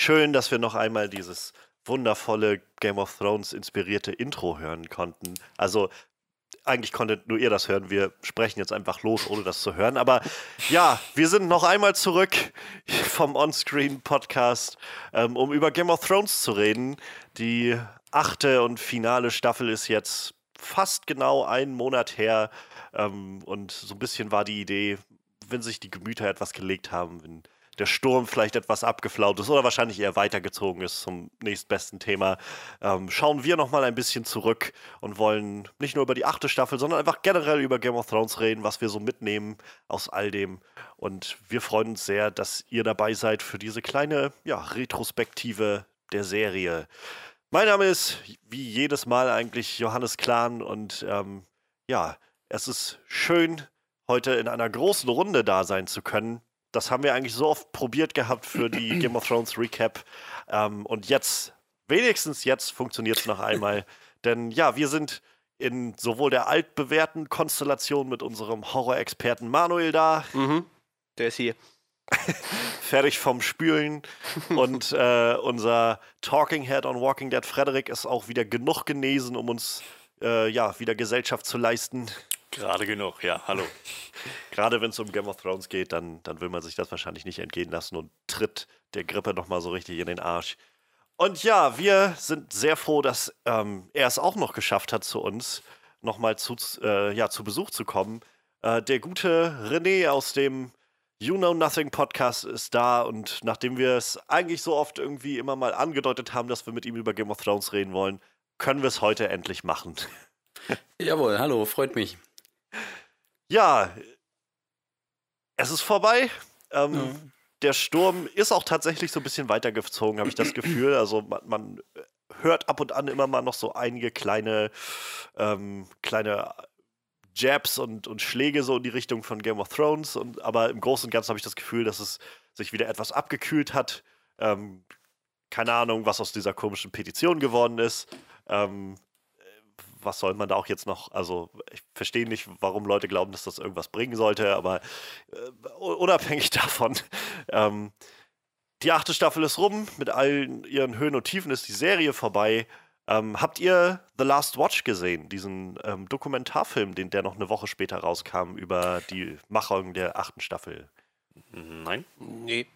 schön, dass wir noch einmal dieses wundervolle Game of Thrones inspirierte Intro hören konnten. Also eigentlich konntet nur ihr das hören. Wir sprechen jetzt einfach los, ohne das zu hören. Aber ja, wir sind noch einmal zurück vom Onscreen-Podcast, ähm, um über Game of Thrones zu reden. Die achte und finale Staffel ist jetzt fast genau einen Monat her. Ähm, und so ein bisschen war die Idee, wenn sich die Gemüter etwas gelegt haben, wenn der Sturm vielleicht etwas abgeflaut ist oder wahrscheinlich eher weitergezogen ist zum nächstbesten Thema, ähm, schauen wir nochmal ein bisschen zurück und wollen nicht nur über die achte Staffel, sondern einfach generell über Game of Thrones reden, was wir so mitnehmen aus all dem. Und wir freuen uns sehr, dass ihr dabei seid für diese kleine ja, Retrospektive der Serie. Mein Name ist wie jedes Mal eigentlich Johannes Klahn und ähm, ja, es ist schön, heute in einer großen Runde da sein zu können das haben wir eigentlich so oft probiert gehabt für die Game of Thrones Recap. Ähm, und jetzt, wenigstens jetzt, funktioniert es noch einmal. Denn ja, wir sind in sowohl der altbewährten Konstellation mit unserem Horror-Experten Manuel da. Mhm. Der ist hier. fertig vom Spülen. und äh, unser Talking Head on Walking Dead Frederik ist auch wieder genug genesen, um uns äh, ja, wieder Gesellschaft zu leisten. Gerade genug, ja, hallo. Gerade wenn es um Game of Thrones geht, dann, dann will man sich das wahrscheinlich nicht entgehen lassen und tritt der Grippe nochmal so richtig in den Arsch. Und ja, wir sind sehr froh, dass ähm, er es auch noch geschafft hat, zu uns nochmal zu, äh, ja, zu Besuch zu kommen. Äh, der gute René aus dem You Know Nothing Podcast ist da und nachdem wir es eigentlich so oft irgendwie immer mal angedeutet haben, dass wir mit ihm über Game of Thrones reden wollen, können wir es heute endlich machen. Jawohl, hallo, freut mich. Ja, es ist vorbei. Ähm, ja. Der Sturm ist auch tatsächlich so ein bisschen weitergezogen, habe ich das Gefühl. Also man, man, hört ab und an immer mal noch so einige kleine, ähm, kleine Jabs und, und Schläge so in die Richtung von Game of Thrones. Und, aber im Großen und Ganzen habe ich das Gefühl, dass es sich wieder etwas abgekühlt hat. Ähm, keine Ahnung, was aus dieser komischen Petition geworden ist. Ähm, was soll man da auch jetzt noch, also ich verstehe nicht, warum Leute glauben, dass das irgendwas bringen sollte, aber äh, unabhängig davon, ähm, die achte Staffel ist rum, mit allen ihren Höhen und Tiefen ist die Serie vorbei. Ähm, habt ihr The Last Watch gesehen, diesen ähm, Dokumentarfilm, den der noch eine Woche später rauskam über die Machung der achten Staffel? Nein. Nee.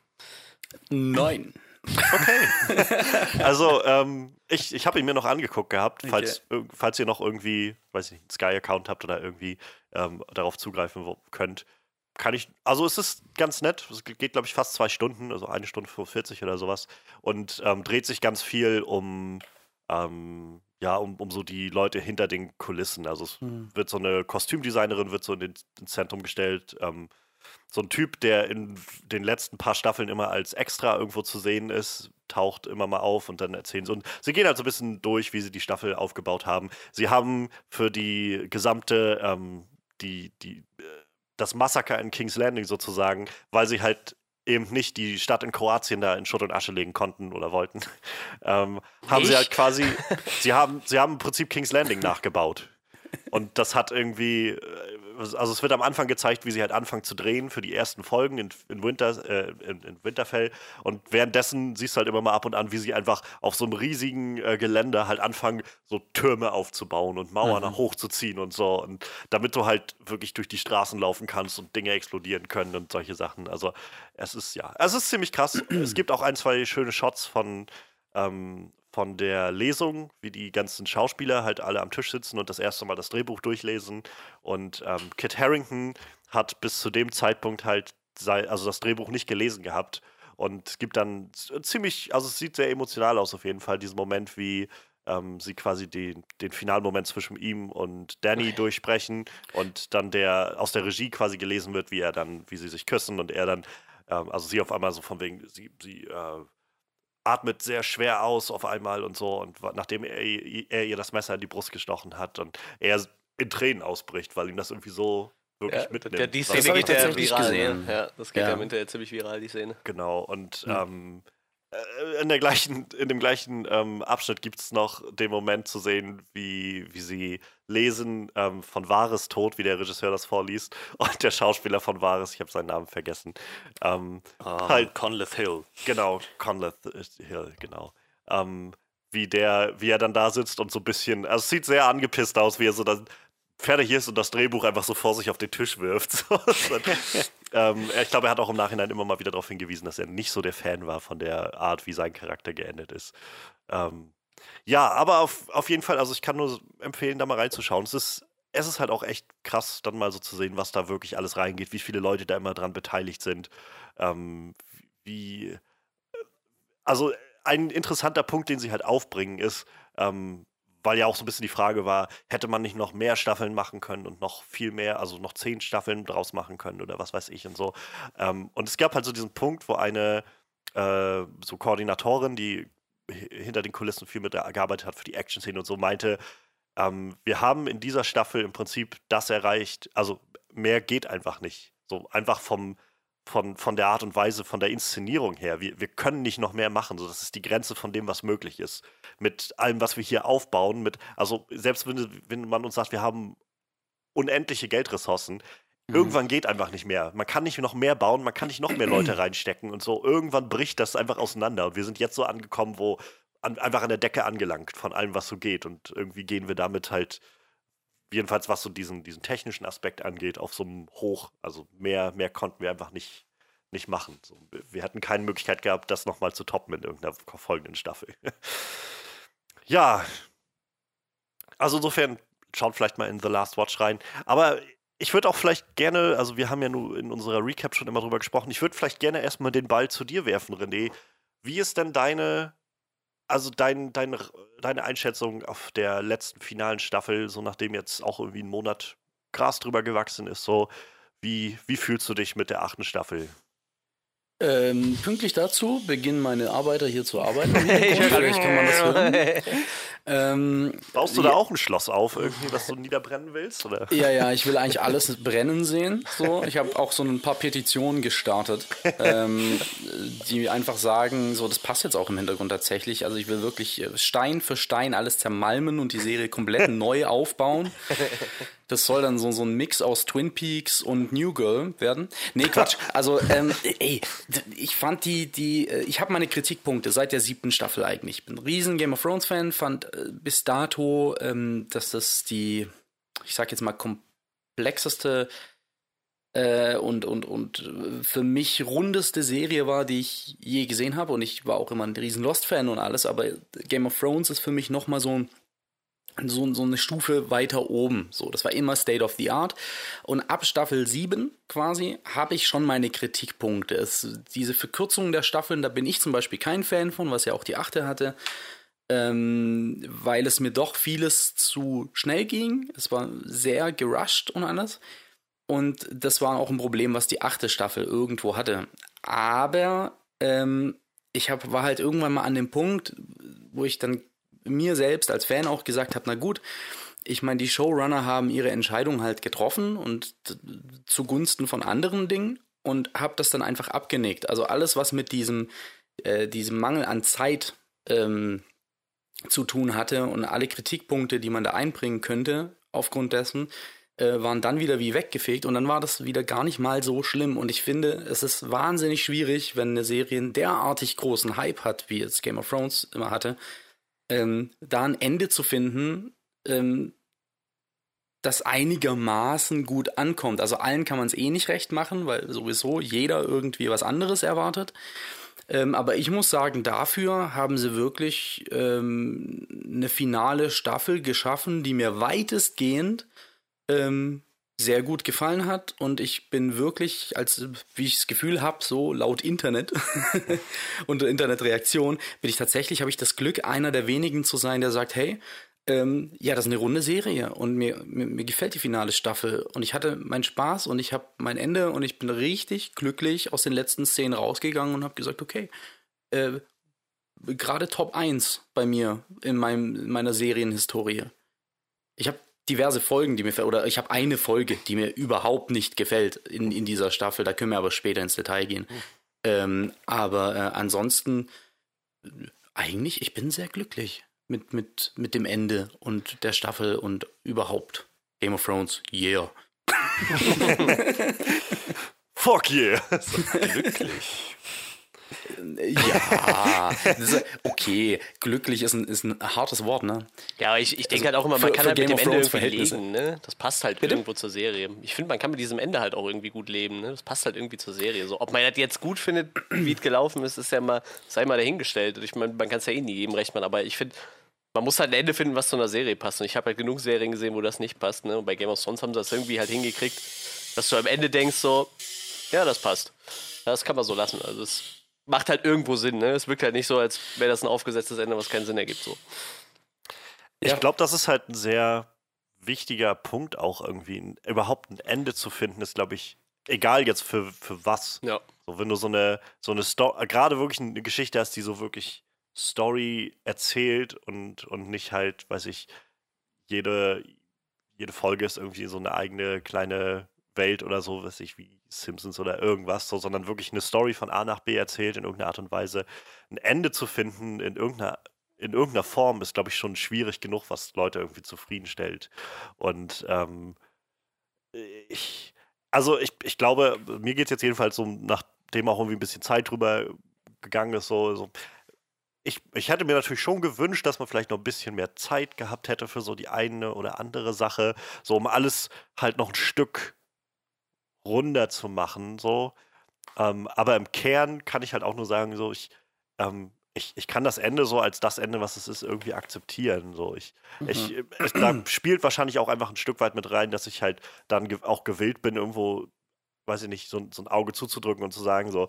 Nein. Okay. also, ähm, ich, ich habe ihn mir noch angeguckt gehabt, falls, okay. falls ihr noch irgendwie, weiß nicht, einen Sky-Account habt oder irgendwie ähm, darauf zugreifen könnt. Kann ich, also es ist ganz nett. Es geht, glaube ich, fast zwei Stunden, also eine Stunde 45 oder sowas. Und ähm, dreht sich ganz viel um, ähm, ja, um, um so die Leute hinter den Kulissen. Also es mhm. wird so eine Kostümdesignerin, wird so in den, ins Zentrum gestellt. So ein Typ, der in den letzten paar Staffeln immer als Extra irgendwo zu sehen ist, taucht immer mal auf und dann erzählen sie. Und sie gehen halt so ein bisschen durch, wie sie die Staffel aufgebaut haben. Sie haben für die gesamte, ähm, die, die, äh, das Massaker in King's Landing sozusagen, weil sie halt eben nicht die Stadt in Kroatien da in Schutt und Asche legen konnten oder wollten, ähm, haben ich? sie halt quasi, sie haben, sie haben im Prinzip King's Landing nachgebaut. Und das hat irgendwie, äh, also es wird am Anfang gezeigt, wie sie halt anfangen zu drehen für die ersten Folgen in, in, Winter, äh, in, in, Winterfell. Und währenddessen siehst du halt immer mal ab und an, wie sie einfach auf so einem riesigen äh, Gelände halt anfangen, so Türme aufzubauen und Mauern mhm. hochzuziehen und so. Und damit du halt wirklich durch die Straßen laufen kannst und Dinge explodieren können und solche Sachen. Also es ist ja, es ist ziemlich krass. es gibt auch ein, zwei schöne Shots von, ähm, von der Lesung, wie die ganzen Schauspieler halt alle am Tisch sitzen und das erste Mal das Drehbuch durchlesen. Und ähm, Kit Harrington hat bis zu dem Zeitpunkt halt sei, also das Drehbuch nicht gelesen gehabt. Und es gibt dann ziemlich, also es sieht sehr emotional aus auf jeden Fall, diesen Moment, wie ähm, sie quasi den, den Finalmoment zwischen ihm und Danny durchsprechen und dann der aus der Regie quasi gelesen wird, wie er dann, wie sie sich küssen und er dann, ähm, also sie auf einmal so von wegen, sie, sie äh, atmet sehr schwer aus auf einmal und so. Und nachdem er, er, ihr das Messer in die Brust gestochen hat und er in Tränen ausbricht, weil ihm das irgendwie so wirklich ja, mitnimmt. Der, die Szene geht ja viral. Gesehen. Ja, das geht ja. im Internet ziemlich viral, die Szene. Genau, und mhm. ähm, äh, in, der gleichen, in dem gleichen ähm, Abschnitt gibt es noch den Moment zu sehen, wie, wie sie lesen ähm, von Vares Tod, wie der Regisseur das vorliest. Und der Schauspieler von Vares, ich habe seinen Namen vergessen. Ähm, um, halt, Conleth Hill. Genau, Conleth Hill, genau. Ähm, wie der, wie er dann da sitzt und so ein bisschen, also es sieht sehr angepisst aus, wie er so dann fertig ist und das Drehbuch einfach so vor sich auf den Tisch wirft. ähm, ich glaube, er hat auch im Nachhinein immer mal wieder darauf hingewiesen, dass er nicht so der Fan war von der Art, wie sein Charakter geendet ist. Ähm, ja, aber auf, auf jeden Fall, also ich kann nur empfehlen, da mal reinzuschauen. Es ist, es ist halt auch echt krass, dann mal so zu sehen, was da wirklich alles reingeht, wie viele Leute da immer dran beteiligt sind. Ähm, wie. Also ein interessanter Punkt, den sie halt aufbringen, ist, ähm, weil ja auch so ein bisschen die Frage war, hätte man nicht noch mehr Staffeln machen können und noch viel mehr, also noch zehn Staffeln draus machen können oder was weiß ich und so. Ähm, und es gab halt so diesen Punkt, wo eine äh, so Koordinatorin, die hinter den Kulissen viel mitgearbeitet hat für die Action-Szene und so, meinte, ähm, wir haben in dieser Staffel im Prinzip das erreicht, also mehr geht einfach nicht. So einfach vom, von, von der Art und Weise, von der Inszenierung her. Wir, wir können nicht noch mehr machen. So, das ist die Grenze von dem, was möglich ist. Mit allem, was wir hier aufbauen, mit, also selbst wenn, wenn man uns sagt, wir haben unendliche Geldressourcen, mhm. irgendwann geht einfach nicht mehr. Man kann nicht noch mehr bauen, man kann nicht noch mehr Leute reinstecken und so. Irgendwann bricht das einfach auseinander. Und wir sind jetzt so angekommen, wo an, einfach an der Decke angelangt von allem, was so geht. Und irgendwie gehen wir damit halt jedenfalls was so diesen, diesen technischen Aspekt angeht, auf so einem Hoch. Also mehr, mehr konnten wir einfach nicht, nicht machen. So, wir hatten keine Möglichkeit gehabt, das nochmal zu toppen in irgendeiner folgenden Staffel. ja. Also insofern schaut vielleicht mal in The Last Watch rein. Aber ich würde auch vielleicht gerne, also wir haben ja nur in unserer Recap schon immer drüber gesprochen, ich würde vielleicht gerne erstmal den Ball zu dir werfen, René. Wie ist denn deine also dein, dein, deine Einschätzung auf der letzten finalen Staffel, so nachdem jetzt auch irgendwie ein Monat Gras drüber gewachsen ist, so wie, wie fühlst du dich mit der achten Staffel? Ähm, pünktlich dazu beginnen meine Arbeiter hier zu arbeiten. Vielleicht kann man das hören. Ähm, Baust du da auch ein Schloss auf, irgendwie, was du niederbrennen willst? Oder? Ja, ja, ich will eigentlich alles brennen sehen. So. Ich habe auch so ein paar Petitionen gestartet, ähm, die einfach sagen, so, das passt jetzt auch im Hintergrund tatsächlich. Also ich will wirklich äh, Stein für Stein alles zermalmen und die Serie komplett neu aufbauen. Das soll dann so, so ein Mix aus Twin Peaks und New Girl werden. Nee, Quatsch. Also, ähm, ey, ich fand die, die, äh, ich habe meine Kritikpunkte seit der siebten Staffel eigentlich. Ich bin ein riesen Game of Thrones Fan, fand äh, bis dato, ähm, dass das die, ich sag jetzt mal, komplexeste äh, und, und, und für mich rundeste Serie war, die ich je gesehen habe. Und ich war auch immer ein riesen Lost-Fan und alles, aber Game of Thrones ist für mich nochmal so ein so, so eine Stufe weiter oben. So, das war immer State of the Art. Und ab Staffel 7 quasi habe ich schon meine Kritikpunkte. Es, diese Verkürzung der Staffeln, da bin ich zum Beispiel kein Fan von, was ja auch die achte hatte. Ähm, weil es mir doch vieles zu schnell ging. Es war sehr gerusht und alles. Und das war auch ein Problem, was die achte Staffel irgendwo hatte. Aber ähm, ich hab, war halt irgendwann mal an dem Punkt, wo ich dann mir selbst als Fan auch gesagt habe, na gut, ich meine, die Showrunner haben ihre Entscheidung halt getroffen und zugunsten von anderen Dingen und habe das dann einfach abgenickt. Also alles, was mit diesem, äh, diesem Mangel an Zeit ähm, zu tun hatte und alle Kritikpunkte, die man da einbringen könnte, aufgrund dessen, äh, waren dann wieder wie weggefegt und dann war das wieder gar nicht mal so schlimm. Und ich finde, es ist wahnsinnig schwierig, wenn eine Serie einen derartig großen Hype hat, wie jetzt Game of Thrones immer hatte, ähm, da ein Ende zu finden, ähm, das einigermaßen gut ankommt. Also allen kann man es eh nicht recht machen, weil sowieso jeder irgendwie was anderes erwartet. Ähm, aber ich muss sagen, dafür haben sie wirklich ähm, eine finale Staffel geschaffen, die mir weitestgehend ähm, sehr gut gefallen hat und ich bin wirklich, als wie ich das Gefühl habe, so laut Internet und Internetreaktion, bin ich tatsächlich, habe ich das Glück, einer der wenigen zu sein, der sagt, hey, ähm, ja, das ist eine runde Serie und mir, mir, mir gefällt die finale Staffel und ich hatte meinen Spaß und ich habe mein Ende und ich bin richtig glücklich aus den letzten Szenen rausgegangen und habe gesagt, okay, äh, gerade Top 1 bei mir in, meinem, in meiner Serienhistorie. Ich habe diverse Folgen, die mir oder ich habe eine Folge, die mir überhaupt nicht gefällt in, in dieser Staffel. Da können wir aber später ins Detail gehen. Mhm. Ähm, aber äh, ansonsten eigentlich, ich bin sehr glücklich mit, mit, mit dem Ende und der Staffel und überhaupt. Game of Thrones, yeah. Fuck yeah. Glücklich. Ja, okay, glücklich ist ein, ist ein hartes Wort, ne? Ja, aber ich, ich denke also halt auch immer, man für, kann für halt mit dem Ende irgendwie leben, ne? Das passt halt Bitte? irgendwo zur Serie. Ich finde, man kann mit diesem Ende halt auch irgendwie gut leben, ne? Das passt halt irgendwie zur Serie. So, ob man das jetzt gut findet, wie es gelaufen ist, ist ja mal, sei mal dahingestellt. Ich meine, man kann es ja eh nie jedem recht machen, aber ich finde, man muss halt ein Ende finden, was zu einer Serie passt. Und ich habe halt genug Serien gesehen, wo das nicht passt, ne? Und bei Game of Thrones haben sie das irgendwie halt hingekriegt, dass du am Ende denkst so, ja, das passt. Das kann man so lassen. Also es macht halt irgendwo Sinn, ne? Es wirkt halt nicht so, als wäre das ein aufgesetztes Ende, was keinen Sinn ergibt. So. Ich Ja. glaube, das ist halt ein sehr wichtiger Punkt auch irgendwie. Ein, überhaupt ein Ende zu finden, ist, glaube ich, egal jetzt für, für was. Ja. So, wenn du so eine, so eine Story, gerade wirklich eine Geschichte hast, die so wirklich Story erzählt und, und nicht halt, weiß ich, jede, jede Folge ist irgendwie so eine eigene kleine Welt oder so, weiß ich, wie Simpsons oder irgendwas, so, sondern wirklich eine Story von A nach B erzählt in irgendeiner Art und Weise. Ein Ende zu finden in irgendeiner, in irgendeiner Form ist, glaube ich, schon schwierig genug, was Leute irgendwie zufriedenstellt. Und ähm, ich, also ich, ich glaube, mir geht es jetzt jedenfalls so, nachdem auch irgendwie ein bisschen Zeit drüber gegangen ist, so, so ich, ich hätte mir natürlich schon gewünscht, dass man vielleicht noch ein bisschen mehr Zeit gehabt hätte für so die eine oder andere Sache, so um alles halt noch ein Stück runder zu machen, so. Ähm, aber im Kern kann ich halt auch nur sagen, so, ich, ähm, ich, ich kann das Ende so als das Ende, was es ist, irgendwie akzeptieren. So. Ich, ich, es, da spielt wahrscheinlich auch einfach ein Stück weit mit rein, dass ich halt dann ge auch gewillt bin, irgendwo, weiß ich nicht, so, so ein Auge zuzudrücken und zu sagen, so,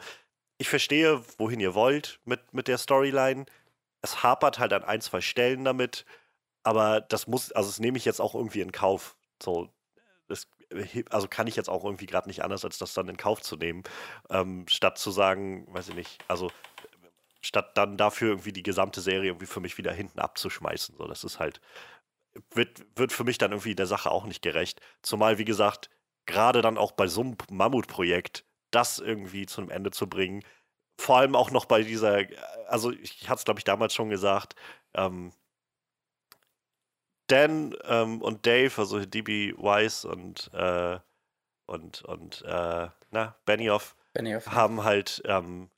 ich verstehe, wohin ihr wollt mit, mit der Storyline. Es hapert halt an ein, zwei Stellen damit, aber das muss, also das nehme ich jetzt auch irgendwie in Kauf. So, das, also kann ich jetzt auch irgendwie gerade nicht anders, als das dann in Kauf zu nehmen, ähm, statt zu sagen, weiß ich nicht, also statt dann dafür irgendwie die gesamte Serie irgendwie für mich wieder hinten abzuschmeißen. So, das ist halt, wird, wird für mich dann irgendwie der Sache auch nicht gerecht. Zumal, wie gesagt, gerade dann auch bei so einem Mammutprojekt, das irgendwie zu einem Ende zu bringen, vor allem auch noch bei dieser, also ich hatte es, glaube ich, damals schon gesagt, ähm, Dan ähm, und Dave, also DB Weiss und, äh, und, und äh, na, Benioff, Benioff. haben halt ähm,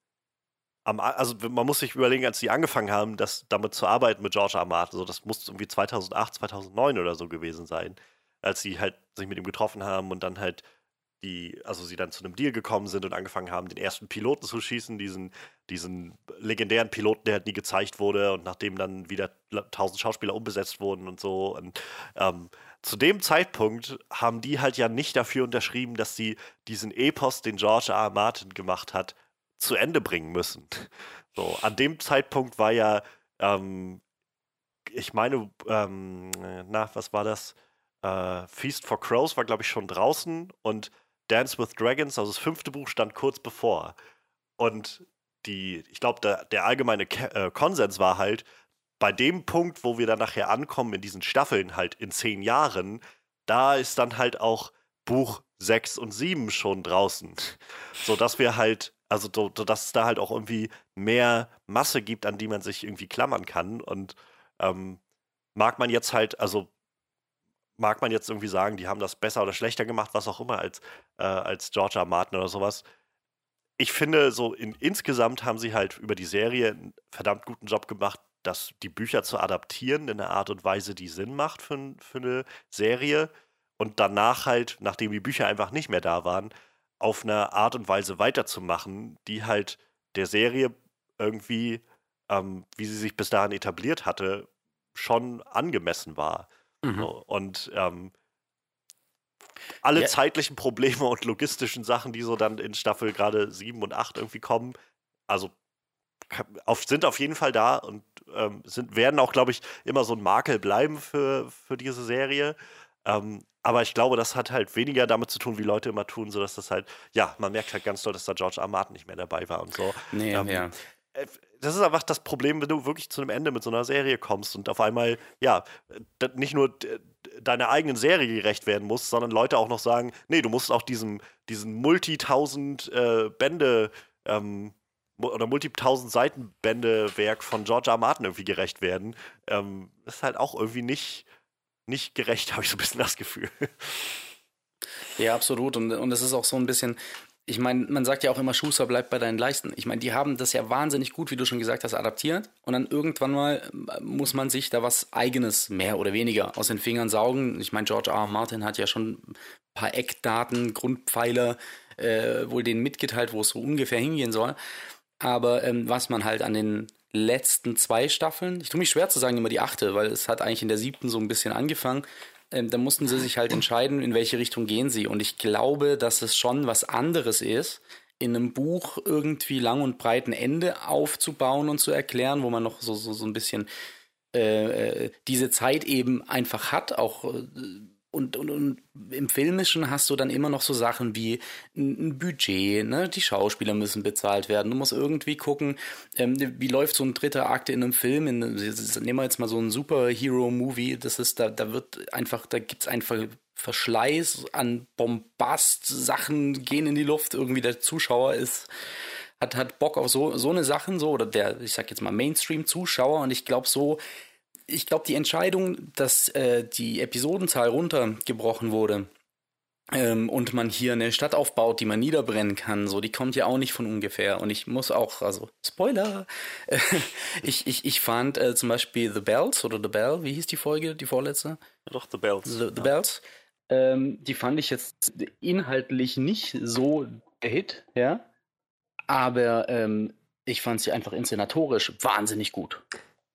am, also man muss sich überlegen, als sie angefangen haben, das damit zu arbeiten mit George R. Martin, so das muss irgendwie 2008, 2009 oder so gewesen sein, als sie halt sich mit ihm getroffen haben und dann halt die, also sie dann zu einem Deal gekommen sind und angefangen haben, den ersten Piloten zu schießen, diesen, diesen legendären Piloten, der halt nie gezeigt wurde und nachdem dann wieder tausend Schauspieler umbesetzt wurden und so. Und ähm, zu dem Zeitpunkt haben die halt ja nicht dafür unterschrieben, dass sie diesen Epos, den George R. R. Martin gemacht hat, zu Ende bringen müssen. So, an dem Zeitpunkt war ja, ähm, ich meine, ähm, na, was war das? Äh, Feast for Crows war, glaube ich, schon draußen und Dance with Dragons, also das fünfte Buch, stand kurz bevor. Und die, ich glaube, der, der allgemeine Ke äh, Konsens war halt, bei dem Punkt, wo wir dann nachher ankommen in diesen Staffeln, halt in zehn Jahren, da ist dann halt auch Buch 6 und 7 schon draußen. Sodass wir halt, also so, so dass es da halt auch irgendwie mehr Masse gibt, an die man sich irgendwie klammern kann. Und ähm, mag man jetzt halt, also mag man jetzt irgendwie sagen, die haben das besser oder schlechter gemacht, was auch immer, als, äh, als. R. Martin oder sowas. Ich finde, so in, insgesamt haben sie halt über die Serie einen verdammt guten Job gemacht, das, die Bücher zu adaptieren in einer Art und Weise, die Sinn macht für, für eine Serie. Und danach halt, nachdem die Bücher einfach nicht mehr da waren, auf eine Art und Weise weiterzumachen, die halt der Serie irgendwie, ähm, wie sie sich bis dahin etabliert hatte, schon angemessen war. Mhm. Und ähm, alle Ja. zeitlichen Probleme und logistischen Sachen, die so dann in Staffel gerade 7 und 8 irgendwie kommen, also auf, sind auf jeden Fall da und ähm, sind, werden auch, glaube ich, immer so ein Makel bleiben für, für diese Serie. Ähm, aber ich glaube, das hat halt weniger damit zu tun, wie Leute immer tun, sodass das halt, ja, man merkt halt ganz doll, dass da George R. R. Martin nicht mehr dabei war und so. Nee, Ähm, ja. Das ist einfach das Problem, wenn du wirklich zu einem Ende mit so einer Serie kommst und auf einmal, ja, nicht nur deiner eigenen Serie gerecht werden musst, sondern Leute auch noch sagen, nee, du musst auch diesem, diesen Multi-Tausend äh, Bände ähm, oder multi-tausend Seitenbände Werk von George R. Martin irgendwie gerecht werden, ähm, ist halt auch irgendwie nicht, nicht gerecht, habe ich so ein bisschen das Gefühl. Ja, absolut. Und, und es ist auch so ein bisschen, ich meine, man sagt ja auch immer, Schuster bleibt bei deinen Leisten. Ich meine, die haben das ja wahnsinnig gut, wie du schon gesagt hast, adaptiert. Und dann irgendwann mal äh, muss man sich da was Eigenes, mehr oder weniger, aus den Fingern saugen. Ich meine, George R. R. Martin hat ja schon ein paar Eckdaten, Grundpfeiler äh, wohl denen mitgeteilt, wo es so ungefähr hingehen soll. Aber ähm, was man halt an den letzten zwei Staffeln, ich tue mich schwer zu sagen immer die achte, weil es hat eigentlich in der siebten so ein bisschen angefangen. Ähm, da mussten sie sich halt entscheiden, in welche Richtung gehen sie. Und ich glaube, dass es schon was anderes ist, in einem Buch irgendwie lang und breit ein Ende aufzubauen und zu erklären, wo man noch so, so, so ein bisschen äh, äh diese Zeit eben einfach hat, auch äh, und, und, und im Filmischen hast du dann immer noch so Sachen wie ein Budget, ne? die Schauspieler müssen bezahlt werden. Du musst irgendwie gucken, ähm, wie läuft so ein dritter Akt in einem Film. In, nehmen wir jetzt mal so einen Superhero-Movie, das ist, da, da wird einfach, da gibt es einfach Verschleiß an Bombast, Sachen gehen in die Luft, irgendwie der Zuschauer ist hat, hat Bock auf so, so eine Sachen, so, oder der, ich sag jetzt mal, Mainstream-Zuschauer und ich glaube, so ich glaube, die Entscheidung, dass äh, die Episodenzahl runtergebrochen wurde ähm, und man hier eine Stadt aufbaut, die man niederbrennen kann, so, die kommt ja auch nicht von ungefähr. Und ich muss auch, also, Spoiler, ich, ich, ich fand äh, zum Beispiel The Bells oder The Bell, wie hieß die Folge, die vorletzte? Doch, The Bells. The, the ja. Bells. Ähm, die fand ich jetzt inhaltlich nicht so der Hit, ja. Aber ähm, ich fand sie einfach inszenatorisch wahnsinnig gut.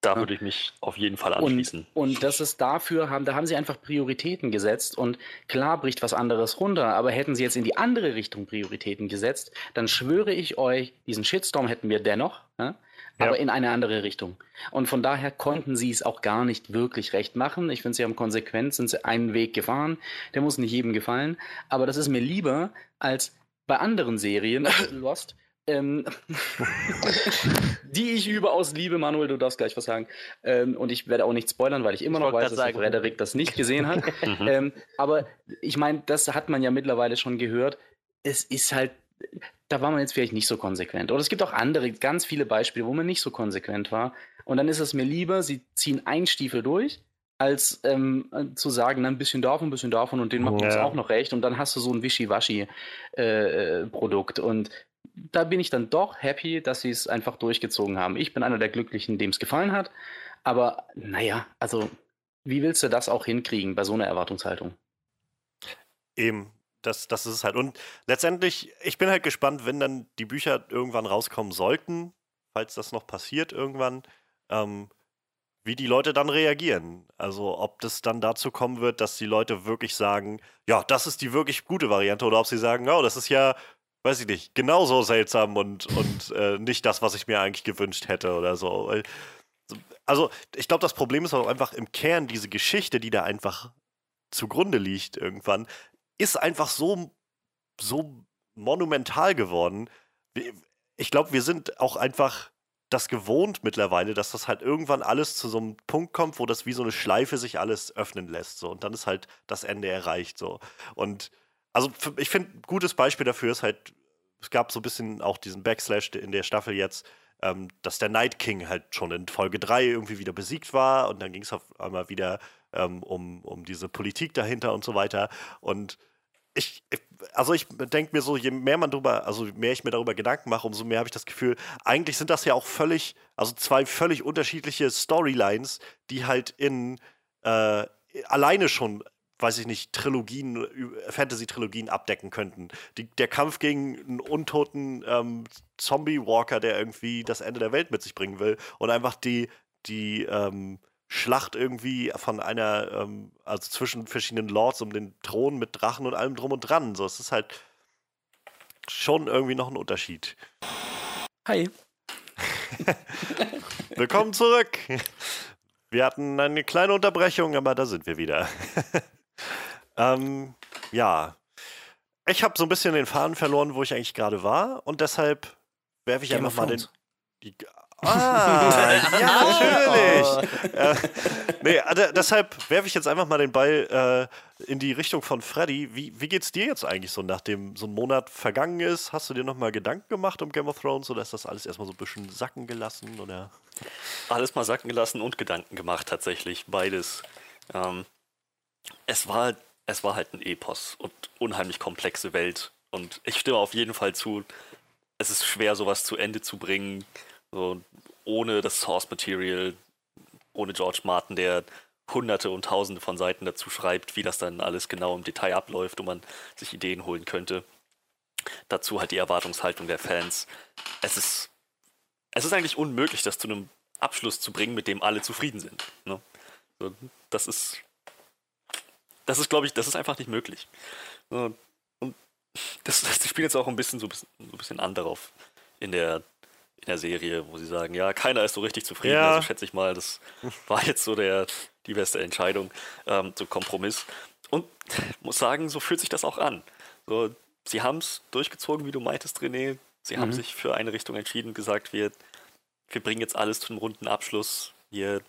Da würde ich mich auf jeden Fall anschließen. Und, und das ist dafür, haben, da haben sie einfach Prioritäten gesetzt und klar bricht was anderes runter, aber hätten sie jetzt in die andere Richtung Prioritäten gesetzt, dann schwöre ich euch, diesen Shitstorm hätten wir dennoch, ja? aber ja. in eine andere Richtung. Und von daher konnten sie es auch gar nicht wirklich recht machen. Ich finde, sie haben konsequent, sind sie einen Weg gefahren, der muss nicht jedem gefallen, aber das ist mir lieber als bei anderen Serien, Lost, ähm, die ich überaus liebe, Manuel, du darfst gleich was sagen. Ähm, und ich werde auch nicht spoilern, weil ich immer ich noch weiß, dass sagen. Frederik das nicht gesehen hat. Mhm. ähm, aber ich meine, das hat man ja mittlerweile schon gehört. Es ist halt, da war man jetzt vielleicht nicht so konsequent. Oder es gibt auch andere, ganz viele Beispiele, wo man nicht so konsequent war. Und dann ist es mir lieber, sie ziehen einen Stiefel durch, als ähm, zu sagen, ein bisschen davon, ein bisschen davon und den macht ja. uns auch noch recht. Und dann hast du so ein Wischiwaschi-Produkt. Äh, und da bin ich dann doch happy, dass sie es einfach durchgezogen haben. Ich bin einer der Glücklichen, dem es gefallen hat. Aber naja, also wie willst du das auch hinkriegen bei so einer Erwartungshaltung? Eben, das, das ist es halt. Und letztendlich, ich bin halt gespannt, wenn dann die Bücher irgendwann rauskommen sollten, falls das noch passiert irgendwann, ähm, wie die Leute dann reagieren. Also ob das dann dazu kommen wird, dass die Leute wirklich sagen, ja, das ist die wirklich gute Variante, oder ob sie sagen, oh, das ist ja weiß ich nicht, genauso seltsam und, und äh, nicht das, was ich mir eigentlich gewünscht hätte oder so. Also, ich glaube, das Problem ist auch einfach im Kern, diese Geschichte, die da einfach zugrunde liegt irgendwann, ist einfach so, so monumental geworden. Ich glaube, wir sind auch einfach das gewohnt mittlerweile, dass das halt irgendwann alles zu so einem Punkt kommt, wo das wie so eine Schleife sich alles öffnen lässt. So. Und dann ist halt das Ende erreicht. So. Und also ich finde, ein gutes Beispiel dafür ist halt, es gab so ein bisschen auch diesen Backslash in der Staffel jetzt, ähm, dass der Night King halt schon in Folge 3 irgendwie wieder besiegt war und dann ging es auf einmal wieder ähm, um, um diese Politik dahinter und so weiter. Und ich, also ich denke mir so, je mehr man darüber, also mehr ich mir darüber Gedanken mache, umso mehr habe ich das Gefühl, eigentlich sind das ja auch völlig, also zwei völlig unterschiedliche Storylines, die halt in äh, alleine schon weiß ich nicht, Trilogien, Fantasy-Trilogien abdecken könnten. Die, der Kampf gegen einen untoten ähm, Zombie-Walker, der irgendwie das Ende der Welt mit sich bringen will und einfach die, die ähm, Schlacht irgendwie von einer, ähm, also zwischen verschiedenen Lords um den Thron mit Drachen und allem drum und dran. So, es ist halt schon irgendwie noch ein Unterschied. Hi. Willkommen zurück. Wir hatten eine kleine Unterbrechung, aber da sind wir wieder. Ähm, ja. Ich habe so ein bisschen den Faden verloren, wo ich eigentlich gerade war. Und deshalb werfe ich Game einfach mal den. Die, ah, ja, natürlich. äh, nee, also deshalb werfe ich jetzt einfach mal den Ball in die Richtung von Freddy. Wie, wie geht's dir jetzt eigentlich so, nachdem so ein Monat vergangen ist? Hast du dir nochmal Gedanken gemacht um Game of Thrones oder ist das alles erstmal so ein bisschen sacken gelassen? Oder? Alles mal sacken gelassen und Gedanken gemacht, tatsächlich. Beides. Ähm, es, war, es war halt ein Epos und unheimlich komplexe Welt. Und ich stimme auf jeden Fall zu, es ist schwer, sowas zu Ende zu bringen, so ohne das Source Material, ohne George Martin, der hunderte und tausende von Seiten dazu schreibt, wie das dann alles genau im Detail abläuft und man sich Ideen holen könnte. Dazu halt die Erwartungshaltung der Fans. Es ist, es ist eigentlich unmöglich, das zu einem Abschluss zu bringen, mit dem alle zufrieden sind. Ne? Das ist, das ist, glaube ich, das ist einfach nicht möglich. Und das, das spielt jetzt auch ein bisschen so, so ein bisschen an darauf in der in der Serie, wo sie sagen, ja, keiner ist so richtig zufrieden. Ja. Also schätze ich mal, das war jetzt so der, die beste Entscheidung, ähm, so Kompromiss. Und muss sagen, so fühlt sich das auch an. So, sie haben es durchgezogen, wie du meintest, René. Sie mhm. haben sich für eine Richtung entschieden, gesagt, wir, wir bringen jetzt alles zu einem runden Abschluss. Wir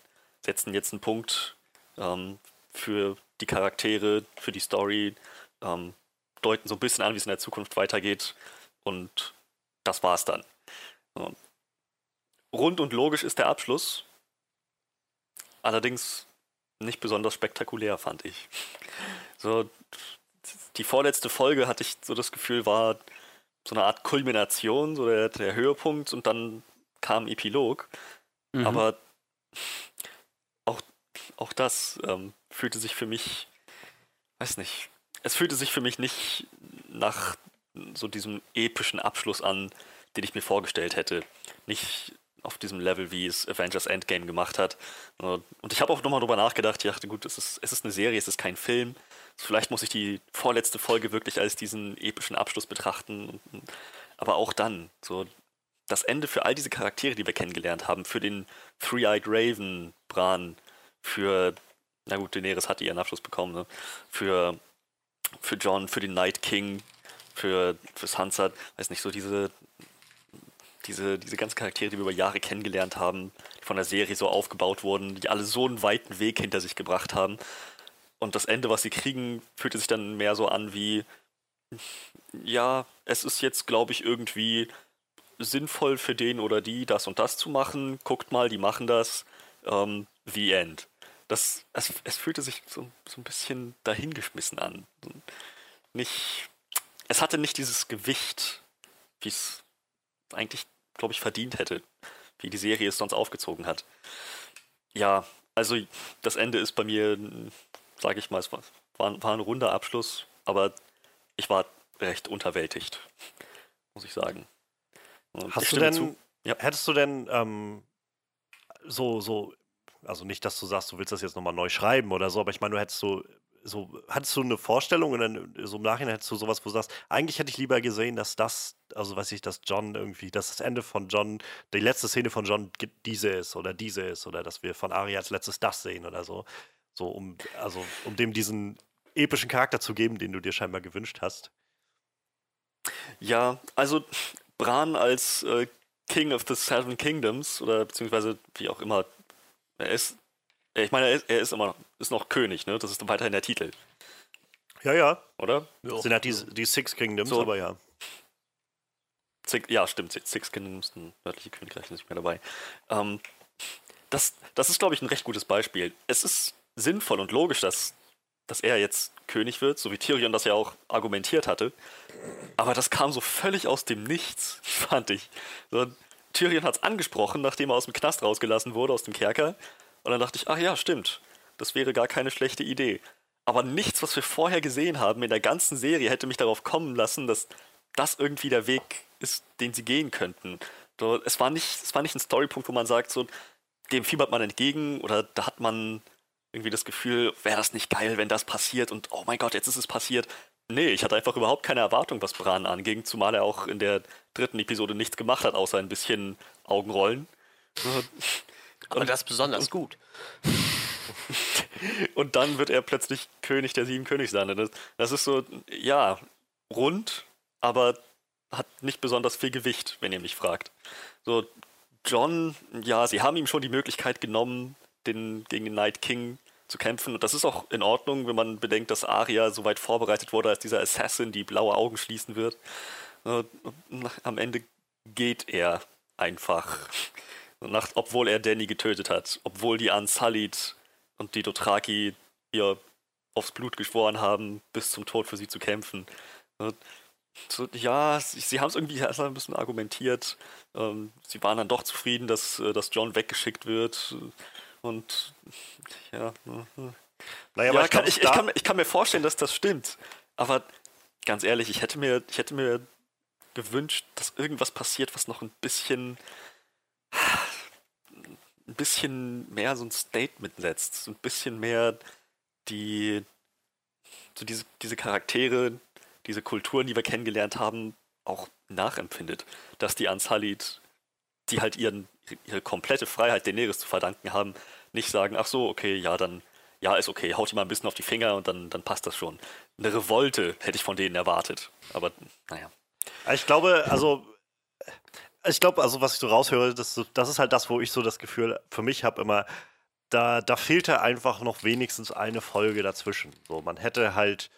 setzen jetzt einen Punkt ähm, für die Charaktere, für die Story, ähm, deuten so ein bisschen an, wie es in der Zukunft weitergeht. Und das war's dann. Und rund und logisch ist der Abschluss. Allerdings nicht besonders spektakulär, fand ich. So, die vorletzte Folge hatte ich so das Gefühl, war so eine Art Kulmination, so der, der Höhepunkt und dann kam Epilog. Mhm. Aber auch, das ähm, fühlte sich für mich, weiß nicht, es fühlte sich für mich nicht nach so diesem epischen Abschluss an, den ich mir vorgestellt hätte. Nicht auf diesem Level, wie es Avengers Endgame gemacht hat. Und ich habe auch nochmal drüber nachgedacht. Ich dachte, gut, es ist, es ist eine Serie, es ist kein Film. Vielleicht muss ich die vorletzte Folge wirklich als diesen epischen Abschluss betrachten. Aber auch dann, so das Ende für all diese Charaktere, die wir kennengelernt haben, für den Three-Eyed Raven, Bran, für, na gut, Daenerys hatte ihren Abschluss bekommen, ne? für, für John, für den Night King, für, für Sansa, weiß nicht, so diese diese, diese ganzen Charaktere, die wir über Jahre kennengelernt haben, die von der Serie so aufgebaut wurden, die alle so einen weiten Weg hinter sich gebracht haben. Und das Ende, was sie kriegen, fühlte sich dann mehr so an wie, ja, es ist jetzt, glaube ich, irgendwie sinnvoll für den oder die, das und das zu machen. Guckt mal, die machen das. Ähm, the End. Das, es, es fühlte sich so, so ein bisschen dahingeschmissen an. Nicht, es hatte nicht dieses Gewicht, wie es eigentlich glaube ich, verdient hätte, wie die Serie es sonst aufgezogen hat. Ja, also das Ende ist bei mir, sage ich mal, es war, war, ein runder Abschluss, aber ich war recht unterwältigt, muss ich sagen. Und Hast du denn, ja. hättest du denn ähm, so, so, also nicht, dass du sagst, du willst das jetzt nochmal neu schreiben oder so, aber ich meine, du hättest so so, hattest du eine Vorstellung und dann so im Nachhinein hättest du sowas, wo du sagst, eigentlich hätte ich lieber gesehen, dass das, also weiß ich, dass John irgendwie, dass das Ende von John, die letzte Szene von John diese ist oder diese ist oder dass wir von Arya als letztes das sehen oder so. So, um, also, um dem diesen epischen Charakter zu geben, den du dir scheinbar gewünscht hast. Ja, also Bran als äh, King of the Seven Kingdoms oder beziehungsweise wie auch immer er ist, ich meine, er ist, er ist immer noch, ist noch König, ne? Das ist weiterhin der Titel. Ja, ja. Oder? Ja. Sind halt die, die Six Kingdoms, so. aber ja. Six, ja, stimmt. Six Kingdoms, ein nördliche Königreich ist nicht mehr dabei. Ähm, das, das ist, glaube ich, ein recht gutes Beispiel. Es ist sinnvoll und logisch, dass, dass er jetzt König wird, so wie Tyrion das ja auch argumentiert hatte. Aber das kam so völlig aus dem Nichts, fand ich. So, Tyrion hat es angesprochen, nachdem er aus dem Knast rausgelassen wurde, aus dem Kerker. Und dann dachte ich, ach ja, stimmt. Das wäre gar keine schlechte Idee. Aber nichts, was wir vorher gesehen haben in der ganzen Serie, hätte mich darauf kommen lassen, dass das irgendwie der Weg ist, den sie gehen könnten. Es war nicht, es war nicht ein Storypunkt, wo man sagt, so, dem fiebert man entgegen oder da hat man irgendwie das Gefühl, wäre das nicht geil, wenn das passiert und oh mein Gott, jetzt ist es passiert. Nee, ich hatte einfach überhaupt keine Erwartung, was Bran anging, zumal er auch in der dritten Episode nichts gemacht hat, außer ein bisschen Augenrollen. Aber und, das ist besonders und, gut. und dann wird er plötzlich König der sieben Königslande. Das, das ist so, ja, rund, aber hat nicht besonders viel Gewicht, wenn ihr mich fragt. So, John, ja, sie haben ihm schon die Möglichkeit genommen, den, gegen den Night King zu kämpfen. Und das ist auch in Ordnung, wenn man bedenkt, dass Arya so weit vorbereitet wurde als dieser Assassin, die blaue Augen schließen wird. Und am Ende geht er einfach. Nach, obwohl er Danny getötet hat, obwohl die Unsullied und die Dothraki ihr aufs Blut geschworen haben, bis zum Tod für sie zu kämpfen. So, ja, sie, sie haben es irgendwie erstmal ein bisschen argumentiert. Ähm, sie waren dann doch zufrieden, dass, äh, dass John weggeschickt wird. Und ja. Äh, naja, ja, ich, kann, ich, ich, kann, ich kann mir vorstellen, dass das stimmt. Aber ganz ehrlich, ich hätte mir, ich hätte mir gewünscht, dass irgendwas passiert, was noch ein bisschen ein bisschen mehr so ein Statement setzt, ein bisschen mehr die so diese, diese Charaktere, diese Kulturen, die wir kennengelernt haben, auch nachempfindet. Dass die Ansalid, die halt ihren, ihre komplette Freiheit Daenerys zu verdanken haben, nicht sagen, ach so, okay, ja, dann, ja, ist okay, haut ihm mal ein bisschen auf die Finger und dann, dann passt das schon. Eine Revolte hätte ich von denen erwartet. Aber naja. Ich glaube, also ich glaube, also was ich so raushöre, das, das ist halt das, wo ich so das Gefühl für mich habe immer, da, da fehlte einfach noch wenigstens eine Folge dazwischen. So, man hätte halt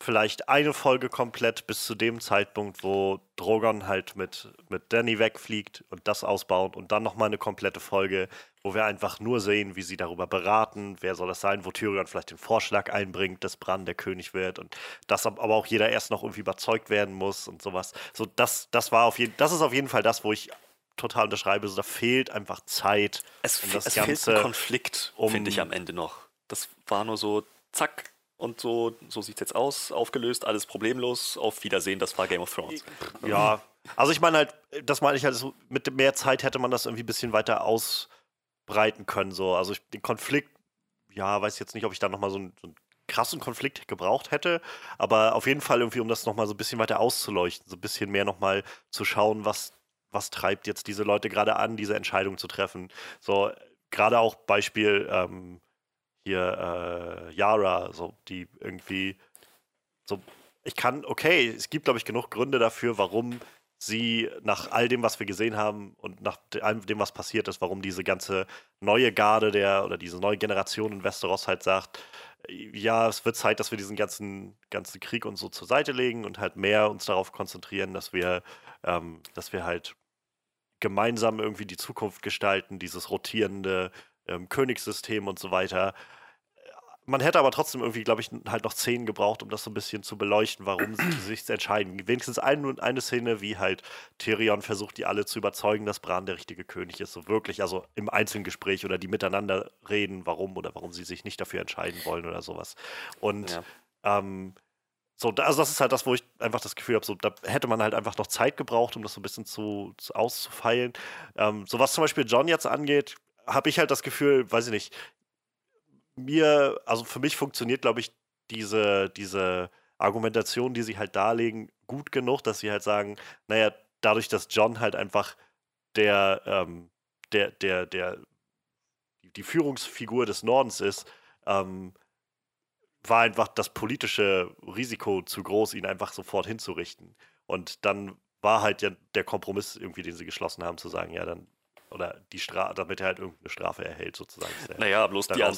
vielleicht eine Folge komplett bis zu dem Zeitpunkt, wo Drogon halt mit, mit Danny wegfliegt und das ausbaut und dann nochmal eine komplette Folge, wo wir einfach nur sehen, wie sie darüber beraten, wer soll das sein, wo Tyrion vielleicht den Vorschlag einbringt, dass Bran der König wird und dass aber auch jeder erst noch irgendwie überzeugt werden muss und sowas. So, das, das war auf jeden das ist auf jeden Fall das, wo ich total unterschreibe, so, da fehlt einfach Zeit. Es, um das es Ganze, fehlt ein Konflikt, um, finde ich am Ende noch. Das war nur so, zack, und so, so sieht es jetzt aus, aufgelöst, alles problemlos, auf Wiedersehen, das war Game of Thrones. Ja, also ich meine halt, das meine ich halt, so, mit mehr Zeit hätte man das irgendwie ein bisschen weiter ausbreiten können, so. Also ich, den Konflikt, ja, weiß jetzt nicht, ob ich da nochmal so, einen, so einen krassen Konflikt gebraucht hätte, aber auf jeden Fall irgendwie, um das nochmal so ein bisschen weiter auszuleuchten, so ein bisschen mehr nochmal zu schauen, was, was treibt jetzt diese Leute gerade an, diese Entscheidung zu treffen. So, gerade auch Beispiel, ähm, hier äh, Yara, so, die irgendwie so, ich kann, okay, es gibt, glaube ich, genug Gründe dafür, warum sie nach all dem, was wir gesehen haben und nach all dem, was passiert ist, warum diese ganze neue Garde der oder diese neue Generation in Westeros halt sagt, ja, es wird Zeit, dass wir diesen ganzen, ganzen Krieg und so zur Seite legen und halt mehr uns darauf konzentrieren, dass wir, ähm, dass wir halt gemeinsam irgendwie die Zukunft gestalten, dieses rotierende ähm, Königssystem und so weiter. Man hätte aber trotzdem irgendwie, glaube ich, halt noch Szenen gebraucht, um das so ein bisschen zu beleuchten, warum sie sich entscheiden. Wenigstens ein, eine Szene, wie halt Tyrion versucht, die alle zu überzeugen, dass Bran der richtige König ist. So wirklich, also im Einzelgespräch oder die miteinander reden, warum oder warum sie sich nicht dafür entscheiden wollen oder sowas. Und ja. ähm, so, also das ist halt das, wo ich einfach das Gefühl habe, so, da hätte man halt einfach noch Zeit gebraucht, um das so ein bisschen zu, zu auszufeilen. Ähm, so was zum Beispiel John jetzt angeht, habe ich halt das Gefühl, weiß ich nicht, mir, also für mich funktioniert, glaube ich, diese, diese Argumentation, die sie halt darlegen, gut genug, dass sie halt sagen, naja, dadurch, dass John halt einfach der, ähm, der, der, der, die Führungsfigur des Nordens ist, ähm, war einfach das politische Risiko zu groß, ihn einfach sofort hinzurichten. Und dann war halt ja der Kompromiss irgendwie, den sie geschlossen haben, zu sagen, ja, dann oder die Strafe, damit er halt irgendeine Strafe erhält, sozusagen. Naja, bloß die An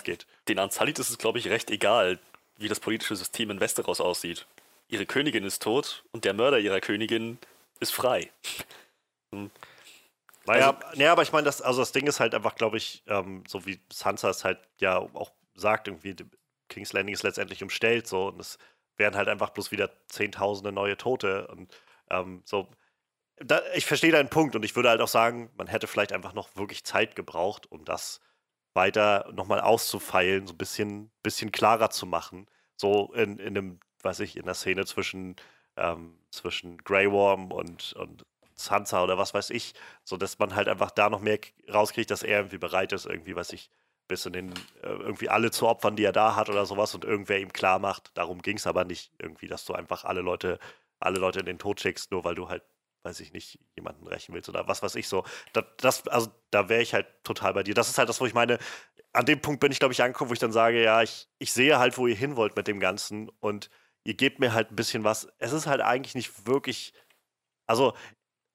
den Anzalit ist es, glaube ich, recht egal, wie das politische System in Westeros aussieht. Ihre Königin ist tot und der Mörder ihrer Königin ist frei. hm. Naja, also, naja, aber ich meine, das, also das Ding ist halt einfach, glaube ich, ähm, so wie Sansa es halt ja auch sagt, irgendwie, King's Landing ist letztendlich umstellt, so, und es werden halt einfach bloß wieder Zehntausende neue Tote und ähm, so da, ich verstehe deinen Punkt und ich würde halt auch sagen, man hätte vielleicht einfach noch wirklich Zeit gebraucht, um das weiter nochmal auszufeilen, so ein bisschen, bisschen klarer zu machen. So in, in einem, weiß ich, in der Szene zwischen, ähm, zwischen Grey Worm und, und Sansa oder was weiß ich, so dass man halt einfach da noch mehr rauskriegt, dass er irgendwie bereit ist, irgendwie, weiß ich, bis in den, äh, irgendwie alle zu opfern, die er da hat oder sowas und irgendwer ihm klar macht. Darum ging es aber nicht irgendwie, dass du einfach alle Leute, alle Leute in den Tod schickst, nur weil du halt weiß ich nicht, jemanden rächen willst oder was weiß ich so. Das, das also da wäre ich halt total bei dir. Das ist halt das, wo ich meine, an dem Punkt bin ich, glaube ich, angekommen, wo ich dann sage, ja, ich, ich sehe halt, wo ihr hin wollt mit dem Ganzen und ihr gebt mir halt ein bisschen was. Es ist halt eigentlich nicht wirklich, also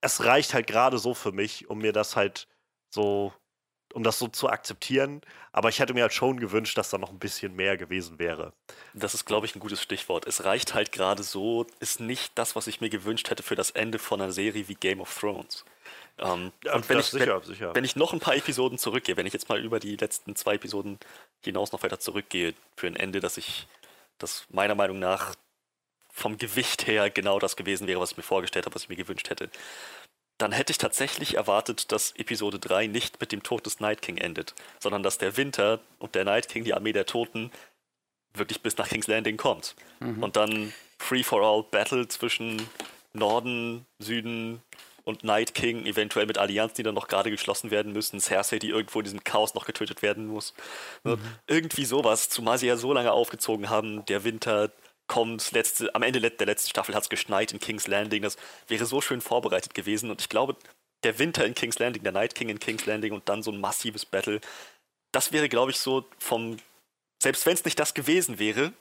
es reicht halt gerade so für mich, um mir das halt so um das so zu akzeptieren. Aber ich hätte mir halt schon gewünscht, dass da noch ein bisschen mehr gewesen wäre. Das ist, glaube ich, ein gutes Stichwort. Es reicht halt gerade so, ist nicht das, was ich mir gewünscht hätte für das Ende von einer Serie wie Game of Thrones. Ähm, Ja, und wenn ich, sicher, wenn, sicher. wenn ich noch ein paar Episoden zurückgehe, wenn ich jetzt mal über die letzten zwei Episoden hinaus noch weiter zurückgehe für ein Ende, dass ich, das meiner Meinung nach vom Gewicht her genau das gewesen wäre, was ich mir vorgestellt habe, was ich mir gewünscht hätte, dann hätte ich tatsächlich erwartet, dass Episode 3 nicht mit dem Tod des Night King endet, sondern dass der Winter und der Night King, die Armee der Toten, wirklich bis nach King's Landing kommt. Und dann Free-for-all Battle zwischen Norden, Süden und Night King, eventuell mit Allianzen, die dann noch gerade geschlossen werden müssen, Cersei, die irgendwo in diesem Chaos noch getötet werden muss. Ne? Irgendwie sowas, zumal sie ja so lange aufgezogen haben, der Winter kommt, letzte, am Ende der letzten Staffel hat es geschneit in King's Landing, das wäre so schön vorbereitet gewesen. Und ich glaube, der Winter in King's Landing, der Night King in King's Landing und dann so ein massives Battle, das wäre, glaube ich, so vom, selbst wenn es nicht das gewesen wäre,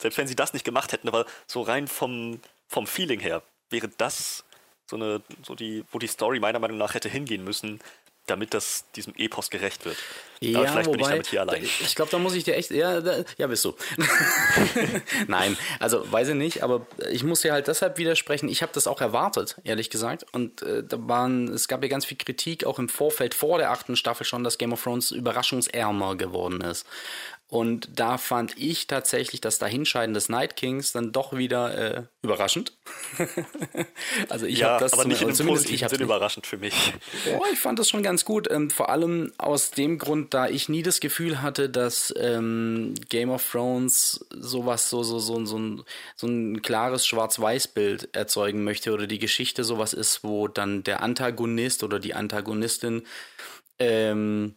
selbst wenn sie das nicht gemacht hätten, aber so rein vom, vom Feeling her, wäre das so eine, so die, wo die Story meiner Meinung nach hätte hingehen müssen, damit das diesem Epos gerecht wird. aber vielleicht bin ich damit hier allein. Ich glaube, da muss ich dir echt. Ja, da, ja bist du. Nein, also weiß ich nicht, aber ich muss dir halt deshalb widersprechen. Ich habe das auch erwartet, ehrlich gesagt. Und äh, da waren, es gab ja ganz viel Kritik auch im Vorfeld vor der achten Staffel schon, dass Game of Thrones überraschungsärmer geworden ist. Und da fand ich tatsächlich das Dahinscheiden des Night Kings dann doch wieder äh, überraschend. also ich ja, habe das aber nicht in einem positiven Sinn überraschend für mich. Oh, ich fand das schon ganz gut. Ähm, vor allem aus dem Grund, da ich nie das Gefühl hatte, dass ähm, Game of Thrones sowas, so, so, so, so, ein, so ein klares Schwarz-Weiß-Bild erzeugen möchte oder die Geschichte sowas ist, wo dann der Antagonist oder die Antagonistin ähm,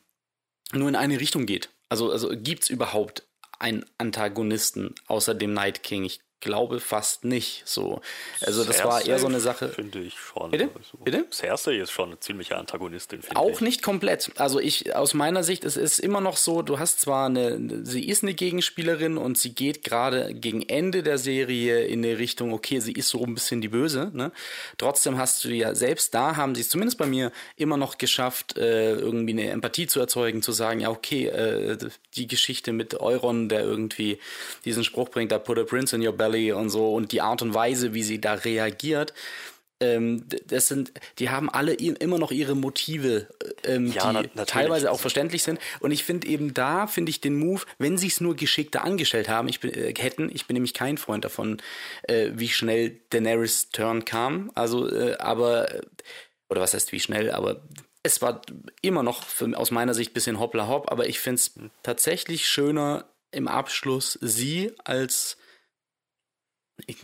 nur in eine Richtung geht. Also, also gibt es überhaupt einen Antagonisten außer dem Night King? Ich glaube fast nicht so. Also das war eher so eine Sache. Finde ich schon. Bitte? Also, Bitte? Cersei ist schon eine ziemliche Antagonistin, Auch ich. nicht komplett. Also ich, aus meiner Sicht, es ist immer noch so, du hast zwar eine, sie ist eine Gegenspielerin und sie geht gerade gegen Ende der Serie in eine Richtung, okay, sie ist so ein bisschen die Böse, ne? Trotzdem hast du ja, selbst da haben sie es zumindest bei mir immer noch geschafft, äh, irgendwie eine Empathie zu erzeugen, zu sagen, ja, okay, äh, die Geschichte mit Euron, der irgendwie diesen Spruch bringt, da put a prince in your belly und so und die Art und Weise, wie sie da reagiert, ähm, das sind, die haben alle immer noch ihre Motive, äh, ähm, Ja, na- die natürlich. teilweise auch verständlich sind. Und ich finde eben da, finde ich den Move, wenn sie es nur geschickter angestellt haben, ich bin, äh, hätten, ich bin nämlich kein Freund davon, äh, wie schnell Daenerys Turn kam. Also, äh, aber, äh, oder was heißt wie schnell, aber es war immer noch für, aus meiner Sicht ein bisschen hoppla hopp, aber ich finde es tatsächlich schöner im Abschluss sie als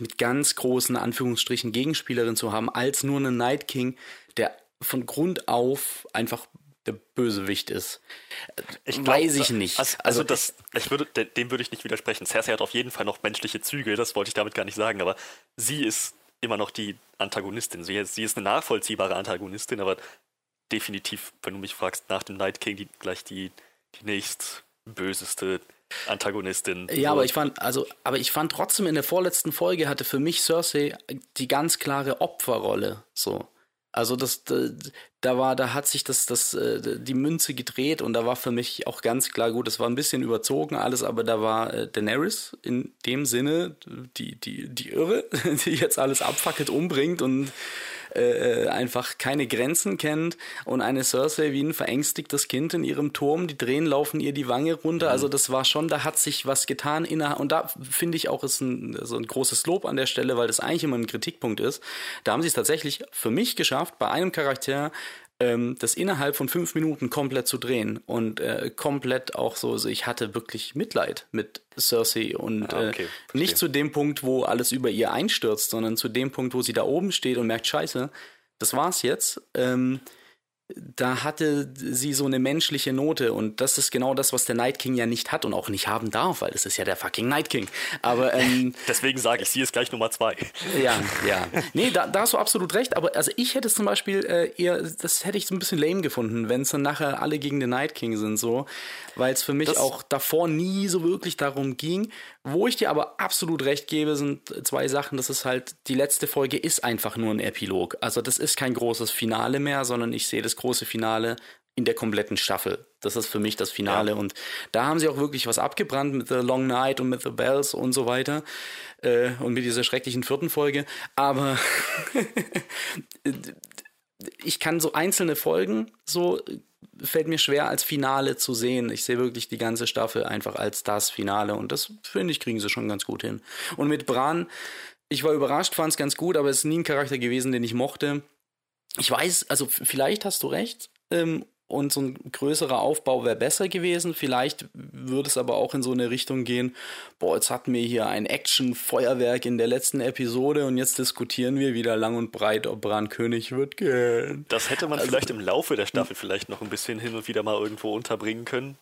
mit ganz großen Anführungsstrichen Gegenspielerin zu haben, als nur einen Night King, der von Grund auf einfach der Bösewicht ist. Ich glaub, Weiß ich nicht. Also, also das, ich würde, de- dem würde ich nicht widersprechen. Cersei hat auf jeden Fall noch menschliche Züge, das wollte ich damit gar nicht sagen, aber sie ist immer noch die Antagonistin. Sie, sie ist eine nachvollziehbare Antagonistin, aber definitiv, wenn du mich fragst, nach dem Night King die, gleich die, die nächst böseste Antagonistin. Ja, So. aber ich fand, also, aber ich fand trotzdem in der vorletzten Folge hatte für mich Cersei die ganz klare Opferrolle. So. Also das, da, war, da hat sich das, das, äh, die Münze gedreht und da war für mich auch ganz klar, gut, es war ein bisschen überzogen alles, aber da war äh, Daenerys in dem Sinne die, die, die Irre, die jetzt alles abfackelt, umbringt und äh, einfach keine Grenzen kennt und eine Cersei wie ein verängstigtes Kind in ihrem Turm, die Tränen laufen ihr die Wange runter. Also das war schon, da hat sich was getan innerhalb und da finde ich auch ist ein, so ein großes Lob an der Stelle, weil das eigentlich immer ein Kritikpunkt ist. Da haben sie es tatsächlich für mich geschafft, bei einem Charakter ähm, das innerhalb von fünf Minuten komplett zu drehen und äh, komplett auch so, so, ich hatte wirklich Mitleid mit Cersei und Ah, okay, äh, nicht zu dem Punkt, wo alles über ihr einstürzt, sondern zu dem Punkt, wo sie da oben steht und merkt, scheiße, das war's jetzt. Ähm, da hatte sie so eine menschliche Note und das ist genau das, was der Night King ja nicht hat und auch nicht haben darf, weil das ist ja der fucking Night King. Aber ähm, Deswegen sage ich, sie ist gleich Nummer zwei. ja, ja. Nee, da, da hast du absolut recht. Aber also ich hätte es zum Beispiel äh, eher, das hätte ich so ein bisschen lame gefunden, wenn es dann nachher alle gegen den Night King sind, so. Weil es für mich Das- auch davor nie so wirklich darum ging. Wo ich dir aber absolut recht gebe, sind zwei Sachen. Das ist halt, die letzte Folge ist einfach nur ein Epilog. Also das ist kein großes Finale mehr, sondern ich sehe das große Finale in der kompletten Staffel. Das ist für mich das Finale. Ja. Und da haben sie auch wirklich was abgebrannt mit The Long Night und mit The Bells und so weiter. Äh, und mit dieser schrecklichen vierten Folge. Aber ich kann so einzelne Folgen, so fällt mir schwer als Finale zu sehen. Ich sehe wirklich die ganze Staffel einfach als das Finale. Und das, finde ich, kriegen sie schon ganz gut hin. Und mit Bran, ich war überrascht, fand es ganz gut, aber es ist nie ein Charakter gewesen, den ich mochte. Ich weiß, also vielleicht hast du recht. Ähm, und so ein größerer Aufbau wäre besser gewesen. Vielleicht würde es aber auch in so eine Richtung gehen, boah, jetzt hatten wir hier ein Action-Feuerwerk in der letzten Episode und jetzt diskutieren wir wieder lang und breit, ob Bran König wird gehen. Das hätte man also, vielleicht im Laufe der Staffel vielleicht noch ein bisschen hin und wieder mal irgendwo unterbringen können.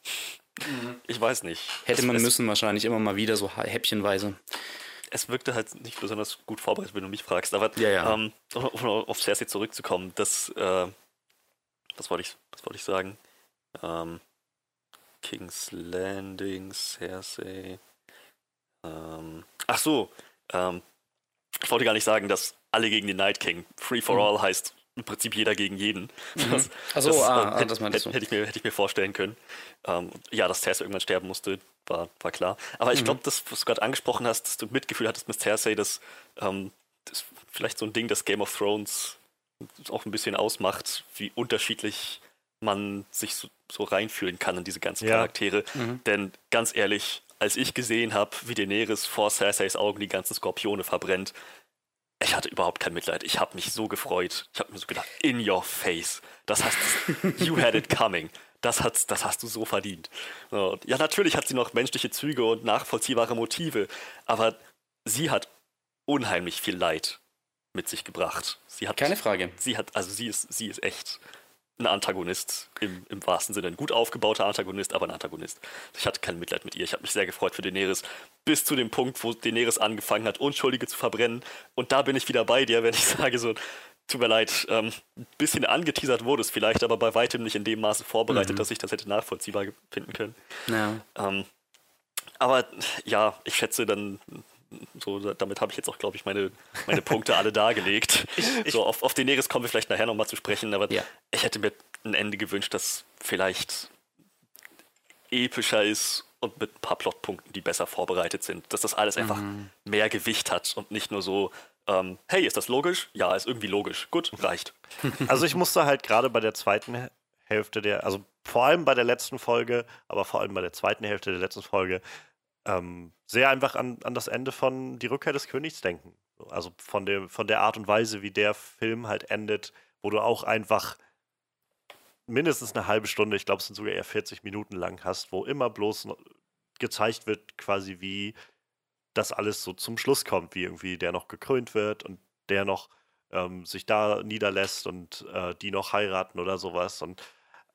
Mhm. Ich weiß nicht. Hätte es, man müssen wahrscheinlich immer mal wieder so häppchenweise es wirkte halt nicht besonders gut vorbereitet, wenn du mich fragst. Aber ja, ja. Ähm, um auf Cersei zurückzukommen, das, äh, was wollte ich, was wollte ich sagen? Ähm, King's Landing, Cersei. Ähm, ach so, ähm, ich wollte gar nicht sagen, dass alle gegen den Night King. Free for mhm. all heißt im Prinzip jeder gegen jeden. Mhm. Das, Achso, das, ah, äh, hätte, das hätte, hätte, ich mir, hätte ich mir vorstellen können. Ähm, ja, dass Cersei irgendwann sterben musste, war, war klar. Aber ich mhm. glaube, das, was du gerade angesprochen hast, dass du Mitgefühl hattest mit Cersei, dass ähm, das vielleicht so ein Ding, das Game of Thrones auch ein bisschen ausmacht, wie unterschiedlich man sich so, so reinfühlen kann in diese ganzen ja. Charaktere. Mhm. Denn ganz ehrlich, als ich gesehen habe, wie Daenerys vor Cerseis Augen die ganzen Skorpione verbrennt, ich hatte überhaupt kein Mitleid. Ich habe mich so gefreut. Ich habe mir so gedacht, in your face. Das heißt, you had it coming. Das, hast, das hast du so verdient. So, ja, natürlich hat sie noch menschliche Züge und nachvollziehbare Motive, aber sie hat unheimlich viel Leid mit sich gebracht. Sie hat, Keine Frage. Sie hat, also sie ist, sie ist echt ein Antagonist im, im wahrsten Sinne. Ein gut aufgebauter Antagonist, aber ein Antagonist. Ich hatte kein Mitleid mit ihr. Ich habe mich sehr gefreut für Daenerys. Bis zu dem Punkt, wo Daenerys angefangen hat, Unschuldige zu verbrennen. Und da bin ich wieder bei dir, wenn ich sage so, tut mir leid, ähm, ein bisschen angeteasert wurde es vielleicht, aber bei weitem nicht in dem Maße vorbereitet, mhm. dass ich das hätte nachvollziehbar finden können. Ja. Ähm, aber ja, ich schätze dann so, damit habe ich jetzt auch, glaube ich, meine, meine Punkte alle dargelegt. Ich, ich, so, auf, auf Daenerys kommen wir vielleicht nachher nochmal zu sprechen, aber ja. ich hätte mir ein Ende gewünscht, das vielleicht epischer ist und mit ein paar Plotpunkten, die besser vorbereitet sind. Dass das alles einfach mhm. mehr Gewicht hat und nicht nur so, ähm, hey, ist das logisch? Ja, ist irgendwie logisch. Gut, reicht. Also ich musste halt gerade bei der zweiten Hälfte der, also vor allem bei der letzten Folge, aber vor allem bei der zweiten Hälfte der letzten Folge, ähm, sehr einfach an, an das Ende von Die Rückkehr des Königs denken. Also von, dem, von der Art und Weise, wie der Film halt endet, wo du auch einfach mindestens eine halbe Stunde, ich glaube, es sind sogar eher 40 Minuten lang hast, wo immer bloß gezeigt wird, quasi wie das alles so zum Schluss kommt, wie irgendwie der noch gekrönt wird und der noch ähm, sich da niederlässt und äh, die noch heiraten oder sowas. Und,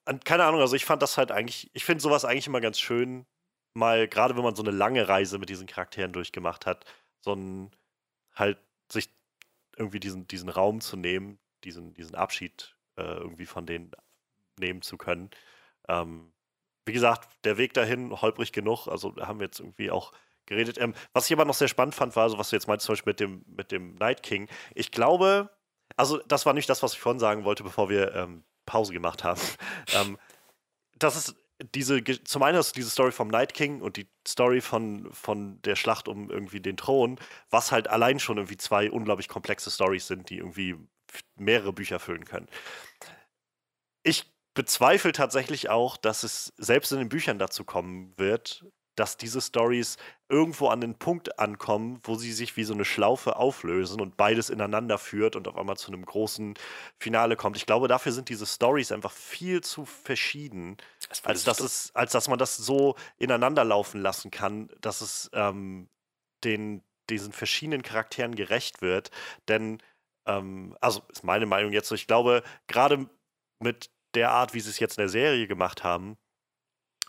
und keine Ahnung, also ich fand das halt eigentlich, ich finde sowas eigentlich immer ganz schön, mal, gerade wenn man so eine lange Reise mit diesen Charakteren durchgemacht hat, so ein halt sich irgendwie diesen, diesen Raum zu nehmen, diesen, diesen Abschied äh, irgendwie von denen nehmen zu können. Ähm, wie gesagt, der Weg dahin holprig genug, also haben wir jetzt irgendwie auch geredet. Ähm, was ich aber noch sehr spannend fand, war, also was du jetzt meinst, zum Beispiel mit dem, mit dem Night King. Ich glaube, also das war nicht das, was ich vorhin sagen wollte, bevor wir ähm, Pause gemacht haben. ähm, das ist diese, zum einen ist diese Story vom Night King und die Story von, von der Schlacht um irgendwie den Thron, was halt allein schon irgendwie zwei unglaublich komplexe Stories sind, die irgendwie mehrere Bücher füllen können. Ich bezweifle tatsächlich auch, dass es selbst in den Büchern dazu kommen wird, dass diese Stories irgendwo an den Punkt ankommen, wo sie sich wie so eine Schlaufe auflösen und beides ineinander führt und auf einmal zu einem großen Finale kommt. Ich glaube, dafür sind diese Stories einfach viel zu verschieden, als dass, es, als dass man das so ineinander laufen lassen kann, dass es ähm, den, diesen verschiedenen Charakteren gerecht wird. Denn, ähm, also ist meine Meinung jetzt so, ich glaube, gerade mit der Art, wie sie es jetzt in der Serie gemacht haben,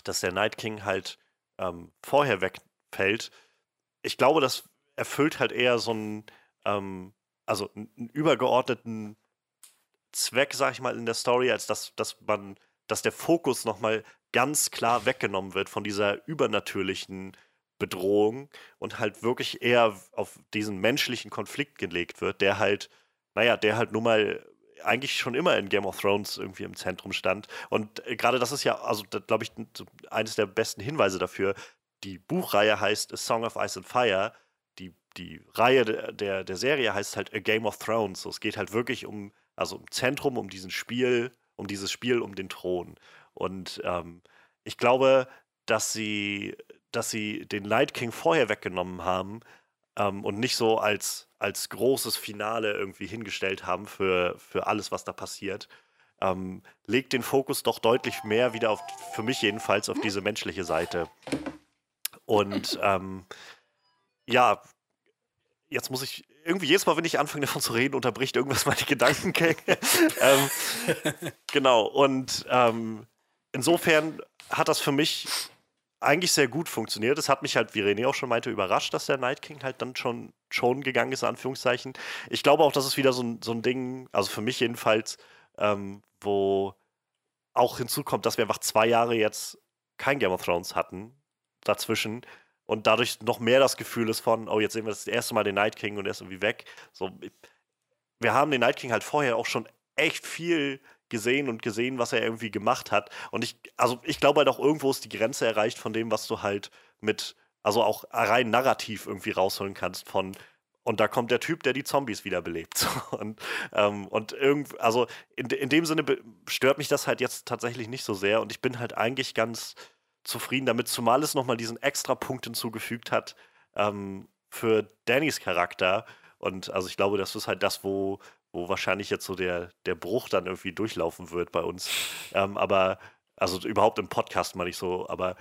dass der Night King halt ähm, vorher wegfällt, ich glaube, das erfüllt halt eher so einen, ähm, also einen übergeordneten Zweck, sag ich mal, in der Story, als dass, dass man, dass der Fokus nochmal ganz klar weggenommen wird von dieser übernatürlichen Bedrohung und halt wirklich eher auf diesen menschlichen Konflikt gelegt wird, der halt, naja, der halt nun mal eigentlich schon immer in Game of Thrones irgendwie im Zentrum stand. Und äh, gerade das ist ja, also glaube ich, eines der besten Hinweise dafür. Die Buchreihe heißt A Song of Ice and Fire. Die, die Reihe der, der Serie heißt halt A Game of Thrones. So, es geht halt wirklich um, also im Zentrum, um diesen Spiel, um dieses Spiel um den Thron. Und ähm, ich glaube, dass sie, dass sie den Night King vorher weggenommen haben ähm, und nicht so als, als großes Finale irgendwie hingestellt haben für, für alles, was da passiert. Ähm, legt den Fokus doch deutlich mehr wieder auf, für mich jedenfalls, auf diese menschliche Seite. Und ähm, ja, jetzt muss ich irgendwie jedes Mal, wenn ich anfange davon zu reden, unterbricht irgendwas meine Gedankengänge. ähm, genau, und ähm, insofern hat das für mich eigentlich sehr gut funktioniert. Es hat mich halt, wie René auch schon meinte, überrascht, dass der Night King halt dann schon, schon gegangen ist, in Anführungszeichen. Ich glaube auch, dass es wieder so ein, so ein Ding, also für mich jedenfalls, ähm, wo auch hinzukommt, dass wir einfach zwei Jahre jetzt kein Game of Thrones hatten dazwischen und dadurch noch mehr das Gefühl ist von, oh, jetzt sehen wir das erste Mal den Night King und er ist irgendwie weg. So, wir haben den Night King halt vorher auch schon echt viel gesehen und gesehen, was er irgendwie gemacht hat. Und ich, also ich glaube halt auch irgendwo ist die Grenze erreicht von dem, was du halt mit, also auch rein narrativ irgendwie rausholen kannst von, und da kommt der Typ, der die Zombies wiederbelebt. und, ähm, und irgend, also in, in dem Sinne stört mich das halt jetzt tatsächlich nicht so sehr und ich bin halt eigentlich ganz zufrieden damit, zumal es nochmal diesen extra Punkt hinzugefügt hat ähm, für Dannys Charakter. Und also ich glaube, das ist halt das, wo, wo wahrscheinlich jetzt so der, der Bruch dann irgendwie durchlaufen wird bei uns. Ähm, aber, also überhaupt im Podcast mal nicht so, aber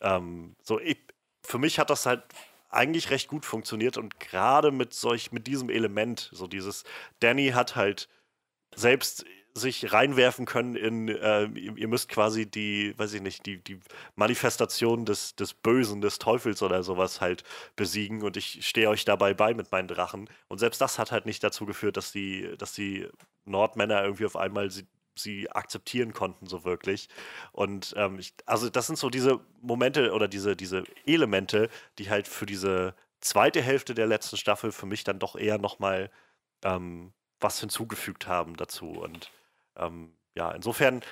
ähm, so, ich, für mich hat das halt eigentlich recht gut funktioniert und gerade mit solch, mit diesem Element, so dieses, Danny hat halt selbst sich reinwerfen können in, äh, ihr müsst quasi die, weiß ich nicht, die, die Manifestation des, des Bösen, des Teufels oder sowas halt besiegen und ich stehe euch dabei bei mit meinen Drachen. Und selbst das hat halt nicht dazu geführt, dass die, dass die Nordmänner irgendwie auf einmal sie, sie akzeptieren konnten, so wirklich. Und ähm, ich, also das sind so diese Momente oder diese, diese Elemente, die halt für diese zweite Hälfte der letzten Staffel für mich dann doch eher nochmal ähm, was hinzugefügt haben dazu. Und ähm, ja, insofern,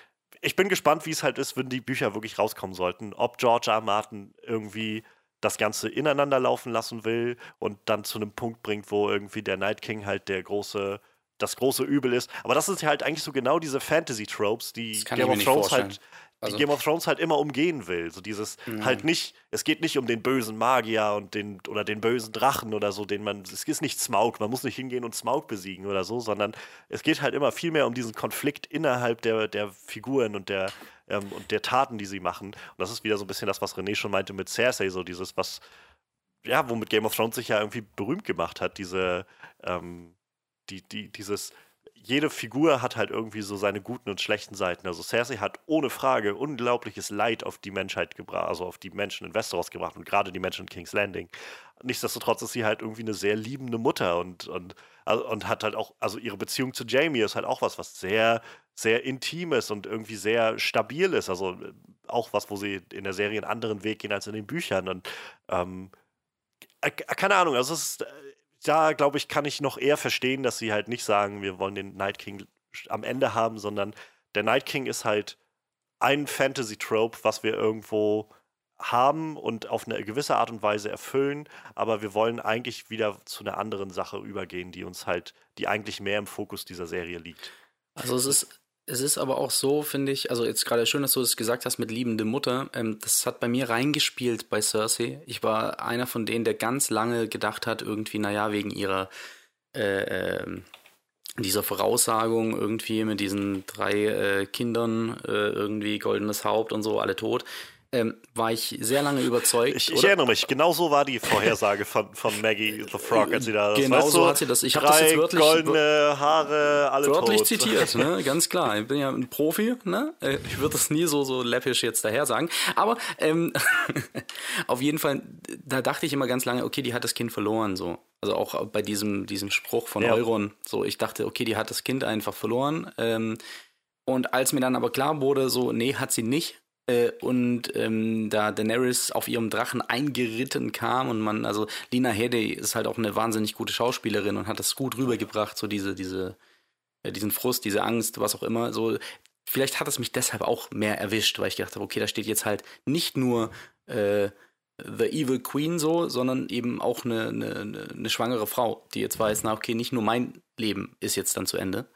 ich bin gespannt, wie es halt ist, wenn die Bücher wirklich rauskommen sollten. Ob George R. Martin irgendwie das Ganze ineinander laufen lassen will und dann zu einem Punkt bringt, wo irgendwie der Night King halt der große, das große Übel ist. Aber das sind halt eigentlich so genau diese Fantasy-Tropes, die Game of Thrones halt also, die Game of Thrones halt immer umgehen will. So dieses mh. halt nicht, es geht nicht um den bösen Magier und den oder den bösen Drachen oder so, den man, es ist nicht Smaug, man muss nicht hingehen und Smaug besiegen oder so, sondern es geht halt immer viel mehr um diesen Konflikt innerhalb der, der Figuren und der, ähm, und der Taten, die sie machen. Und das ist wieder so ein bisschen das, was René schon meinte mit Cersei, so dieses, was, ja, womit Game of Thrones sich ja irgendwie berühmt gemacht hat, diese, ähm, die, die, dieses jede Figur hat halt irgendwie so seine guten und schlechten Seiten. Also Cersei hat ohne Frage unglaubliches Leid auf die Menschheit gebracht, also auf die Menschen in Westeros gebracht und gerade die Menschen in King's Landing. Nichtsdestotrotz ist sie halt irgendwie eine sehr liebende Mutter und, und, also, und hat halt auch, also ihre Beziehung zu Jamie ist halt auch was, was sehr, sehr intim ist und irgendwie sehr stabil ist. Also äh, auch was, wo sie in der Serie einen anderen Weg gehen als in den Büchern. Und ähm, äh, keine Ahnung, also es ist äh, da glaube ich, kann ich noch eher verstehen, dass sie halt nicht sagen, wir wollen den Night King am Ende haben, sondern der Night King ist halt ein Fantasy-Trope, was wir irgendwo haben und auf eine gewisse Art und Weise erfüllen, aber wir wollen eigentlich wieder zu einer anderen Sache übergehen, die uns halt, die eigentlich mehr im Fokus dieser Serie liegt. Also es ist es ist aber auch so, finde ich, also jetzt gerade schön, dass du das gesagt hast mit liebende Mutter. Ähm, das hat bei mir reingespielt bei Cersei. Ich war einer von denen, der ganz lange gedacht hat, irgendwie, naja, wegen ihrer äh, äh, dieser Voraussagung irgendwie mit diesen drei äh, Kindern, äh, irgendwie goldenes Haupt und so, alle tot ähm, war ich sehr lange überzeugt. Ich, ich erinnere mich, genau so war die Vorhersage von, von Maggie the Frog, als sie da Genau weißt so hat sie das. Ich habe das jetzt wörtlich, goldene Haare, alle wörtlich tot. zitiert, ne? ganz klar. Ich bin ja ein Profi, ne? Äh, ich würde das nie so so läppisch jetzt daher sagen, aber ähm, auf jeden Fall, da dachte ich immer ganz lange, okay, die hat das Kind verloren, so. Also auch bei diesem diesem Spruch von ja. Euron, so ich dachte, okay, die hat das Kind einfach verloren. Ähm, und als mir dann aber klar wurde, so, nee, hat sie nicht, äh, und ähm, da Daenerys auf ihrem Drachen eingeritten kam und man, also Lina Headey ist halt auch eine wahnsinnig gute Schauspielerin und hat das gut rübergebracht, so diese, diese, äh, diesen Frust, diese Angst, was auch immer, so, vielleicht hat es mich deshalb auch mehr erwischt, weil ich gedacht habe, okay, da steht jetzt halt nicht nur äh, The Evil Queen so, sondern eben auch eine, eine, eine schwangere Frau, die jetzt weiß, na okay, nicht nur mein Leben ist jetzt dann zu Ende.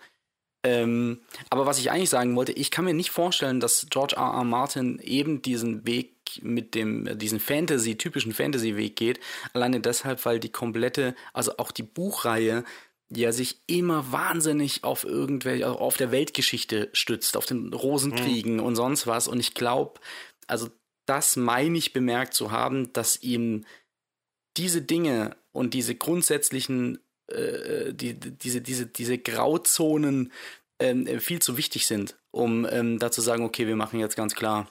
Ähm, aber was ich eigentlich sagen wollte, ich kann mir nicht vorstellen, dass George R. R. Martin eben diesen Weg mit dem, diesen Fantasy, typischen Fantasy-Weg geht. Alleine deshalb, weil die komplette, also auch die Buchreihe, ja sich immer wahnsinnig auf irgendwelche, also auf der Weltgeschichte stützt, auf den Rosenkriegen mhm. und sonst was. Und ich glaube, also das meine ich bemerkt zu haben, dass ihm diese Dinge und diese grundsätzlichen äh, die, diese, diese, diese Grauzonen ähm, viel zu wichtig sind, um ähm, da zu sagen, okay, wir machen jetzt ganz klar,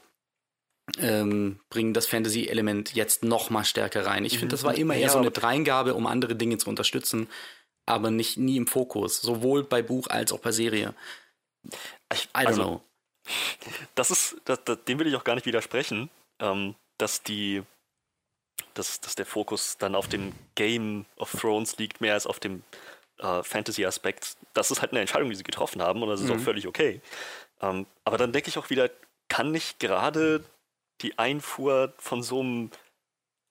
ähm, bringen das Fantasy-Element jetzt noch mal stärker rein. Ich finde, das war immer eher so eine Dreingabe, um andere Dinge zu unterstützen, aber nicht nie im Fokus, sowohl bei Buch als auch bei Serie. Ich, I don't also, know. Das ist, das, das, dem will ich auch gar nicht widersprechen, ähm, dass die dass, dass der Fokus dann auf dem Game of Thrones liegt, mehr als auf dem äh, Fantasy-Aspekt. Das ist halt eine Entscheidung, die sie getroffen haben und das ist mhm. auch völlig okay. Ähm, aber dann denke ich auch wieder, kann nicht gerade die Einfuhr von so einem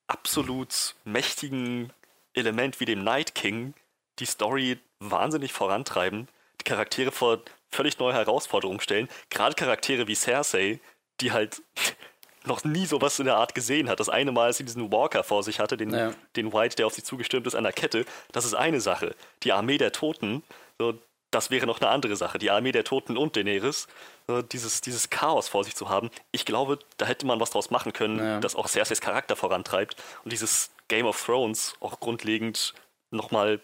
absolut mächtigen Element wie dem Night King die Story wahnsinnig vorantreiben, die Charaktere vor völlig neue Herausforderungen stellen, gerade Charaktere wie Cersei, die halt noch nie sowas in der Art gesehen hat. Das eine Mal, als sie diesen Walker vor sich hatte, den, ja. den White, der auf sie zugestürmt ist, an der Kette, das ist eine Sache. Die Armee der Toten, so, das wäre noch eine andere Sache. Die Armee der Toten und Daenerys, so, dieses, dieses Chaos vor sich zu haben, ich glaube, da hätte man was draus machen können, ja. das auch Cerseis Charakter vorantreibt und dieses Game of Thrones auch grundlegend nochmal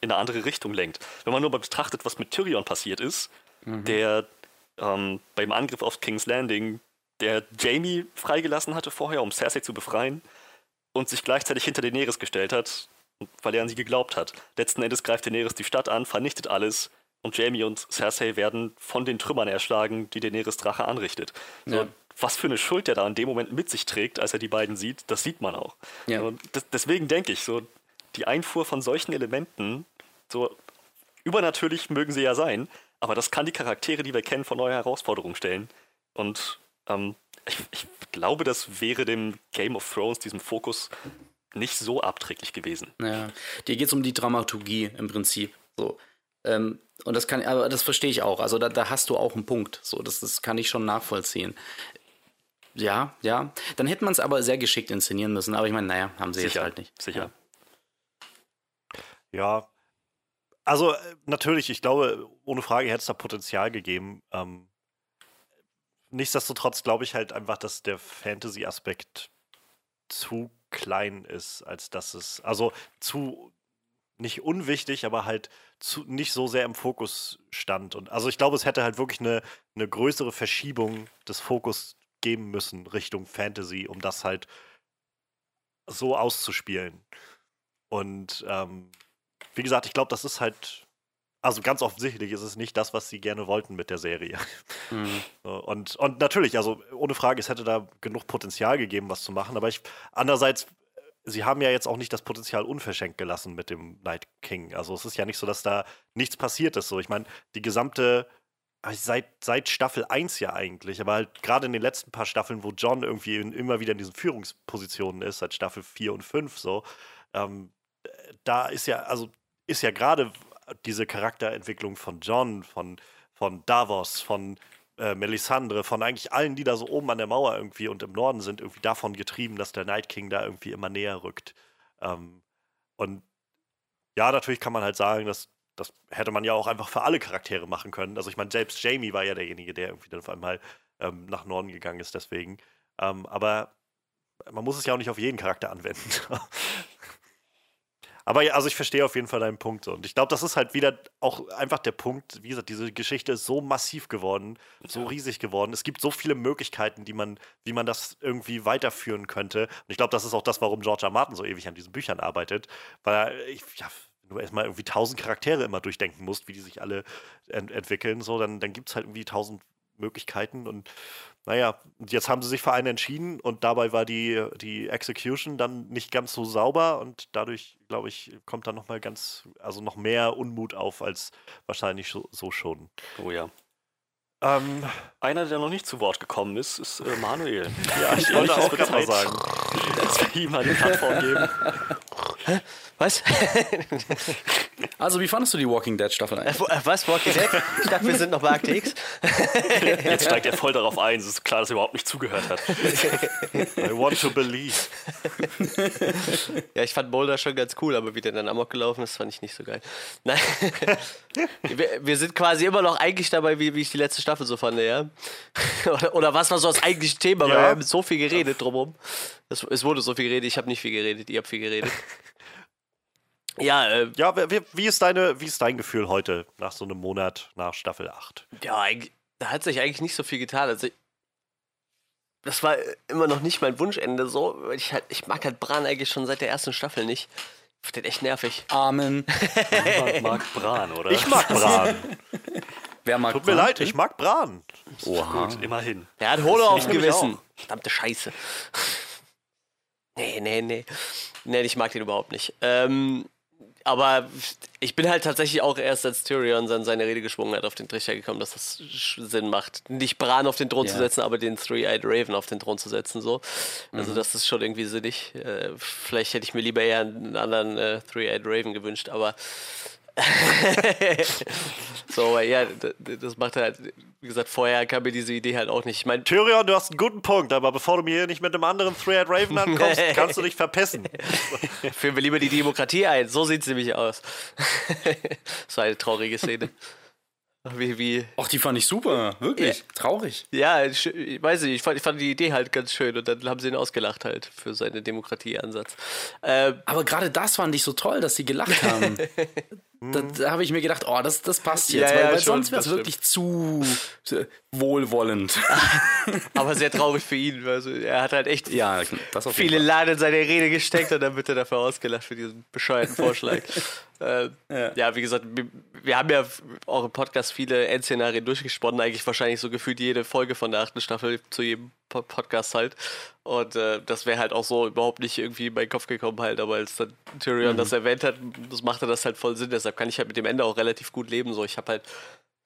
in eine andere Richtung lenkt. Wenn man nur mal betrachtet, was mit Tyrion passiert ist, mhm. der ähm, beim Angriff auf King's Landing der Jamie freigelassen hatte vorher, um Cersei zu befreien und sich gleichzeitig hinter Daenerys gestellt hat, weil er an sie geglaubt hat. Letzten Endes greift Daenerys die Stadt an, vernichtet alles und Jamie und Cersei werden von den Trümmern erschlagen, die Daenerys Drache anrichtet. Ja. was für eine Schuld er da in dem Moment mit sich trägt, als er die beiden sieht, das sieht man auch. Ja. Das, deswegen denke ich, so die Einfuhr von solchen Elementen, so übernatürlich mögen sie ja sein, aber das kann die Charaktere, die wir kennen, vor neue Herausforderungen stellen. Und ähm, ich, ich, glaube, das wäre dem Game of Thrones, diesem Fokus, nicht so abträglich gewesen. Ja, dir geht es um die Dramaturgie im Prinzip. So. Ähm, und das kann, aber das verstehe ich auch. Also da, da hast du auch einen Punkt. So, das, das kann ich schon nachvollziehen. Ja, ja. Dann hätte man es aber sehr geschickt inszenieren müssen. Aber ich meine, naja, haben sie sicher, jetzt halt nicht. Sicher. Ja. ja. Also äh, natürlich, ich glaube, ohne Frage hätte es da Potenzial gegeben. Ähm, nichtsdestotrotz glaube ich halt einfach, dass der Fantasy-Aspekt zu klein ist, als dass es, also zu nicht unwichtig, aber halt zu, nicht so sehr im Fokus stand. Und also ich glaube, es hätte halt wirklich eine, eine größere Verschiebung des Fokus geben müssen Richtung Fantasy, um das halt so auszuspielen. Und ähm, wie gesagt, ich glaube, das ist halt also ganz offensichtlich ist es nicht das, was sie gerne wollten mit der Serie. Mhm. Und, und natürlich, also ohne Frage, es hätte da genug Potenzial gegeben, was zu machen. Aber ich, andererseits, sie haben ja jetzt auch nicht das Potenzial unverschenkt gelassen mit dem Night King. Also es ist ja nicht so, dass da nichts passiert ist. So, ich meine, die gesamte seit, seit Staffel 1 ja eigentlich, aber halt gerade in den letzten paar Staffeln, wo John irgendwie in, immer wieder in diesen Führungspositionen ist, seit Staffel 4 und 5 so, ähm, da ist ja, also ist ja gerade diese Charakterentwicklung von John, von, von Davos, von äh, Melisandre, von eigentlich allen, die da so oben an der Mauer irgendwie und im Norden sind, irgendwie davon getrieben, dass der Night King da irgendwie immer näher rückt. Ähm, und ja, natürlich kann man halt sagen, dass das hätte man ja auch einfach für alle Charaktere machen können. Also ich meine, selbst Jamie war ja derjenige, der irgendwie dann auf einmal ähm, nach Norden gegangen ist, deswegen. Ähm, aber man muss es ja auch nicht auf jeden Charakter anwenden. Aber ja, also ich verstehe auf jeden Fall deinen Punkt. Und ich glaube, das ist halt wieder auch einfach der Punkt. Wie gesagt, diese Geschichte ist so massiv geworden, so ja. riesig geworden. Es gibt so viele Möglichkeiten, die man, wie man das irgendwie weiterführen könnte. Und ich glaube, das ist auch das, warum George R. Martin so ewig an diesen Büchern arbeitet. Weil ich, ja, wenn du erstmal irgendwie tausend Charaktere immer durchdenken musst, wie die sich alle ent entwickeln, so, dann, dann gibt es halt irgendwie tausend Möglichkeiten und naja, jetzt haben sie sich für einen entschieden und dabei war die, die Execution dann nicht ganz so sauber und dadurch, glaube ich, kommt dann nochmal ganz, also noch mehr Unmut auf als wahrscheinlich so, so schon. Oh ja. Ähm, Einer, der noch nicht zu Wort gekommen ist, ist äh, Manuel. ja, ich wollte auch gerade mal sagen. dass wir ihm eine Plattform geben. Was? Also, wie fandest du die Walking Dead Staffel 1? Äh, Was? Walking Dead? Ich dachte, wir sind noch bei Akte X. Jetzt steigt er voll darauf ein. Es ist klar, dass er überhaupt nicht zugehört hat. I want to believe. Ja, ich fand Boulder schon ganz cool, aber wie der dann Amok gelaufen ist, fand ich nicht so geil. Nein. wir, wir sind quasi immer noch eigentlich dabei, wie, wie ich die letzte Staffel so fand, ja. Oder, oder was war so das eigentliche Thema? Weil Ja. wir haben so viel geredet drumherum. Es, es wurde so viel geredet, ich habe nicht viel geredet, ihr habt viel geredet. Ja, äh, Ja, wie, wie- ist deine, wie ist dein Gefühl heute nach so einem Monat nach Staffel 8? ja, da hat sich eigentlich nicht so viel getan. Also, das war immer noch nicht mein Wunschende so. Ich, halt, ich mag halt Bran eigentlich schon seit der ersten Staffel nicht. Ich find den echt nervig. Amen. Niemand mag Bran, oder? Ich mag Bran. Wer mag Tut mir Bran? leid, ich mag Bran. Oha. Gut, immerhin. Der hat Holo aufs Gewissen. Verdammte Scheiße. Nee, nee, nee. Nee, ich mag den überhaupt nicht. Ähm, aber ich bin halt tatsächlich auch erst als Tyrion dann seine Rede geschwungen hat auf den Trichter gekommen, dass das Sinn macht. Nicht Bran auf den Thron zu Ja. setzen, aber den Three-Eyed Raven auf den Thron zu setzen. So. Mhm. Also das ist schon irgendwie sinnig. Äh, vielleicht hätte ich mir lieber eher einen anderen äh, Three-Eyed Raven gewünscht, aber so, aber ja, das macht halt, wie gesagt, vorher kam mir diese Idee halt auch nicht. Ich meine, Tyrion, du hast einen guten Punkt, aber bevor du mir hier nicht mit einem anderen Three-Eyed Raven ankommst, kannst du dich verpissen. Führen wir lieber die Demokratie ein. So sieht es nämlich aus. das war eine traurige Szene. Wie, wie, Ach, die fand ich super. Wirklich. Traurig. ja, ich, ich weiß nicht, ich fand, ich fand die Idee halt ganz schön und dann haben sie ihn ausgelacht halt für seinen Demokratieansatz. Ähm, Aber gerade das fand ich so toll, dass sie gelacht haben. Da da habe ich mir gedacht, oh, das, das passt jetzt, Ja, weil, ja, weil schon, sonst wäre es wirklich zu äh, wohlwollend. aber sehr traurig für ihn. Also er hat halt echt ja, viele. Laden in seine Rede gesteckt und dann wird er dafür ausgelacht für diesen bescheuerten Vorschlag. ähm, ja. Ja. wie gesagt, wir, wir haben ja auch im Podcast viele Endszenarien durchgesponnen, eigentlich wahrscheinlich so gefühlt jede Folge von der achten Staffel zu jedem Podcast halt. Und äh, das wäre halt auch so überhaupt nicht irgendwie in meinen Kopf gekommen halt, aber als dann Tyrion das erwähnt hat, das machte das halt voll Sinn, deshalb kann ich halt mit dem Ende auch relativ gut leben. So, ich habe halt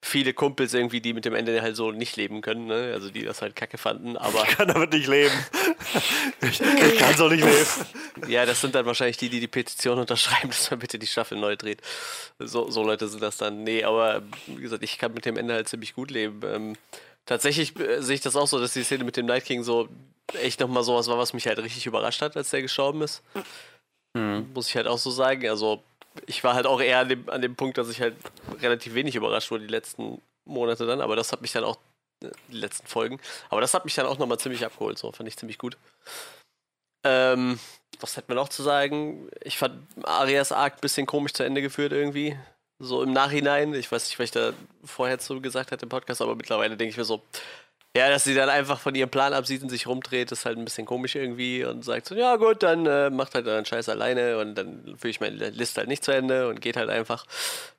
viele Kumpels irgendwie, die mit dem Ende halt so nicht leben können, ne? also die das halt kacke fanden, aber Ich kann damit nicht leben. Ich, ich kann so nicht leben. Ja, das sind dann wahrscheinlich die, die die Petition unterschreiben, dass man bitte die Staffel neu dreht. So, so Leute sind das dann. Nee, aber wie gesagt, ich kann mit dem Ende halt ziemlich gut leben. Ähm, tatsächlich äh, sehe ich das auch so, dass die Szene mit dem Night King so echt nochmal sowas war, was mich halt richtig überrascht hat, als der gestorben ist. Muss ich halt auch so sagen. Also, ich war halt auch eher an dem, an dem Punkt, dass ich halt relativ wenig überrascht wurde die letzten Monate dann, aber das hat mich dann auch, äh, die letzten Folgen, aber das hat mich dann auch nochmal ziemlich abgeholt, so fand ich ziemlich gut. Ähm, was hätte man noch zu sagen? Ich fand Arias Arc ein bisschen komisch zu Ende geführt irgendwie. So im Nachhinein. Ich weiß nicht, was ich da vorher zu gesagt hatte im Podcast, aber mittlerweile denke ich mir so, ja, dass sie dann einfach von ihrem Plan absieht und sich rumdreht, ist halt ein bisschen komisch irgendwie und sagt so, ja gut, dann äh, macht halt euren Scheiß alleine und dann führe ich meine Liste halt nicht zu Ende und geht halt einfach.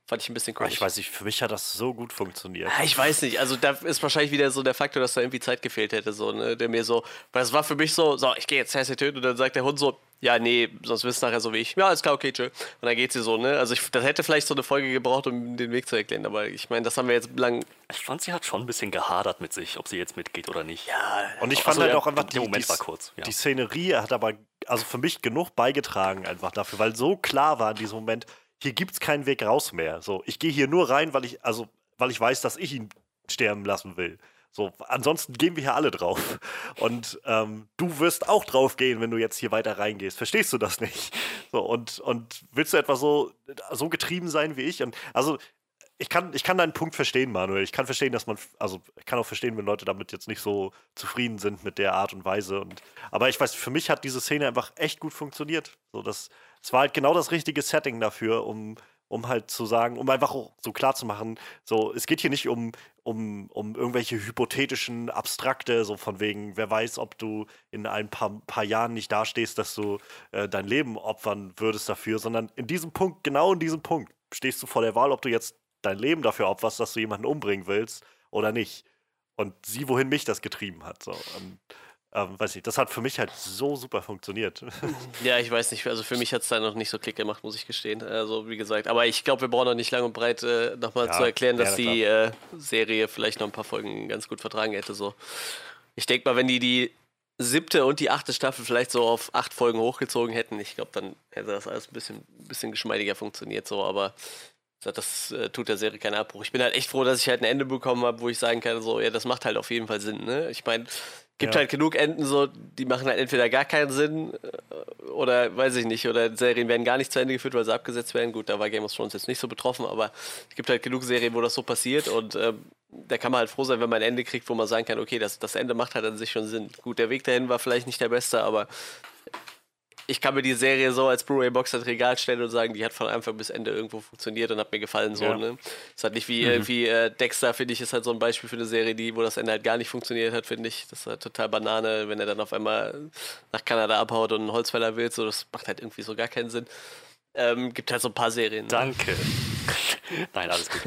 Fand ich ein bisschen komisch. Ich weiß nicht, für mich hat das so gut funktioniert. Ja, Ich weiß nicht, also da ist wahrscheinlich wieder so der Faktor, dass da irgendwie Zeit gefehlt hätte, so, ne, der mir so, weil es war für mich so, so, ich gehe jetzt Cersei töten und dann sagt der Hund so, ja, nee, sonst wirst du nachher so wie ich. Ja, ist klar, okay, tschö. Und dann geht sie so, ne, also ich, das hätte vielleicht so eine Folge gebraucht, um den Weg zu erklären, aber ich meine, das haben wir jetzt lang, Ich fand, sie hat schon ein bisschen gehadert mit sich, ob sie jetzt mitgeht oder nicht. ja, Und ich Ach fand so, halt ja, auch einfach, der die, Moment die, war kurz, ja. die Szenerie hat aber, also für mich genug beigetragen einfach dafür, weil so klar war in diesem Moment, hier gibt es keinen Weg raus mehr. So, ich gehe hier nur rein, weil ich, also, weil ich weiß, dass ich ihn sterben lassen will. So, ansonsten gehen wir hier alle drauf. Und ähm, du wirst auch drauf gehen, wenn du jetzt hier weiter reingehst. Verstehst du das nicht? So, und, und willst du etwa so, so getrieben sein wie ich? Und also, ich kann, ich kann deinen Punkt verstehen, Manuel. Ich kann verstehen, dass man, also ich kann auch verstehen, wenn Leute damit jetzt nicht so zufrieden sind mit der Art und Weise. Und, aber ich weiß, für mich hat diese Szene einfach echt gut funktioniert. So, das, es war halt genau das richtige Setting dafür, um, um halt zu sagen, um einfach so klar zu machen, so, es geht hier nicht um, um, um irgendwelche hypothetischen Abstrakte, so von wegen, wer weiß, ob du in ein paar, paar Jahren nicht dastehst, dass du äh, dein Leben opfern würdest dafür, sondern in diesem Punkt, genau in diesem Punkt, stehst du vor der Wahl, ob du jetzt dein Leben dafür opferst, dass du jemanden umbringen willst oder nicht. und sieh, wohin mich das getrieben hat. So. Und, ähm, weiß nicht, das hat für mich halt so super funktioniert. Ja, ich weiß nicht, also für mich hat es da noch nicht so Klick gemacht, muss ich gestehen. Also wie gesagt, aber ich glaube, wir brauchen noch nicht lang und breit äh, nochmal Ja, zu erklären, dass die äh, Serie vielleicht noch ein paar Folgen ganz gut vertragen hätte. So. Ich denke mal, wenn die die siebte und die achte Staffel vielleicht so auf acht Folgen hochgezogen hätten, ich glaube, dann hätte das alles ein bisschen, bisschen geschmeidiger funktioniert. So, aber das äh, tut der Serie keinen Abbruch. Ich bin halt echt froh, dass ich halt ein Ende bekommen habe, wo ich sagen kann, so, ja, das macht halt auf jeden Fall Sinn. Ne? Ich meine, gibt Ja. halt genug Enden, so, die machen halt entweder gar keinen Sinn äh, oder weiß ich nicht, oder Serien werden gar nicht zu Ende geführt, weil sie abgesetzt werden. Gut, da war Game of Thrones jetzt nicht so betroffen, aber es gibt halt genug Serien, wo das so passiert und ähm, da kann man halt froh sein, wenn man ein Ende kriegt, wo man sagen kann, okay, das, das Ende macht halt an sich schon Sinn. Gut, der Weg dahin war vielleicht nicht der beste, aber ich kann mir die Serie so als Blu-ray-Box ins Regal stellen und sagen, die hat von Anfang bis Ende irgendwo funktioniert und hat mir gefallen. So, Ja. ne? Ist halt nicht wie, äh, wie äh, Dexter, finde ich, ist halt so ein Beispiel für eine Serie, die, wo das Ende halt gar nicht funktioniert hat, finde ich. Das ist halt total Banane, wenn er dann auf einmal nach Kanada abhaut und einen Holzfäller will. So, das macht halt irgendwie so gar keinen Sinn. Ähm, gibt halt so ein paar Serien. Ne? Danke. Nein, alles gut.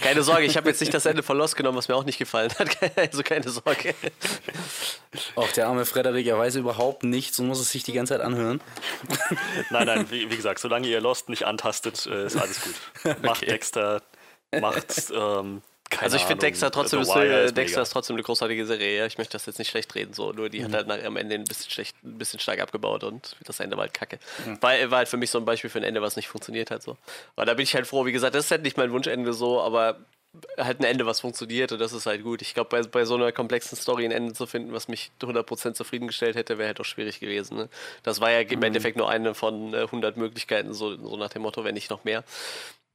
Keine Sorge, ich habe jetzt nicht das Ende von Lost genommen, was mir auch nicht gefallen hat. Also keine Sorge. Auch der arme Frederik, er weiß überhaupt nichts und muss es sich die ganze Zeit anhören. Nein, nein, wie, wie gesagt, solange ihr Lost nicht antastet, äh, ist alles gut. Macht Dexter, macht. Ähm, keine Also ich finde Dexter trotzdem ist, äh, Dexter mega. ist trotzdem eine großartige Serie. Ich möchte das jetzt nicht schlecht reden, so nur die hat halt nach, am Ende ein bisschen schlecht, ein bisschen stark abgebaut und das Ende war halt kacke. War, war halt für mich so ein Beispiel für ein Ende, was nicht funktioniert hat. So. Aber da bin ich halt froh, wie gesagt, das ist halt nicht mein Wunschende so, aber halt ein Ende, was funktioniert und das ist halt gut. Ich glaube, bei, bei so einer komplexen Story ein Ende zu finden, was mich 100% zufriedengestellt hätte, wäre halt auch schwierig gewesen. Ne? Das war ja im Endeffekt nur eine von äh, 100 Möglichkeiten, so, so nach dem Motto, wenn nicht noch mehr.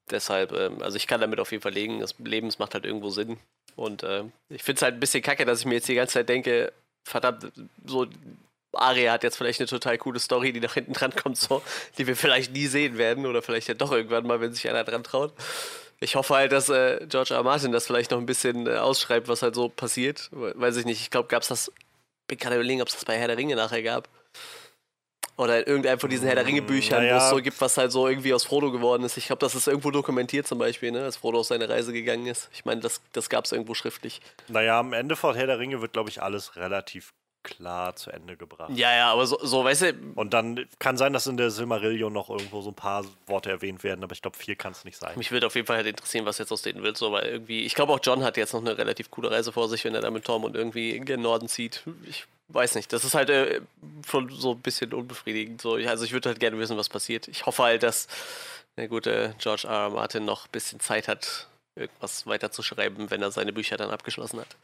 Deshalb, ähm, also ich kann damit auf jeden Fall legen. Das Leben macht halt irgendwo Sinn. Und äh, ich finde es halt ein bisschen kacke, dass ich mir jetzt die ganze Zeit denke, verdammt, so Aria hat jetzt vielleicht eine total coole Story, die nach hinten dran kommt, so, die wir vielleicht nie sehen werden oder vielleicht ja doch irgendwann mal, wenn sich einer dran traut. Ich hoffe halt, dass äh, George R. Martin das vielleicht noch ein bisschen äh, ausschreibt, was halt so passiert. We- Weiß ich nicht. Ich glaube, gab es das. Bin gerade überlegen, ob es das bei Herr der Ringe nachher gab. Oder in irgendeinem von diesen Herr der Ringe-Büchern, wo Naja. es so gibt, was halt so irgendwie aus Frodo geworden ist. Ich glaube, das ist irgendwo dokumentiert zum Beispiel, ne? als Frodo auf seine Reise gegangen ist. Ich meine, das, das gab es irgendwo schriftlich. Naja, am Ende von Herr der Ringe wird, glaube ich, alles relativ klar zu Ende gebracht. Ja, ja, aber so, so weißt du, Und dann kann sein, dass in der Silmarillion noch irgendwo so ein paar Worte erwähnt werden, aber ich glaube, viel kann es nicht sein. Mich würde auf jeden Fall halt interessieren, was jetzt aus denen wird, so, weil irgendwie, ich glaube auch John hat jetzt noch eine relativ coole Reise vor sich, wenn er da mit Tom und irgendwie in den Norden zieht. Ich weiß nicht, das ist halt äh, schon so ein bisschen unbefriedigend. So. Also ich würde halt gerne wissen, was passiert. Ich hoffe halt, dass der gute George R. R. Martin noch ein bisschen Zeit hat, irgendwas weiterzuschreiben, wenn er seine Bücher dann abgeschlossen hat.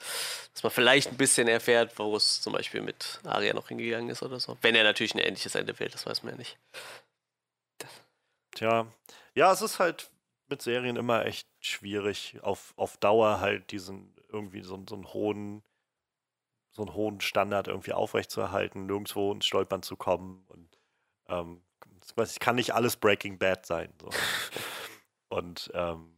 Dass man vielleicht ein bisschen erfährt, wo es zum Beispiel mit Arya noch hingegangen ist oder so. Wenn er natürlich ein ähnliches Ende wählt, das weiß man ja nicht. Tja, ja, es ist halt mit Serien immer echt schwierig, auf, auf Dauer halt diesen irgendwie so, so einen hohen, so einen hohen Standard irgendwie aufrechtzuerhalten, nirgendwo ins Stolpern zu kommen und ähm, ich weiß, ich kann nicht alles Breaking Bad sein. So. und ähm,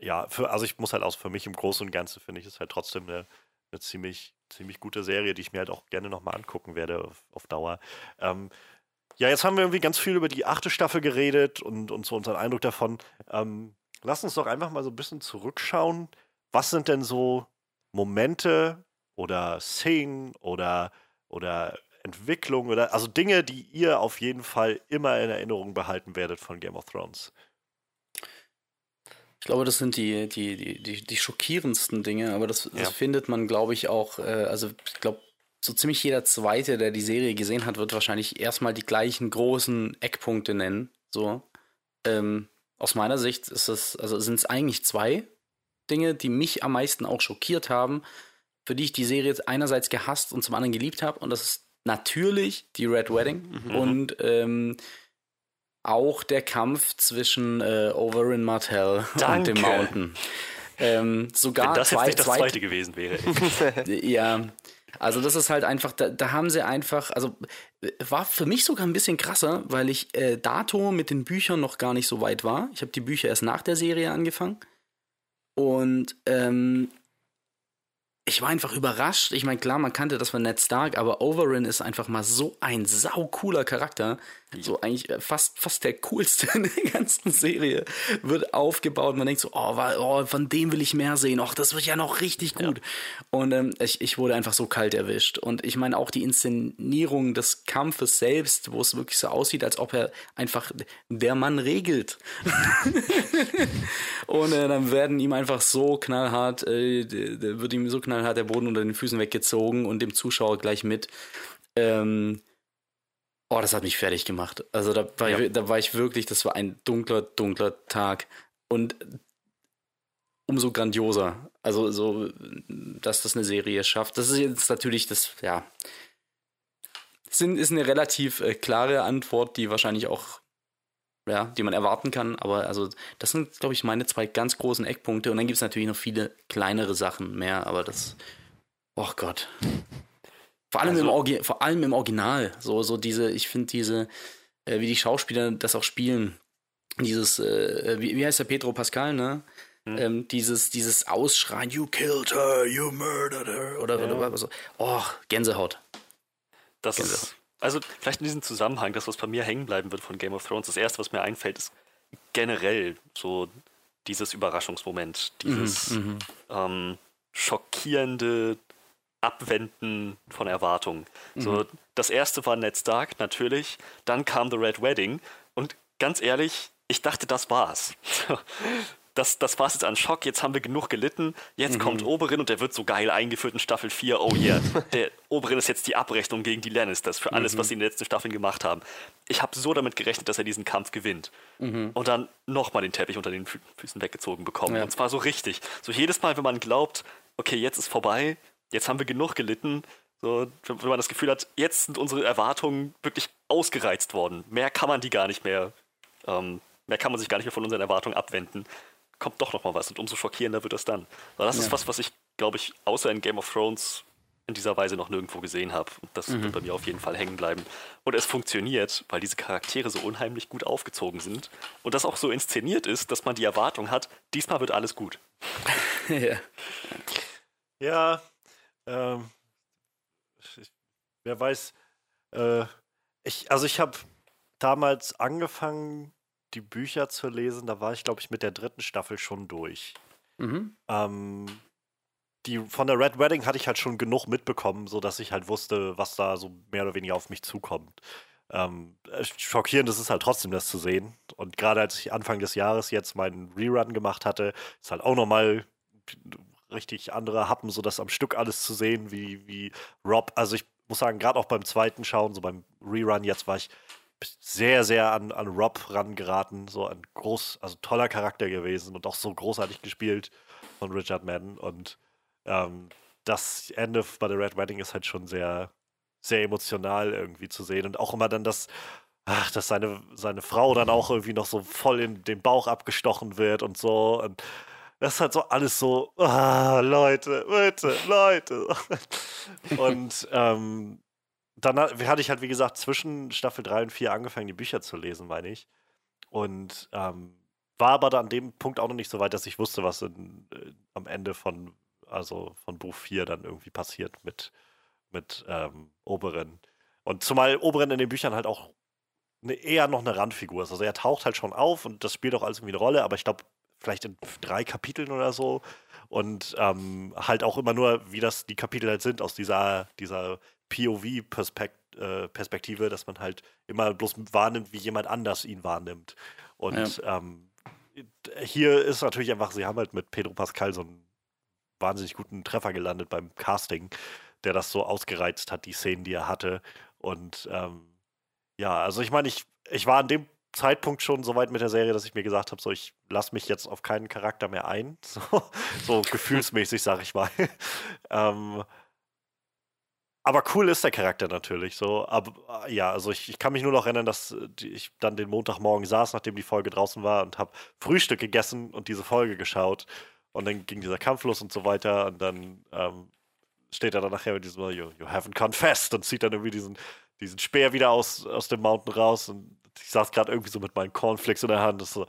ja, für, also ich muss halt auch für mich im Großen und Ganzen finde ich es halt trotzdem eine, eine ziemlich, ziemlich gute Serie, die ich mir halt auch gerne nochmal angucken werde auf, auf Dauer. Ähm, ja, jetzt haben wir irgendwie ganz viel über die achte Staffel geredet und, und so unseren Eindruck davon. Ähm, lass uns doch einfach mal so ein bisschen zurückschauen. Was sind denn so Momente oder Szenen oder, oder Entwicklungen oder also Dinge, die ihr auf jeden Fall immer in Erinnerung behalten werdet von Game of Thrones? Ich glaube, das sind die, die, die, die, die schockierendsten Dinge, aber das, das Ja. findet man, glaube ich, auch, äh, also ich glaube, so ziemlich jeder Zweite, der die Serie gesehen hat, wird wahrscheinlich erstmal die gleichen großen Eckpunkte nennen. So. Ähm, aus meiner Sicht ist es, also sind es eigentlich zwei Dinge, die mich am meisten auch schockiert haben, für die ich die Serie einerseits gehasst und zum anderen geliebt habe. Und das ist natürlich die Red Wedding und ähm, auch der Kampf zwischen äh, Oberyn Martell und Danke. dem Mountain. Ähm, sogar Wenn das jetzt zwei, nicht das zwei, zweite gewesen wäre. ja, also das ist halt einfach, da, da haben sie einfach, also war für mich sogar ein bisschen krasser, weil ich äh, dato mit den Büchern noch gar nicht so weit war. Ich habe die Bücher erst nach der Serie angefangen. Und ähm, ich war einfach überrascht. Ich meine, klar, man kannte das von Ned Stark, aber Oberyn ist einfach mal so ein saucooler Charakter. So eigentlich äh, fast, fast der coolste in der ganzen Serie, wird aufgebaut. Man denkt so, oh, oh, von dem will ich mehr sehen. Och, das wird ja noch richtig gut. Ja. Und ähm, ich, ich wurde einfach so kalt erwischt. Und ich meine auch die Inszenierung des Kampfes selbst, wo es wirklich so aussieht, als ob er einfach der Mann regelt. und äh, dann werden ihm einfach so knallhart, äh, wird ihm so knallhart der Boden unter den Füßen weggezogen und dem Zuschauer gleich mit. Ähm, Oh, das hat mich fertig gemacht. Also da war, ja. ich, da war ich wirklich, das war ein dunkler, dunkler Tag. Und umso grandioser. Also so, dass das eine Serie schafft. Das ist jetzt natürlich das, ja, sind, ist eine relativ äh, klare Antwort, die wahrscheinlich auch, ja, die man erwarten kann. Aber also, das sind, glaube ich, meine zwei ganz großen Eckpunkte. Und dann gibt es natürlich noch viele kleinere Sachen mehr, aber das, oh Gott. Vor allem, also, im, Orgi vor allem im Original. So, so diese, ich finde diese, äh, wie die Schauspieler das auch spielen. Dieses, äh, wie, wie heißt der Pedro Pascal, ne? Hm. Ähm, dieses, dieses Ausschreien, you killed her, you murdered her, oder, ja. oder so. Oh, Gänsehaut. Das Gänsehaut. ist, also vielleicht in diesem Zusammenhang, das, was bei mir hängen bleiben wird von Game of Thrones, das erste, was mir einfällt, ist generell so dieses Überraschungsmoment, dieses mhm, mhm. ähm, schockierende, Abwenden von Erwartungen. Mhm. So, das erste war Ned Stark, natürlich. Dann kam The Red Wedding. Und ganz ehrlich, ich dachte, das war's. Das, das war's jetzt an Schock, jetzt haben wir genug gelitten. Jetzt mhm. kommt Oberin und der wird so geil eingeführt in Staffel 4. Oh yeah, der Oberin ist jetzt die Abrechnung gegen die Lannisters für alles, mhm. was sie in den letzten Staffeln gemacht haben. Ich habe so damit gerechnet, dass er diesen Kampf gewinnt. Mhm. Und dann nochmal den Teppich unter den Füßen weggezogen bekommen. Ja. Und zwar so richtig. So jedes Mal, wenn man glaubt, okay, jetzt ist vorbei, jetzt haben wir genug gelitten. So, wenn man das Gefühl hat, jetzt sind unsere Erwartungen wirklich ausgereizt worden. Mehr kann man die gar nicht mehr, ähm, mehr kann man sich gar nicht mehr von unseren Erwartungen abwenden. Kommt doch noch mal was und umso schockierender wird das dann. Aber das ja. ist was, was ich, glaube ich, außer in Game of Thrones in dieser Weise noch nirgendwo gesehen habe. Und das mhm. wird bei mir auf jeden Fall hängen bleiben. Und es funktioniert, weil diese Charaktere so unheimlich gut aufgezogen sind und das auch so inszeniert ist, dass man die Erwartung hat, diesmal wird alles gut. ja. ja, ähm, ich, wer weiß, äh, ich, also ich habe damals angefangen, die Bücher zu lesen, da war ich, glaube ich, mit der dritten Staffel schon durch. Mhm. Ähm, die, von der Red Wedding hatte ich halt schon genug mitbekommen, sodass ich halt wusste, was da so mehr oder weniger auf mich zukommt. Ähm, schockierend ist es halt trotzdem, das zu sehen. Und gerade als ich Anfang des Jahres jetzt meinen Rerun gemacht hatte, ist halt auch nochmal richtig andere Happen, so das am Stück alles zu sehen, wie, wie Rob. Also ich muss sagen, gerade auch beim zweiten Schauen, so beim Rerun jetzt war ich sehr, sehr an, an Rob rangeraten. So ein groß, also toller Charakter gewesen und auch so großartig gespielt von Richard Madden. Und ähm, das Ende bei der Red Wedding ist halt schon sehr, sehr emotional irgendwie zu sehen. Und auch immer dann das, ach, dass seine, seine Frau dann auch irgendwie noch so voll in den Bauch abgestochen wird und so. Und das ist halt so alles so, ah, Leute, bitte, Leute. und ähm, dann hatte ich halt, wie gesagt, zwischen Staffel 3 und 4 angefangen, die Bücher zu lesen, meine ich. Und ähm, war aber da an dem Punkt auch noch nicht so weit, dass ich wusste, was in, äh, am Ende von, also von Buch 4 dann irgendwie passiert mit, mit ähm, Oberin. Und zumal Oberin in den Büchern halt auch eine, eher noch eine Randfigur ist. Also er taucht halt schon auf und das spielt auch alles irgendwie eine Rolle, aber ich glaube, vielleicht in drei Kapiteln oder so. Und ähm, halt auch immer nur, wie das die Kapitel halt sind, aus dieser, dieser POV-Perspektive, äh, dass man halt immer bloß wahrnimmt, wie jemand anders ihn wahrnimmt. Und ja. ähm, hier ist natürlich einfach, sie haben halt mit Pedro Pascal so einen wahnsinnig guten Treffer gelandet beim Casting, der das so ausgereizt hat, die Szenen, die er hatte. Und ähm, ja, also ich meine, ich, ich war an dem Zeitpunkt schon so weit mit der Serie, dass ich mir gesagt habe, so ich lasse mich jetzt auf keinen Charakter mehr ein, so, so gefühlsmäßig, sag ich mal. ähm, aber cool ist der Charakter natürlich so. Aber ja, also ich, ich kann mich nur noch erinnern, dass ich dann den Montagmorgen saß, nachdem die Folge draußen war und habe Frühstück gegessen und diese Folge geschaut. Und dann ging dieser Kampf los und so weiter. Und dann ähm, steht er dann nachher mit diesem you, you haven't confessed und zieht dann irgendwie diesen, diesen Speer wieder aus, aus dem Mountain raus und ich saß gerade irgendwie so mit meinen Cornflakes in der Hand. So,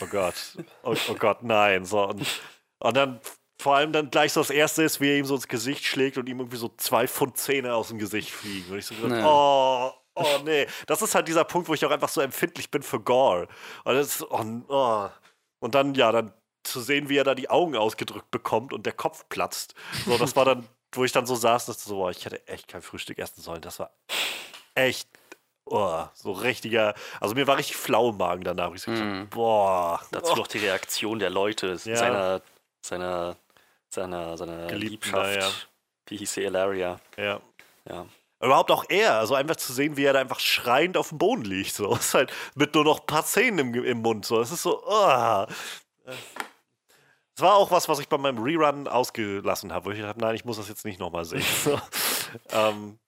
oh Gott, oh, oh Gott, nein. So, und, und dann vor allem dann gleich so das erste ist, wie er ihm so ins Gesicht schlägt und ihm irgendwie so zwei Pfund Zähne aus dem Gesicht fliegen. Und ich so gedacht, oh, oh nee. Das ist halt dieser Punkt, wo ich auch einfach so empfindlich bin für Gore. Und, das oh, oh. und dann, ja, dann zu sehen, wie er da die Augen ausgedrückt bekommt und der Kopf platzt. So, das war dann, wo ich dann so saß, dass so, boah, ich hätte echt kein Frühstück essen sollen. Das war echt oh, so richtiger, also mir war richtig flau im Magen danach. Ich so, mm. boah. Dazu oh. noch die Reaktion der Leute, ja. seiner, seiner, seiner, seiner Geliebten, Liebschaft. Ja. Wie hieß sie, Ilaria? Ja. Ja. Überhaupt auch er, also einfach zu sehen, wie er da einfach schreiend auf dem Boden liegt. So. ist halt mit nur noch ein paar Zähnen im, im Mund. So. Es ist so, oh. Es war auch was, was ich bei meinem Rerun ausgelassen habe, wo ich dachte, nein, ich muss das jetzt nicht nochmal sehen. ähm,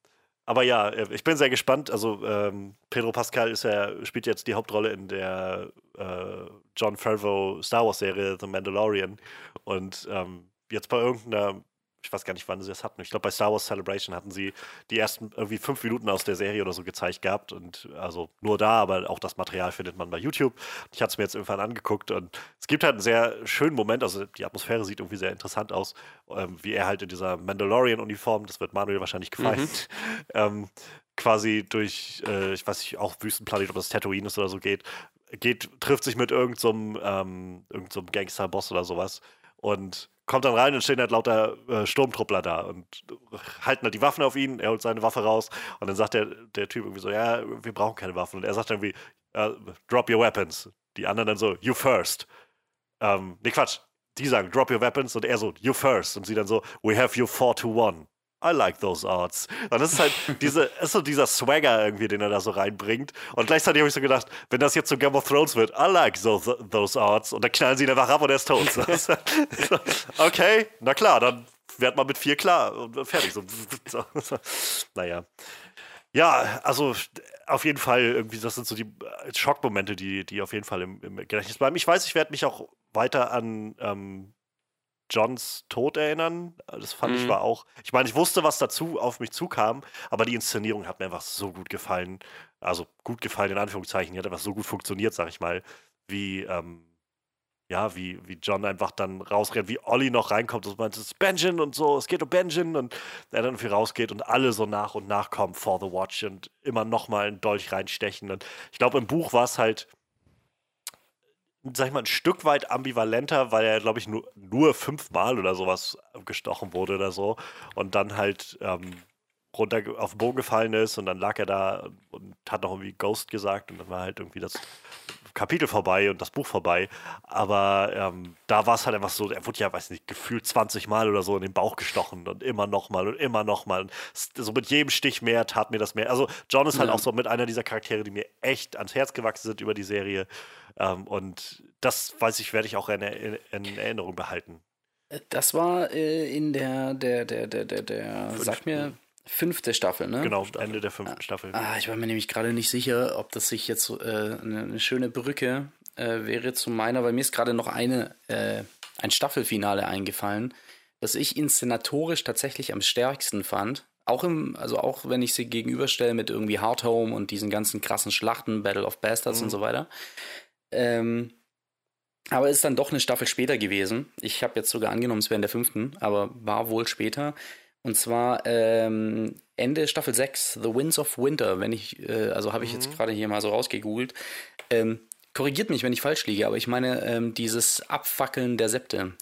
aber ja, äh, ich bin sehr gespannt. Also ähm, Pedro Pascal ist ja, spielt jetzt die Hauptrolle in der äh, John Favreau Star Wars Serie The Mandalorian. Und ähm, jetzt bei irgendeiner ich weiß gar nicht, wann sie das hatten. Ich glaube, bei Star Wars Celebration hatten sie die ersten irgendwie fünf Minuten aus der Serie oder so gezeigt gehabt. Und also nur da, aber auch das Material findet man bei YouTube. Ich hatte es mir jetzt irgendwann angeguckt und es gibt halt einen sehr schönen Moment. Also die Atmosphäre sieht irgendwie sehr interessant aus, ähm, wie er halt in dieser Mandalorian-Uniform, das wird Manuel wahrscheinlich gefallen, mhm. ähm, quasi durch, äh, ich weiß nicht, auch Wüstenplanet, ob das Tatooine ist oder so geht, geht, trifft sich mit irgendeinem so ähm, irgend so Gangster-Boss oder sowas und kommt dann rein und stehen halt lauter äh, Sturmtruppler da und halten halt die Waffen auf ihn. Er holt seine Waffe raus und dann sagt der, der Typ irgendwie so: Ja, wir brauchen keine Waffen. Und er sagt dann irgendwie: uh, Drop your weapons. Die anderen dann so: You first. Ähm, nee, Quatsch. Die sagen: Drop your weapons und er so: You first. Und sie dann so: We have you four to one. I like those arts. Und das ist halt diese, ist so dieser Swagger irgendwie, den er da so reinbringt. Und gleichzeitig habe ich so gedacht, wenn das jetzt so Game of Thrones wird, I like those, those arts. Und dann knallen sie ihn einfach ab und er ist tot. okay, na klar, dann wird man mit vier klar und fertig. So, naja. Ja, also auf jeden Fall irgendwie, das sind so die Schockmomente, die, die auf jeden Fall im, im Gedächtnis bleiben. Ich weiß, ich werde mich auch weiter an ähm, Johns Tod erinnern. Das fand mhm. ich war auch. Ich meine, ich wusste, was dazu auf mich zukam, aber die Inszenierung hat mir einfach so gut gefallen. Also gut gefallen in Anführungszeichen. Die hat einfach so gut funktioniert, sag ich mal, wie. Ähm, ja, wie, wie John einfach dann rausrennt, wie Olli noch reinkommt und meint, es ist Benjamin und so, es geht um Benjamin und er dann irgendwie rausgeht und alle so nach und nach kommen for the Watch und immer nochmal einen Dolch reinstechen. Und ich glaube, im Buch war es halt sag ich mal, ein Stück weit ambivalenter, weil er, glaube ich, nur, nur fünfmal oder sowas gestochen wurde oder so. Und dann halt ähm, runter auf den Boden gefallen ist und dann lag er da und hat noch irgendwie Ghost gesagt und dann war halt irgendwie das Kapitel vorbei und das Buch vorbei. Aber ähm, da war es halt einfach so, er wurde ja, weiß nicht, gefühlt 20 Mal oder so in den Bauch gestochen und immer nochmal und immer nochmal. So mit jedem Stich mehr tat mir das mehr. Also John ist halt ja. auch so mit einer dieser Charaktere, die mir echt ans Herz gewachsen sind über die Serie. Ähm, und das, weiß ich, werde ich auch in, in, in, Erinnerung behalten. Das war äh, in der, der, der, der, der, der, sag mir, fünfte Staffel, ne? Genau, Ende der fünften Staffel. Ah, ich war mir nämlich gerade nicht sicher, ob das sich jetzt äh, eine, eine, schöne Brücke äh, wäre zu meiner, weil mir ist gerade noch eine, äh, ein Staffelfinale eingefallen, das ich inszenatorisch tatsächlich am stärksten fand. Auch im, also auch wenn ich sie gegenüberstelle mit irgendwie Hard Home und diesen ganzen krassen Schlachten, Battle of Bastards mhm. und so weiter. Ähm, aber ist dann doch eine Staffel später gewesen. Ich habe jetzt sogar angenommen, es wäre in der fünften, aber war wohl später. Und zwar ähm, Ende Staffel 6, The Winds of Winter, wenn ich, äh, also habe ich mhm. jetzt gerade hier mal so rausgegoogelt. Ähm, korrigiert mich, wenn ich falsch liege, aber ich meine ähm, dieses Abfackeln der Septe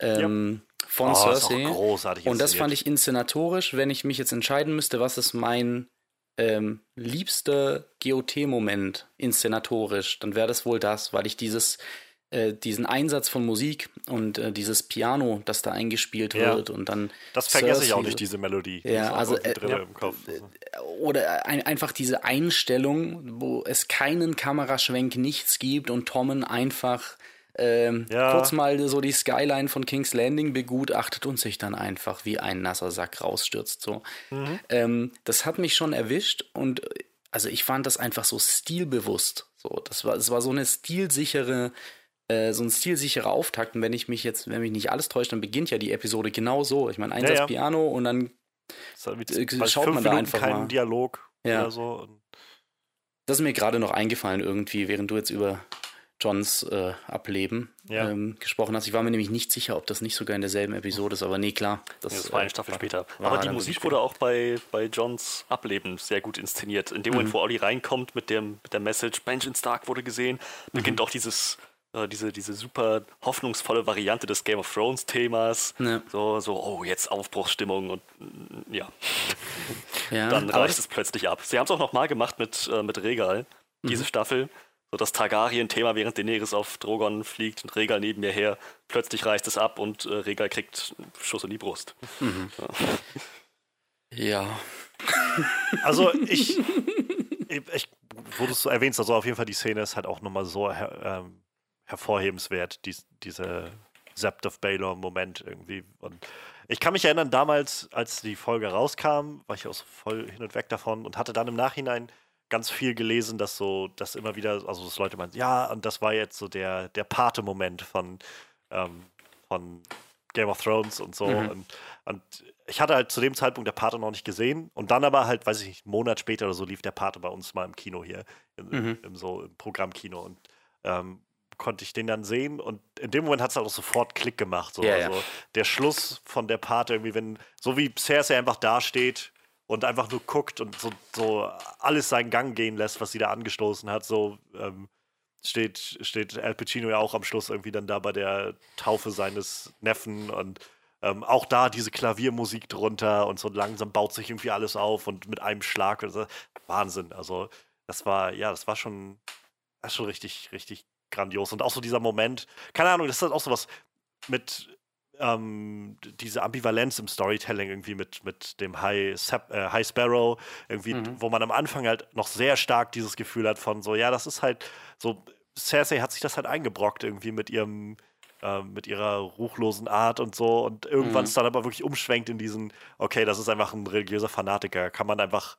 ähm, ja. von oh, Cersei. großartig Und das fand ich inszenatorisch, wenn ich mich jetzt entscheiden müsste, was ist mein ähm, liebster GOT-Moment inszenatorisch, dann wäre das wohl das, weil ich dieses äh, diesen Einsatz von Musik und äh, dieses Piano, das da eingespielt ja. wird und dann. Das vergesse Cersei, ich auch nicht, diese Melodie. Ja, also äh, ja. oder ein, einfach diese Einstellung, wo es keinen Kameraschwenk, nichts gibt und Tommen einfach ähm, ja. kurz mal so die Skyline von King's Landing begutachtet und sich dann einfach wie ein nasser Sack rausstürzt. So. Mhm. Ähm, das hat mich schon erwischt und also ich fand das einfach so stilbewusst. So, das war, es war so eine stilsichere äh, so ein stilsicherer Auftakt. Und wenn ich mich jetzt, wenn mich nicht alles täuscht, dann beginnt ja die Episode genau so. Ich meine, Einsatz ja, ja. Piano und dann äh, schaut man da einfach keinen mal. Dialog ja. oder so. Das ist mir gerade noch eingefallen irgendwie, während du jetzt über Johns äh, Ableben Ja. ähm, gesprochen hast. Ich war mir nämlich nicht sicher, ob das nicht sogar in derselben Episode ist, aber nee, klar. Das, Das war eine äh, Staffel war- später. Aber die dann Musik wurde auch bei, bei Johns Ableben sehr gut inszeniert. In dem Moment, wo Olli reinkommt mit, dem, mit der Message, Benjamin Stark wurde gesehen, beginnt auch dieses, äh, diese, diese super hoffnungsvolle Variante des Game of Thrones Themas. Ja. So, so, oh, jetzt Aufbruchsstimmung und mm, ja, Ja, dann reißt es plötzlich ab. Sie haben es auch nochmal gemacht mit, äh, mit Regal, diese Staffel. So das Targaryen-Thema, während Daenerys auf Drogon fliegt und Regal neben ihr her. Plötzlich reißt es ab und äh, Regal kriegt einen Schuss in die Brust. Ja, Also ich, ich, ich wo du es so erwähnst, also auf jeden Fall die Szene ist halt auch nochmal so ähm, hervorhebenswert, dies, diese Sept of Baelor-Moment irgendwie. Und ich kann mich erinnern, damals, als die Folge rauskam, war ich auch so voll hin und weg davon und hatte dann im Nachhinein ganz viel gelesen, dass so, dass immer wieder, also dass Leute meinen, ja, und das war jetzt so der, der Pate-Moment von, ähm, von Game of Thrones und so. Und, und ich hatte halt zu dem Zeitpunkt der Pate noch nicht gesehen und dann aber halt, weiß ich nicht, einen Monat später oder so lief der Pate bei uns mal im Kino hier, im, im so im Programmkino und ähm, konnte ich den dann sehen und in dem Moment hat es auch sofort Klick gemacht. So. Ja, ja. also der Schluss von der Pate irgendwie, wenn, so wie Cersei einfach dasteht und einfach nur guckt und so, so alles seinen Gang gehen lässt, was sie da angestoßen hat, so ähm, steht, steht Al Pacino ja auch am Schluss irgendwie dann da bei der Taufe seines Neffen und ähm, auch da diese Klaviermusik drunter und so langsam baut sich irgendwie alles auf und mit einem Schlag. so. Wahnsinn. Also, das war, ja, das war schon, das ist schon richtig, richtig grandios. Und auch so dieser Moment, keine Ahnung, das ist halt auch so was mit ähm, diese Ambivalenz im Storytelling irgendwie mit, mit dem High, Sep äh, High Sparrow, irgendwie, wo man am Anfang halt noch sehr stark dieses Gefühl hat von so, ja, das ist halt so, Cersei hat sich das halt eingebrockt irgendwie mit ihrem, ähm, mit ihrer ruchlosen Art und so und irgendwann es dann aber wirklich umschwenkt in diesen, okay, das ist einfach ein religiöser Fanatiker, kann man einfach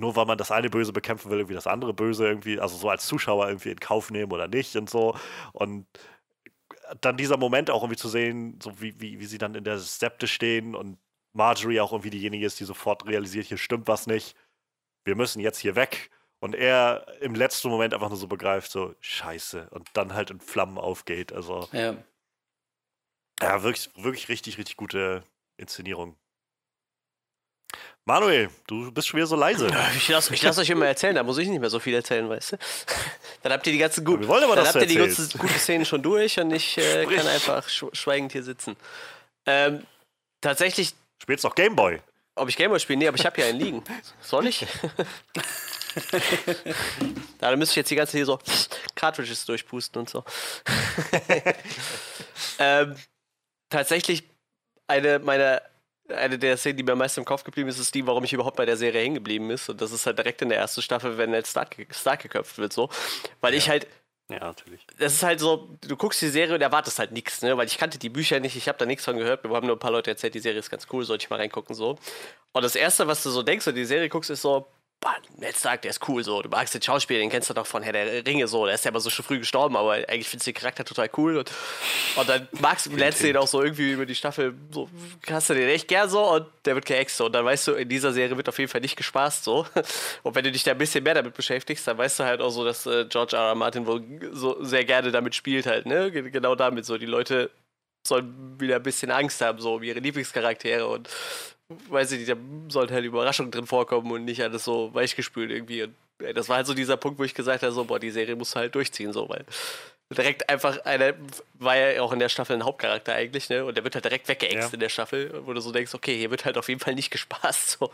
nur weil man das eine Böse bekämpfen will, irgendwie das andere Böse irgendwie, also so als Zuschauer irgendwie in Kauf nehmen oder nicht und so. Und dann dieser Moment auch irgendwie zu sehen, so wie, wie, wie sie dann in der Septe stehen und Marjorie auch irgendwie diejenige ist, die sofort realisiert, hier stimmt was nicht. Wir müssen jetzt hier weg. Und er im letzten Moment einfach nur so begreift, so Scheiße. Und dann halt in Flammen aufgeht. Also, ja. ja, wirklich, wirklich richtig, richtig gute Inszenierung. Manuel, du bist schon wieder so leise. Ich lasse lass euch immer erzählen, da muss ich nicht mehr so viel erzählen, weißt du? Dann habt ihr die ganzen guten, aber, dann habt ihr die ganzen guten Szenen schon durch und ich äh, kann einfach sch schweigend hier sitzen. Ähm, tatsächlich, Spielst doch Gameboy. ob ich Gameboy spiele? Nee, aber ich habe ja einen liegen. Soll ich? da, dann müsste ich jetzt die ganze hier so Cartridges durchpusten und so. ähm, tatsächlich eine meiner eine der Szenen, die mir am meisten im Kopf geblieben ist, ist die, warum ich überhaupt bei der Serie hängen geblieben ist. Und das ist halt direkt in der ersten Staffel, wenn Ned Stark, Stark geköpft wird, so. Weil ich halt, Ja, natürlich. das ist halt so, du guckst die Serie und erwartest halt nichts, ne? Weil ich kannte die Bücher nicht, ich habe da nichts von gehört. Wir haben nur ein paar Leute erzählt, die Serie ist ganz cool, sollte ich mal reingucken, so. Und das Erste, was du so denkst, wenn du die Serie guckst, ist so, boah, Ned Stark, der ist cool, so. Du magst den Schauspieler, den kennst du doch von Herr der Ringe, so. Der ist ja aber so schon früh gestorben, aber eigentlich findest du den Charakter total cool. Und, und dann magst du, lernst den auch so irgendwie über die Staffel, so, hast du den echt gern so und der wird geäxt, so. Und dann weißt du, in dieser Serie wird auf jeden Fall nicht gespaßt, so. Und wenn du dich da ein bisschen mehr damit beschäftigst, dann weißt du halt auch so, dass äh, George R. R. Martin wohl so sehr gerne damit spielt halt, ne? Ge- Genau damit, so. Die Leute sollen wieder ein bisschen Angst haben, so um ihre Lieblingscharaktere und weiß ich nicht, da sollten halt Überraschungen drin vorkommen und nicht alles so weichgespült irgendwie. Und ey, das war halt so dieser Punkt, wo ich gesagt habe, so, boah, die Serie musst du halt durchziehen, so, weil direkt einfach einer, war ja auch in der Staffel ein Hauptcharakter eigentlich, ne? Und der wird halt direkt weggeext Ja. in der Staffel, wo du so denkst, okay, hier wird halt auf jeden Fall nicht gespaßt, so.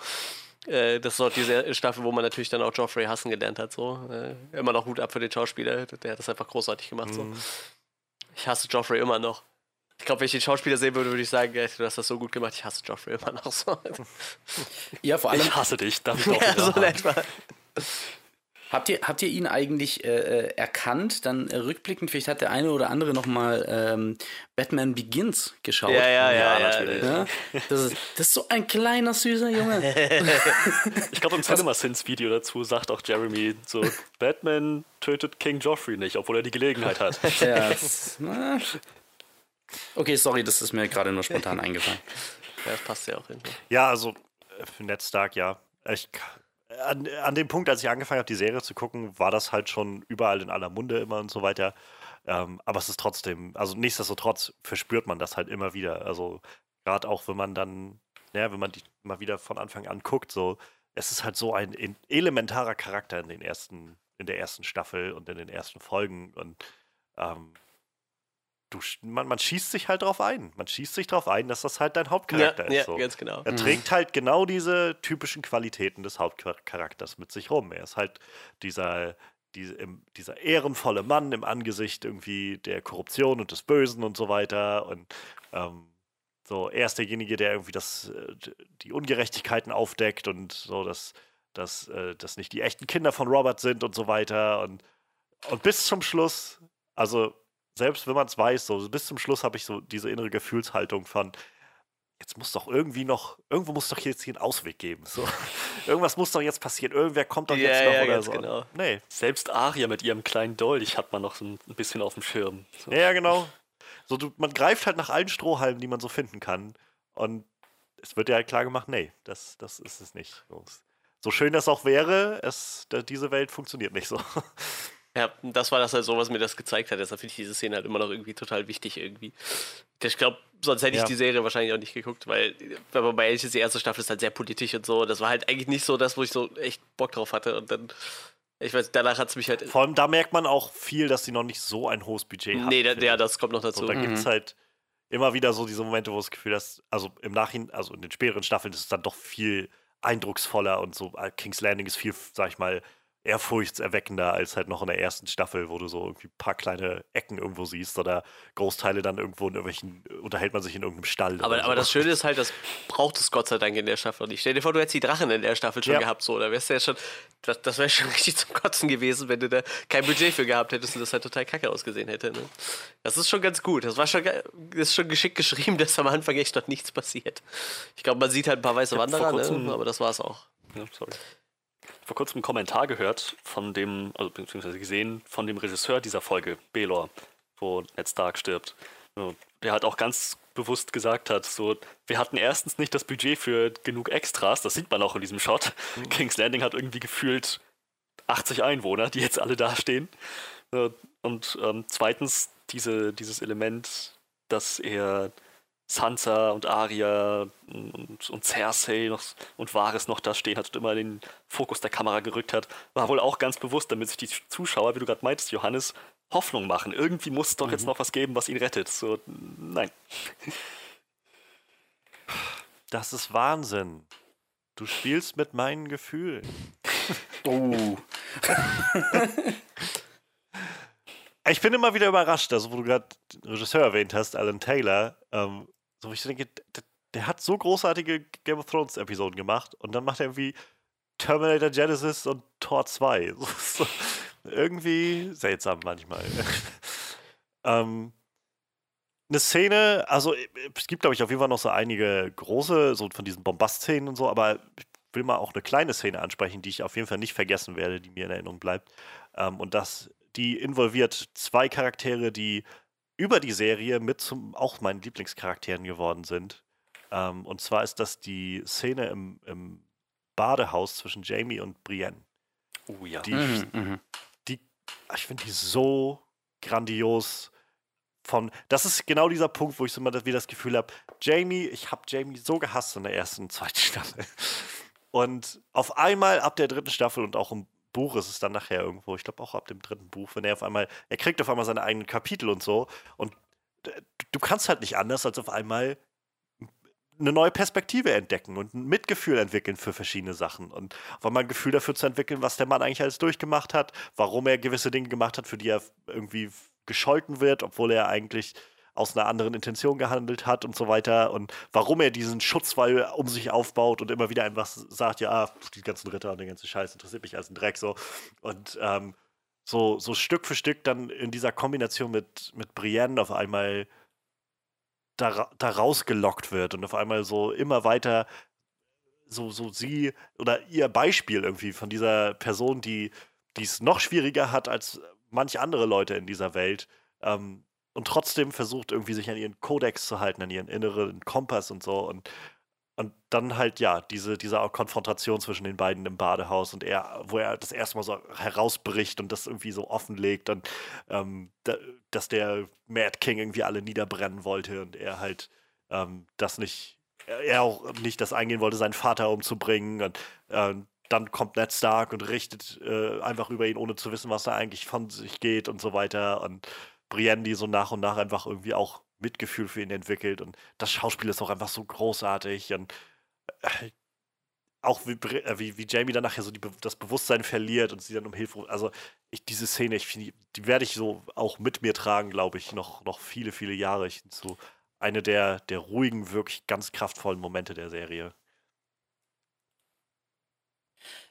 Äh, Das ist auch diese Staffel, wo man natürlich dann auch Joffrey hassen gelernt hat. So. Äh, Immer noch Hut ab für den Schauspieler. Der hat das einfach großartig gemacht. So. Ich hasse Joffrey immer noch. Ich glaube, wenn ich den Schauspieler sehen würde, würde ich sagen, ey, du hast das so gut gemacht, ich hasse Joffrey immer noch so. ja, vor allem, Ich hasse dich. Darf ich auch ja, wieder so etwa. habt, ihr, habt ihr ihn eigentlich äh, äh, erkannt? Dann äh, rückblickend, vielleicht hat der eine oder andere nochmal ähm, Batman Begins geschaut. Ja, ja, ja, Ja, ja. natürlich. Ja? Das, ist, das ist so ein kleiner, süßer Junge. Ich glaube, im CinemaSins-Video dazu sagt auch Jeremy so, Batman tötet King Joffrey nicht, obwohl er die Gelegenheit hat. ja, das, na. Okay, sorry, das ist mir gerade nur spontan eingefallen. Ja, das passt ja auch irgendwie. Ja, also äh, für Ned Stark, ja. Ich, an, an dem Punkt, als ich angefangen habe, die Serie zu gucken, war das halt schon überall in aller Munde immer und so weiter. Ähm, aber es ist trotzdem, also nichtsdestotrotz verspürt man das halt immer wieder. Also gerade auch, wenn man dann, naja, wenn man die mal wieder von Anfang an guckt, so, es ist halt so ein elementarer Charakter in den ersten, in der ersten Staffel und in den ersten Folgen und ähm, du, man, man schießt sich halt drauf ein. Man schießt sich drauf ein, dass das halt dein Hauptcharakter ja, ist. Ja, so. ganz genau. Er mhm. trägt halt genau diese typischen Qualitäten des Hauptcharakters mit sich rum. Er ist halt dieser, diese, dieser ehrenvolle Mann im Angesicht irgendwie der Korruption und des Bösen und so weiter. Und ähm, so, er ist derjenige, der irgendwie das, äh, die Ungerechtigkeiten aufdeckt und so, dass, dass, äh, dass nicht die echten Kinder von Robert sind und so weiter. Und, und bis zum Schluss, also selbst wenn man es weiß, so bis zum Schluss habe ich so diese innere Gefühlshaltung von, jetzt muss doch irgendwie noch, irgendwo muss doch jetzt hier einen Ausweg geben. So. Irgendwas muss doch jetzt passieren, irgendwer kommt doch jetzt ja, noch ja, oder so. Genau. Nee. Selbst Aria mit ihrem kleinen Dolch hat man noch so ein bisschen auf dem Schirm. So. Ja, genau. So, du, man greift halt nach allen Strohhalmen, die man so finden kann. Und es wird ja halt klar gemacht, nee, das, das ist es nicht. So schön das auch wäre, es, diese Welt funktioniert nicht so. Ja, das war das halt so, was mir das gezeigt hat. Deshalb finde ich diese Szene halt immer noch irgendwie total wichtig irgendwie. Ich glaube, sonst hätte ich ja. die Serie wahrscheinlich auch nicht geguckt, weil, wenn man bei ehrlich ist, die erste Staffel ist halt sehr politisch und so. Das war halt eigentlich nicht so das, wo ich so echt Bock drauf hatte. Und dann, ich weiß, danach hat es mich halt. Vor allem, da merkt man auch viel, dass sie noch nicht so ein hohes Budget haben. Nee, da, ja, das kommt noch dazu. So, da mhm. gibt es halt immer wieder so diese Momente, wo das Gefühl hast, also im Nachhinein, also in den späteren Staffeln ist es dann doch viel eindrucksvoller und so. King's Landing ist viel, sag ich mal, ehrfurchtserweckender als halt noch in der ersten Staffel, wo du so irgendwie ein paar kleine Ecken irgendwo siehst oder Großteile dann irgendwo in irgendwelchen, unterhält man sich in irgendeinem Stall. Aber, aber so. das Schöne ist halt, das braucht es Gott sei Dank in der Staffel nicht. Stell dir vor, du hättest die Drachen in der Staffel schon ja. gehabt, so, da wärst du ja schon, das, das wäre schon richtig zum Kotzen gewesen, wenn du da kein Budget für gehabt hättest und das halt total kacke ausgesehen hätte. Ne? Das ist schon ganz gut. Das war schon, ist schon geschickt geschrieben, dass am Anfang echt noch nichts passiert. Ich glaube, man sieht halt ein paar weiße Wanderer, ne? aber das war's auch. Ja, sorry vor kurzem einen Kommentar gehört von dem, also beziehungsweise gesehen, von dem Regisseur dieser Folge, Belor, wo Ned Stark stirbt. Der halt auch ganz bewusst gesagt hat, so, wir hatten erstens nicht das Budget für genug Extras, das sieht man auch in diesem Shot. Mhm. King's Landing hat irgendwie gefühlt 80 Einwohner, die jetzt alle dastehen. Und ähm, zweitens diese, dieses Element, dass er Sansa und Arya und, und Cersei noch, und Varys noch da stehen hat und immer den Fokus der Kamera gerückt hat, war wohl auch ganz bewusst, damit sich die Zuschauer, wie du gerade meintest, Johannes, Hoffnung machen. Irgendwie muss es doch mhm. jetzt noch was geben, was ihn rettet. So, nein. Das ist Wahnsinn. Du spielst mit meinen Gefühlen. Oh. ich bin immer wieder überrascht, also wo du gerade den Regisseur erwähnt hast, Alan Taylor, ähm, so, ich denke, der, der, hat so großartige Game of Thrones Episoden gemacht und dann macht er irgendwie Terminator Genesis und Tor 2. So, so, irgendwie seltsam manchmal. ähm, eine Szene, also es gibt, glaube ich, auf jeden Fall noch so einige große, so von diesen Bombast-Szenen und so, aber ich will mal auch eine kleine Szene ansprechen, die ich auf jeden Fall nicht vergessen werde, die mir in Erinnerung bleibt. Ähm, und das, die involviert zwei Charaktere, die über die Serie mit zum auch meinen Lieblingscharakteren geworden sind. Ähm, und zwar ist das die Szene im, im Badehaus zwischen Jamie und Brienne. Oh ja. Die, mhm, mhm. die ich finde die so grandios von, das ist genau dieser Punkt, wo ich so immer wieder das Gefühl habe, Jamie, ich habe Jamie so gehasst in der ersten und zweiten Staffel. Und auf einmal ab der dritten Staffel und auch im Buch ist es dann nachher irgendwo, ich glaube auch ab dem dritten Buch, wenn er auf einmal, er kriegt auf einmal seine eigenen Kapitel und so. Und du kannst halt nicht anders, als auf einmal eine neue Perspektive entdecken und ein Mitgefühl entwickeln für verschiedene Sachen. Und auf einmal ein Gefühl dafür zu entwickeln, was der Mann eigentlich alles durchgemacht hat, warum er gewisse Dinge gemacht hat, für die er irgendwie gescholten wird, obwohl er eigentlich aus einer anderen Intention gehandelt hat und so weiter und warum er diesen Schutzwall um sich aufbaut und immer wieder einfach sagt, ja, die ganzen Ritter und der ganze Scheiß interessiert mich als ein Dreck so. Und ähm, so, so Stück für Stück dann in dieser Kombination mit, mit Brienne auf einmal da, da rausgelockt wird und auf einmal so immer weiter so, so sie oder ihr Beispiel irgendwie von dieser Person, die es noch schwieriger hat als manche andere Leute in dieser Welt, ähm, und trotzdem versucht irgendwie sich an ihren Kodex zu halten, an ihren inneren Kompass und so. Und und dann halt, ja, diese, diese Konfrontation zwischen den beiden im Badehaus und er, wo er das erste Mal so herausbricht und das irgendwie so offenlegt und ähm, da, dass der Mad King irgendwie alle niederbrennen wollte und er halt ähm, das nicht, er auch nicht das eingehen wollte, seinen Vater umzubringen und äh, dann kommt Ned Stark und richtet äh, einfach über ihn, ohne zu wissen, was da eigentlich von sich geht und so weiter und Brienne, die so nach und nach einfach irgendwie auch Mitgefühl für ihn entwickelt und das Schauspiel ist auch einfach so großartig und äh, auch wie, äh, wie, wie Jamie dann nachher so die, das Bewusstsein verliert und sie dann um Hilfe. Also ich, diese Szene, ich finde, die werde ich so auch mit mir tragen, glaube ich, noch, noch viele, viele Jahre. Ich, so eine der, der ruhigen, wirklich ganz kraftvollen Momente der Serie.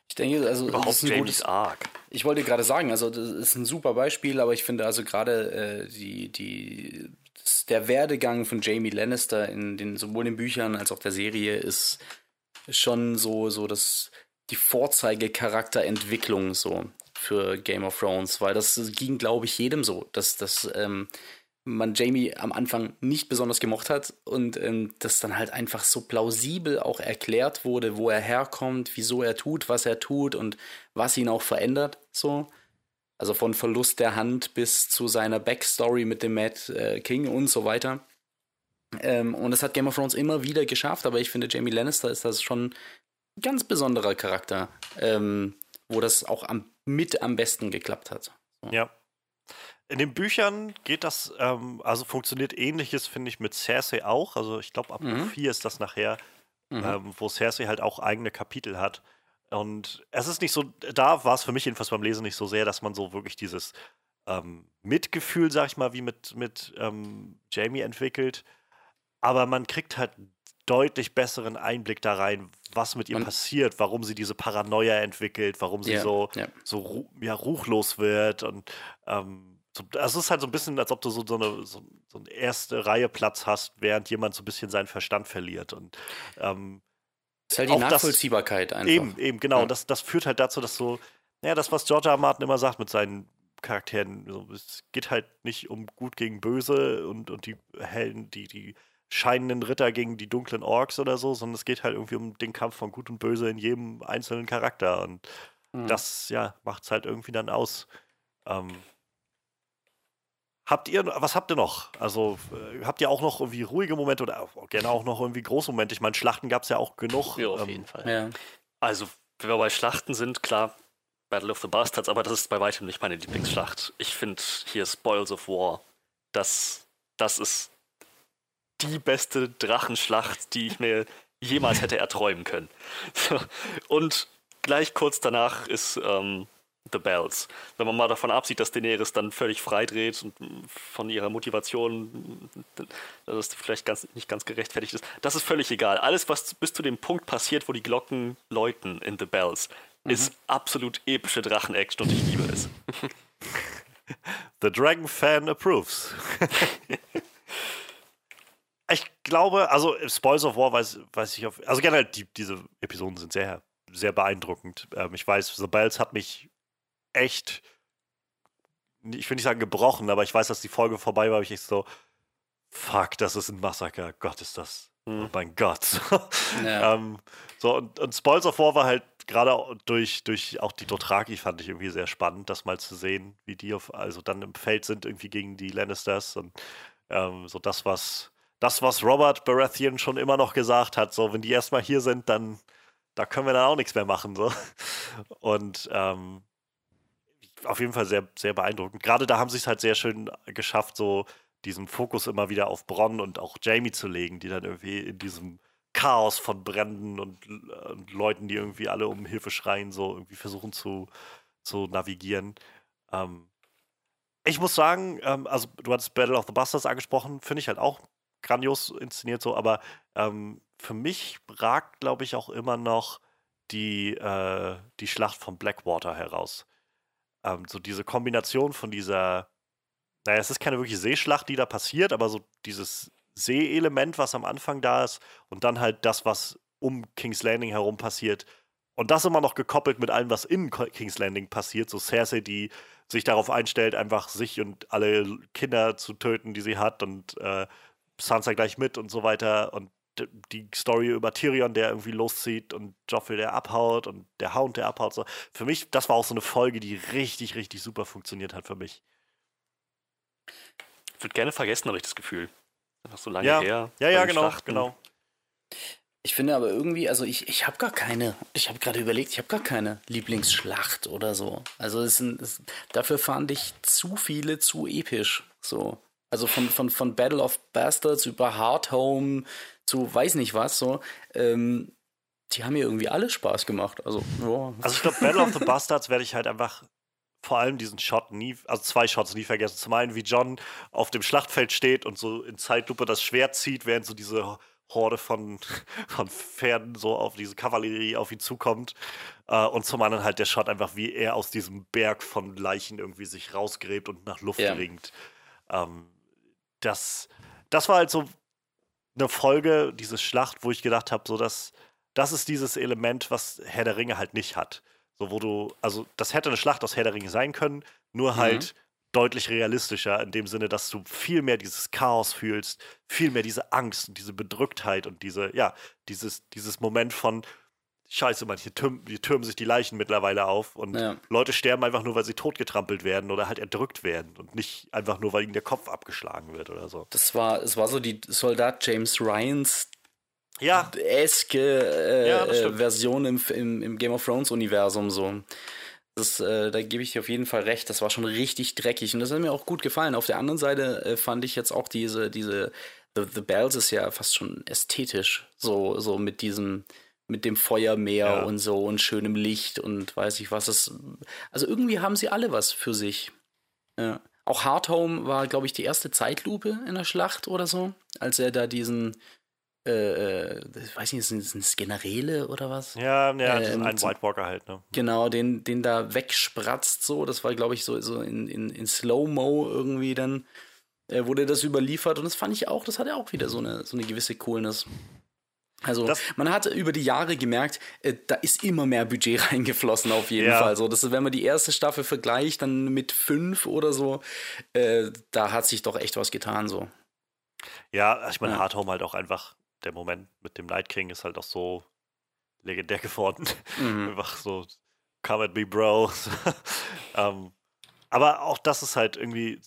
Ich denke, also Überhaupt das Jamies gutes, Arc. Ich wollte gerade sagen, also das ist ein super Beispiel, aber ich finde also gerade äh, die, die, das, der Werdegang von Jamie Lannister in den sowohl den Büchern als auch der Serie ist schon so, so das, die Vorzeigecharakterentwicklung so für Game of Thrones, weil das ging, glaube ich, jedem so, dass, dass ähm, man Jamie am Anfang nicht besonders gemocht hat und ähm, das dann halt einfach so plausibel auch erklärt wurde, wo er herkommt, wieso er tut, was er tut und was ihn auch verändert, so. Also von Verlust der Hand bis zu seiner Backstory mit dem Mad äh, King und so weiter. Ähm, und das hat Game of Thrones immer wieder geschafft, aber ich finde, Jamie Lannister ist das schon ein ganz besonderer Charakter, ähm, wo das auch am, mit am besten geklappt hat. So. Ja. In den Büchern geht das, ähm, also funktioniert ähnliches, finde ich, mit Cersei auch. Also ich glaube, ab mhm. 4 ist das nachher, mhm. ähm, wo Cersei halt auch eigene Kapitel hat. Und es ist nicht so, da war es für mich jedenfalls beim Lesen nicht so sehr, dass man so wirklich dieses ähm, Mitgefühl, sag ich mal, wie mit, mit ähm, Jamie entwickelt. Aber man kriegt halt deutlich besseren Einblick da rein, was mit ihr man passiert, warum sie diese Paranoia entwickelt, warum sie yeah, so, yeah. so ja, ruchlos wird und ähm, es ist halt so ein bisschen, als ob du so, so, eine, so, so eine erste Reihe Platz hast, während jemand so ein bisschen seinen Verstand verliert. Und ähm, das ist halt die Nachvollziehbarkeit das, einfach. Eben, eben, genau. Ja. Das, das führt halt dazu, dass so, naja, das, was George R. Martin immer sagt mit seinen Charakteren, so, es geht halt nicht um gut gegen böse und, und die hellen, die, die scheinenden Ritter gegen die dunklen Orks oder so, sondern es geht halt irgendwie um den Kampf von Gut und Böse in jedem einzelnen Charakter. Und mhm. das, ja, macht es halt irgendwie dann aus. Ähm, Habt ihr, was habt ihr noch? Also, äh, habt ihr auch noch irgendwie ruhige Momente oder gerne auch noch irgendwie große Momente? Ich meine, Schlachten gab es ja auch genug. Ja, auf ähm, jeden Fall. Ja. Also, wenn wir bei Schlachten sind, klar, Battle of the Bastards, aber das ist bei weitem nicht meine Lieblingsschlacht. Ich finde hier Spoils of War. Das, das ist die beste Drachenschlacht, die ich mir jemals hätte erträumen können. Und gleich kurz danach ist ähm, The Bells. Wenn man mal davon absieht, dass Daenerys dann völlig freidreht und von ihrer Motivation, dass es vielleicht ganz, nicht ganz gerechtfertigt ist, das ist völlig egal. Alles, was bis zu dem Punkt passiert, wo die Glocken läuten in The Bells, mhm. ist absolut epische Drachen-Action und ich liebe es. The Dragon Fan approves. ich glaube, also Spoils of War weiß, weiß ich auf. Also generell, die, diese Episoden sind sehr, sehr beeindruckend. Ähm, ich weiß, The Bells hat mich echt, ich will nicht sagen gebrochen, aber ich weiß, dass die Folge vorbei war, habe ich echt so, fuck, das ist ein Massaker. Gott, ist das. Mhm. Oh mein Gott. Ja. ähm, so, und, und Spoils of War war halt gerade durch, durch auch die Dothraki fand ich irgendwie sehr spannend, das mal zu sehen, wie die auf, also dann im Feld sind irgendwie gegen die Lannisters und ähm, so das, was das, was Robert Baratheon schon immer noch gesagt hat, so wenn die erstmal hier sind, dann da können wir dann auch nichts mehr machen. So. Und ähm, auf jeden Fall sehr, sehr beeindruckend. Gerade da haben sie es halt sehr schön geschafft, so diesen Fokus immer wieder auf Bronn und auch Jamie zu legen, die dann irgendwie in diesem Chaos von Bränden und, und Leuten, die irgendwie alle um Hilfe schreien, so irgendwie versuchen zu, zu navigieren. Ähm, ich muss sagen, ähm, also du hattest Battle of the Bastards angesprochen, finde ich halt auch grandios inszeniert so, aber ähm, für mich ragt, glaube ich, auch immer noch die, äh, die Schlacht von Blackwater heraus ähm, so diese Kombination von dieser, naja, es ist keine wirkliche Seeschlacht, die da passiert, aber so dieses Seeelement, was am Anfang da ist und dann halt das, was um King's Landing herum passiert. Und das immer noch gekoppelt mit allem, was in King's Landing passiert. So Cersei, die sich darauf einstellt, einfach sich und alle Kinder zu töten, die sie hat und äh, Sansa gleich mit und so weiter. Und die Story über Tyrion, der irgendwie loszieht und Joffrey, der abhaut und der Hound, der abhaut. So. Für mich, das war auch so eine Folge, die richtig, richtig super funktioniert hat für mich. Wird gerne vergessen, habe ich das Gefühl. Einfach so lange ja. her. Ja, ja, genau, Schlachten. genau. Ich finde aber irgendwie, also ich, ich habe gar keine, ich habe gerade überlegt, ich habe gar keine Lieblingsschlacht oder so. Also es sind, es, dafür fand ich zu viele zu episch. So. Also von, von, von Battle of Bastards über Hard Home zu weiß nicht was, so. Ähm, die haben mir irgendwie alle Spaß gemacht. Also, ja. also ich glaube, Battle of the Bastards werde ich halt einfach vor allem diesen Shot nie, also zwei Shots nie vergessen. Zum einen, wie John auf dem Schlachtfeld steht und so in Zeitlupe das Schwert zieht, während so diese Horde von, von Pferden so auf diese Kavallerie auf ihn zukommt. Äh, und zum anderen halt der Shot einfach, wie er aus diesem Berg von Leichen irgendwie sich rausgräbt und nach Luft ja. ringt. Ähm, das, das war halt so eine Folge, diese Schlacht, wo ich gedacht habe, so dass das ist dieses Element, was Herr der Ringe halt nicht hat. So, wo du, also das hätte eine Schlacht aus Herr der Ringe sein können, nur mhm. halt deutlich realistischer, in dem Sinne, dass du viel mehr dieses Chaos fühlst, viel mehr diese Angst und diese Bedrücktheit und diese, ja, dieses, dieses Moment von, Scheiße, man, hier, türm, hier türmen sich die Leichen mittlerweile auf und ja. Leute sterben einfach nur, weil sie totgetrampelt werden oder halt erdrückt werden und nicht einfach nur, weil ihnen der Kopf abgeschlagen wird oder so. Das war, es war so die Soldat James Ryans ja. eske äh, ja, äh, Version im, im, im, Game of Thrones Universum so. Das, äh, da gebe ich dir auf jeden Fall recht. Das war schon richtig dreckig und das hat mir auch gut gefallen. Auf der anderen Seite äh, fand ich jetzt auch diese, diese The, The Bells ist ja fast schon ästhetisch, so, so mit diesem, mit dem Feuermeer ja. und so und schönem Licht und weiß ich was. Das, also irgendwie haben sie alle was für sich. Ja. Auch Hardhome war, glaube ich, die erste Zeitlupe in der Schlacht oder so, als er da diesen, äh, ich äh, weiß nicht, sind, es Generäle oder was? Ja, ja, äh, ein White Walker halt, ne? Genau, den, den da wegspratzt so. Das war, glaube ich, so, so in, in, in Slow-Mo irgendwie dann äh, wurde das überliefert und das fand ich auch, das hatte auch wieder so eine, so eine gewisse Coolness. Also das, man hat über die Jahre gemerkt, äh, da ist immer mehr Budget reingeflossen auf jeden ja. Fall. So, das ist, wenn man die erste Staffel vergleicht, dann mit fünf oder so, äh, da hat sich doch echt was getan so. Ja, ich meine, ja. Hard Home halt auch einfach der Moment mit dem Night King ist halt auch so legendär geworden. Mhm. Einfach so, come at me, bro. ähm, aber auch das ist halt irgendwie,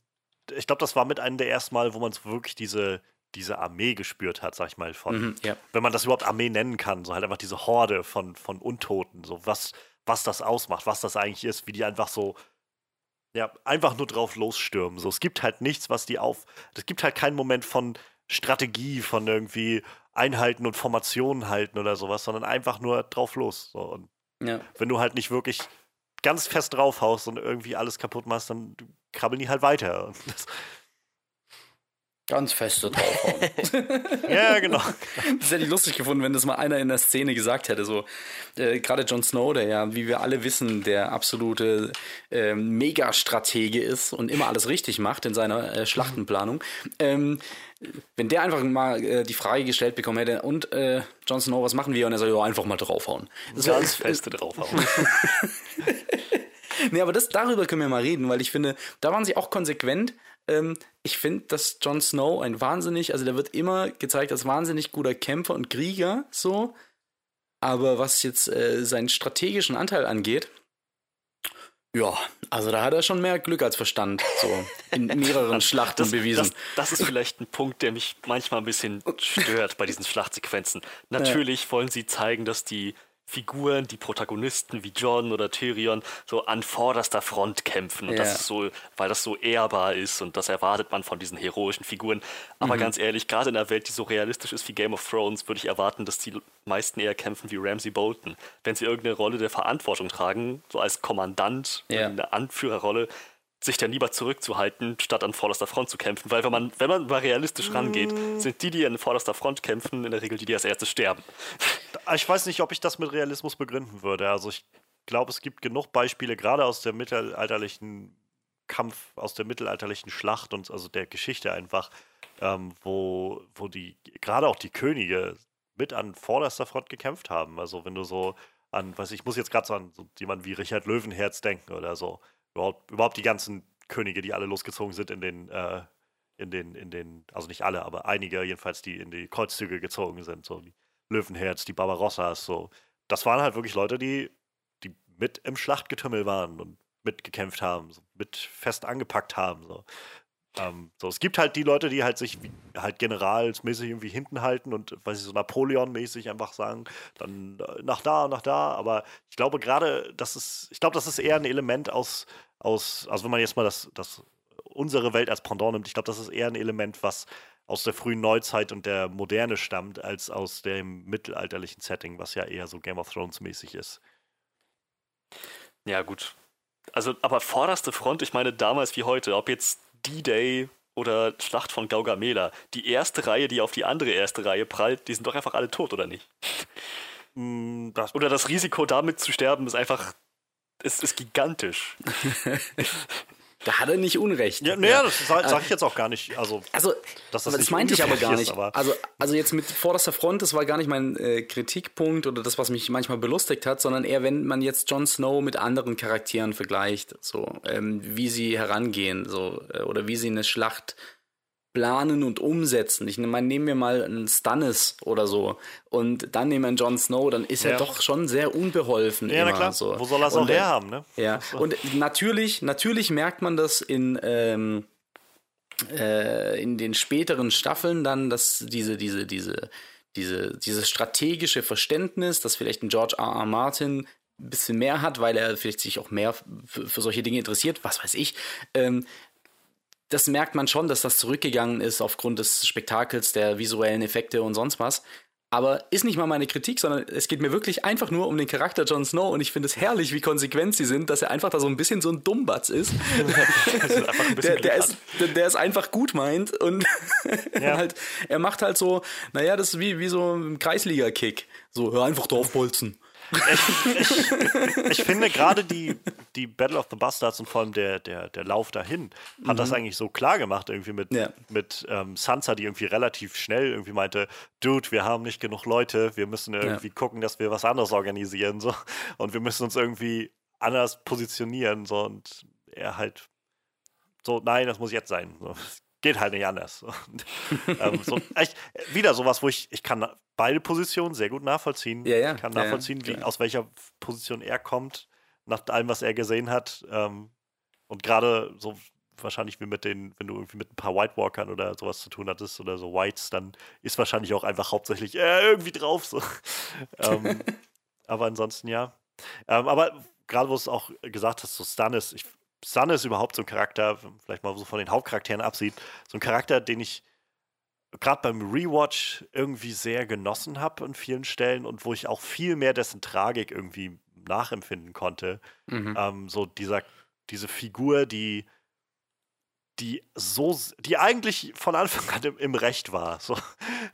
ich glaube, das war mit einem der ersten Mal, wo man so wirklich diese, diese Armee gespürt hat, sag ich mal, von, mhm, ja. wenn man das überhaupt Armee nennen kann, so halt einfach diese Horde von, von Untoten, so was, was das ausmacht, was das eigentlich ist, wie die einfach so, ja, einfach nur drauf losstürmen. So, es gibt halt nichts, was die auf, es gibt halt keinen Moment von Strategie, von irgendwie, Einheiten und Formationen halten oder sowas, sondern einfach nur drauf los. So. Und ja. wenn du halt nicht wirklich ganz fest draufhaust und irgendwie alles kaputt machst, dann krabbeln die halt weiter. Ganz feste draufhauen. ja, genau. Das hätte ich lustig gefunden, wenn das mal einer in der Szene gesagt hätte. So, äh, gerade Jon Snow, der ja, wie wir alle wissen, der absolute äh, Megastratege ist und immer alles richtig macht in seiner äh, Schlachtenplanung. Ähm, wenn der einfach mal äh, die Frage gestellt bekommen hätte, und äh, Jon Snow, was machen wir? Und er soll ja einfach mal draufhauen. Das Ganz feste draufhauen. nee, aber das, darüber können wir mal reden, weil ich finde, da waren sie auch konsequent. Ähm, ich finde, dass Jon Snow ein wahnsinnig, also der wird immer gezeigt als wahnsinnig guter Kämpfer und Krieger, so. Aber was jetzt äh, seinen strategischen Anteil angeht, ja, also da hat er schon mehr Glück als Verstand, so in mehreren Schlachten das, bewiesen. Das, das, ist vielleicht ein Punkt, der mich manchmal ein bisschen stört bei diesen Schlachtsequenzen. Natürlich ja. wollen sie zeigen, dass die Figuren, die Protagonisten wie John oder Tyrion so an vorderster Front kämpfen und ja. das ist so, weil das so ehrbar ist und das erwartet man von diesen heroischen Figuren. Aber mhm. ganz ehrlich, gerade in einer Welt, die so realistisch ist wie Game of Thrones, würde ich erwarten, dass die meisten eher kämpfen wie Ramsey Bolton. Wenn sie irgendeine Rolle der Verantwortung tragen, so als Kommandant, ja. eine Anführerrolle, sich dann lieber zurückzuhalten, statt an vorderster Front zu kämpfen. Weil wenn man, wenn man mal realistisch rangeht, mm. sind die, die an vorderster Front kämpfen, in der Regel die, die als erstes sterben. Ich weiß nicht, ob ich das mit Realismus begründen würde. Also ich glaube, es gibt genug Beispiele, gerade aus der mittelalterlichen Kampf, aus der mittelalterlichen Schlacht und also der Geschichte einfach, ähm, wo, wo die, gerade auch die Könige mit an vorderster Front gekämpft haben. Also wenn du so an, weiß ich, ich muss jetzt gerade so an so jemanden wie Richard Löwenherz denken oder so überhaupt, überhaupt die ganzen Könige, die alle losgezogen sind in den, äh, in den, in den, also nicht alle, aber einige jedenfalls, die in die Kreuzzüge gezogen sind, so die Löwenherz, die Barbarossas, so. Das waren halt wirklich Leute, die, die mit im Schlachtgetümmel waren und mitgekämpft haben, so, mit fest angepackt haben. So. Ähm, so, es gibt halt die Leute, die halt sich wie, halt generalsmäßig irgendwie hinten halten und, weiß ich, so Napoleon-mäßig einfach sagen, dann äh, nach da, nach da. Aber ich glaube gerade, das ist, ich glaube, das ist eher ein Element aus, aus, also wenn man jetzt mal das, das unsere Welt als Pendant nimmt, ich glaube, das ist eher ein Element, was aus der frühen Neuzeit und der Moderne stammt, als aus dem mittelalterlichen Setting, was ja eher so Game of Thrones mäßig ist. Ja, gut. Also, aber vorderste Front, ich meine damals wie heute, ob jetzt D-Day oder Schlacht von Gaugamela, die erste Reihe, die auf die andere erste Reihe prallt, die sind doch einfach alle tot, oder nicht? Mm, das oder das Risiko, damit zu sterben, ist einfach, ist, ist gigantisch. Da hat er nicht Unrecht. Ja, naja, das sage sag ich jetzt auch gar nicht. Also, also das, das meinte ich aber gar nicht. Ist, aber also, also jetzt mit vorderster Front, das war gar nicht mein äh, Kritikpunkt oder das, was mich manchmal belustigt hat, sondern eher, wenn man jetzt Jon Snow mit anderen Charakteren vergleicht, so ähm, wie sie herangehen, so äh, oder wie sie eine Schlacht planen und umsetzen. Ich meine, nehmen wir mal einen Stannis oder so und dann nehmen wir einen Jon Snow, dann ist ja. er doch schon sehr unbeholfen. Ja, immer, na klar. So. Wo soll er es auch herhaben, ne? Ja, und natürlich, natürlich merkt man das in, ähm, äh, in den späteren Staffeln dann, dass diese, diese, diese, diese, dieses strategische Verständnis, dass vielleicht ein George R. R. Martin ein bisschen mehr hat, weil er vielleicht sich auch mehr für, für solche Dinge interessiert, was weiß ich, ähm, das merkt man schon, dass das zurückgegangen ist aufgrund des Spektakels, der visuellen Effekte und sonst was. Aber ist nicht mal meine Kritik, sondern es geht mir wirklich einfach nur um den Charakter Jon Snow und ich finde es herrlich, wie konsequent sie sind, dass er einfach da so ein bisschen so ein Dummbatz ist. der, der, ist der, der ist einfach gut meint und ja. halt, er macht halt so, naja, das ist wie, wie so ein Kreisliga-Kick. So, hör einfach draufbolzen. Ich, ich, ich, finde gerade die, die Battle of the Bastards und vor allem der, der, der Lauf dahin hat mhm. das eigentlich so klar gemacht, irgendwie mit, ja. mit ähm, Sansa, die irgendwie relativ schnell irgendwie meinte, Dude, wir haben nicht genug Leute, wir müssen irgendwie ja. gucken, dass wir was anderes organisieren so und wir müssen uns irgendwie anders positionieren so und er halt so, nein, das muss jetzt sein. So geht halt nicht anders. Und, ähm, so, echt, wieder sowas, wo ich, ich kann beide Positionen sehr gut nachvollziehen. Ja, ja. Ich kann nachvollziehen, ja. Wie, aus welcher Position er kommt, nach allem, was er gesehen hat. Ähm, und gerade so wahrscheinlich wie mit den, wenn du irgendwie mit ein paar White Walkern oder sowas zu tun hattest oder so Whites, dann ist wahrscheinlich auch einfach hauptsächlich äh, irgendwie drauf. So. ähm, aber ansonsten ja. Ähm, aber gerade wo es auch gesagt hast, so Stannis, ich Sun ist überhaupt so ein Charakter, vielleicht mal so von den Hauptcharakteren absieht, so ein Charakter, den ich gerade beim Rewatch irgendwie sehr genossen habe an vielen Stellen und wo ich auch viel mehr dessen Tragik irgendwie nachempfinden konnte. Mhm. Ähm, so dieser, diese Figur, die die so, die eigentlich von Anfang an im, im, Recht war, so,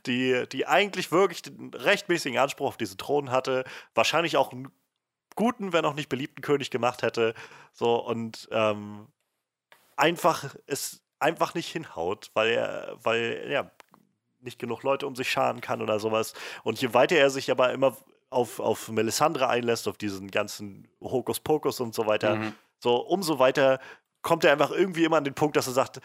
die, die eigentlich wirklich den rechtmäßigen Anspruch auf diesen Thron hatte, wahrscheinlich auch einen guten, wenn auch nicht beliebten König gemacht hätte. So und ähm, einfach es einfach nicht hinhaut, weil er, weil ja, nicht genug Leute um sich scharen kann oder sowas. Und je weiter er sich aber immer auf, auf Melisandre einlässt, auf diesen ganzen Hokuspokus und so weiter, mhm. so umso weiter kommt er einfach irgendwie immer an den Punkt, dass er sagt,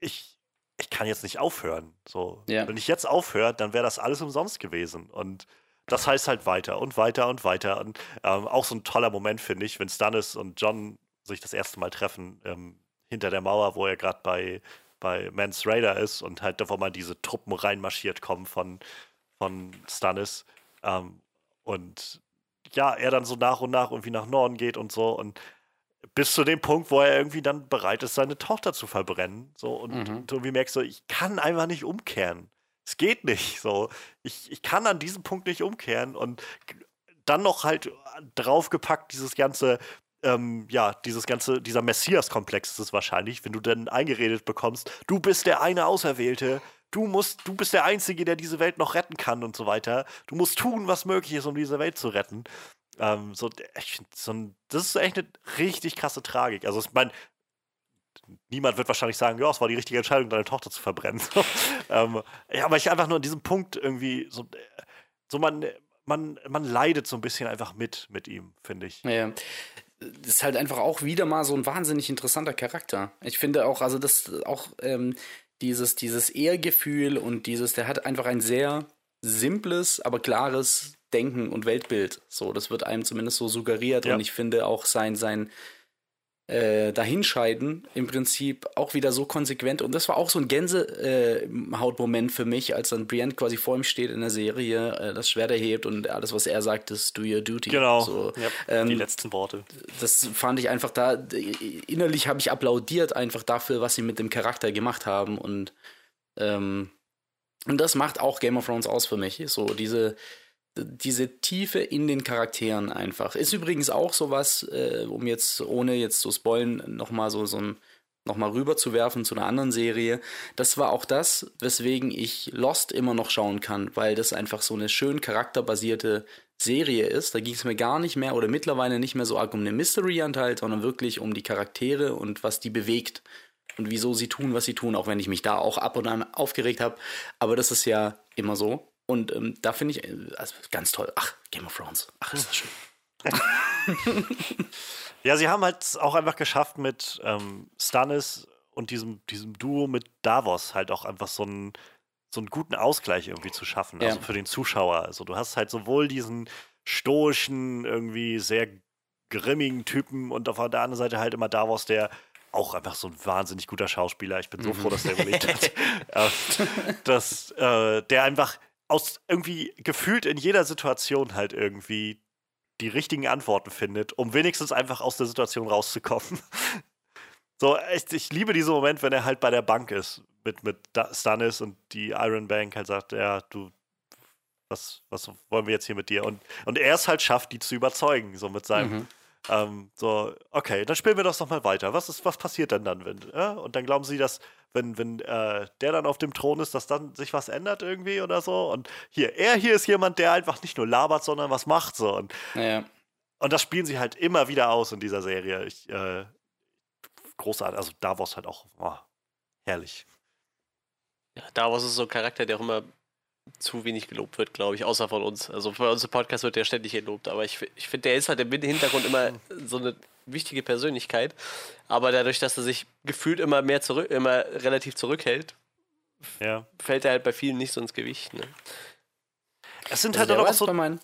ich, ich kann jetzt nicht aufhören. So, ja. wenn ich jetzt aufhöre, dann wäre das alles umsonst gewesen. Und das heißt halt weiter und weiter und weiter. Und ähm, auch so ein toller Moment, finde ich, wenn Stannis und John sich das erste Mal treffen, ähm, hinter der Mauer, wo er gerade bei, bei Mans Raider ist und halt davor mal diese Truppen reinmarschiert kommen von, von Stannis. Ähm, und ja, er dann so nach und nach irgendwie nach Norden geht und so und bis zu dem Punkt, wo er irgendwie dann bereit ist, seine Tochter zu verbrennen. So und mhm. du irgendwie merkst so, ich kann einfach nicht umkehren es geht nicht. So, ich, ich kann an diesem Punkt nicht umkehren und dann noch halt draufgepackt, dieses ganze, ähm, ja, dieses ganze, dieser Messias-Komplex ist es wahrscheinlich, wenn du dann eingeredet bekommst, du bist der eine Auserwählte, du musst, du bist der Einzige, der diese Welt noch retten kann und so weiter. Du musst tun, was möglich ist, um diese Welt zu retten. Ähm, so, ich, so das ist echt eine richtig krasse Tragik. Also, ich meine, niemand wird wahrscheinlich sagen, ja, es war die richtige Entscheidung, deine Tochter zu verbrennen. ähm, ja, aber ich einfach nur in diesem Punkt irgendwie so, so man, man, man leidet so ein bisschen einfach mit mit ihm, finde ich. Ja. Das ist halt einfach auch wieder mal so ein wahnsinnig interessanter Charakter. Ich finde auch, also das auch ähm, dieses, dieses Ehrgefühl und dieses, der hat einfach ein sehr simples, aber klares Denken und Weltbild. So, das wird einem zumindest so suggeriert ja. und ich finde auch sein, sein, äh, dahinscheiden im Prinzip auch wieder so konsequent. Und das war auch so ein Gänsehautmoment für mich, als dann Brienne quasi vor ihm steht in der Serie, äh, das Schwert erhebt und alles, was er sagt, ist do your duty. Genau. So, ja, ähm, die letzten Worte. Das fand ich einfach da, innerlich habe ich applaudiert einfach dafür, was sie mit dem Charakter gemacht haben und ähm, und das macht auch Game of Thrones aus für mich. So diese, diese Tiefe in den Charakteren einfach. Ist übrigens auch sowas, äh, um jetzt, ohne jetzt zu spoilen, nochmal so, so ein nochmal rüber zu werfen zu einer anderen Serie. Das war auch das, weswegen ich Lost immer noch schauen kann, weil das einfach so eine schön charakterbasierte Serie ist. Da ging es mir gar nicht mehr oder mittlerweile nicht mehr so arg um den Mystery-Anteil, sondern wirklich um die Charaktere und was die bewegt und wieso sie tun, was sie tun, auch wenn ich mich da auch ab und an aufgeregt habe. Aber das ist ja immer so. Und ähm, da finde ich äh, also ganz toll. Ach, Game of Thrones. Ach, ist das schön. ja, sie haben halt auch einfach geschafft mit ähm, Stannis und diesem, diesem Duo mit Davos halt auch einfach so einen, so einen guten Ausgleich irgendwie zu schaffen. Ja. Also für den Zuschauer. Also du hast halt sowohl diesen stoischen, irgendwie sehr grimmigen Typen und auf der anderen Seite halt immer Davos, der auch einfach so ein wahnsinnig guter Schauspieler. Ich bin so froh, dass der überlebt hat. äh, dass äh, der einfach aus irgendwie gefühlt in jeder Situation halt irgendwie die richtigen Antworten findet, um wenigstens einfach aus der Situation rauszukommen. so, ich, ich liebe diesen Moment, wenn er halt bei der Bank ist mit, mit Stannis und die Iron Bank halt sagt, ja, du, was, was wollen wir jetzt hier mit dir? Und, und er es halt schafft, die zu überzeugen, so mit seinem, mhm. Ähm, so, okay, dann spielen wir das nochmal weiter. Was ist, was passiert denn dann, wenn, ja? Und dann glauben sie, dass wenn, wenn äh, der dann auf dem Thron ist, dass dann sich was ändert irgendwie oder so. Und hier, er hier ist jemand, der einfach nicht nur labert, sondern was macht so. Und, ja. und das spielen sie halt immer wieder aus in dieser Serie. Ich, äh, großartig, also Davos halt auch oh, herrlich. Ja, Davos ist so ein Charakter, der auch immer zu wenig gelobt wird, glaube ich, außer von uns. Also bei unserem Podcast wird der ständig gelobt, aber ich, ich finde, der ist halt im Hintergrund immer so eine wichtige Persönlichkeit. Aber dadurch, dass er sich gefühlt immer mehr zurück, immer relativ zurückhält, ja. fällt er halt bei vielen nicht so ins Gewicht. Ne? Es sind also halt auch so. Mein,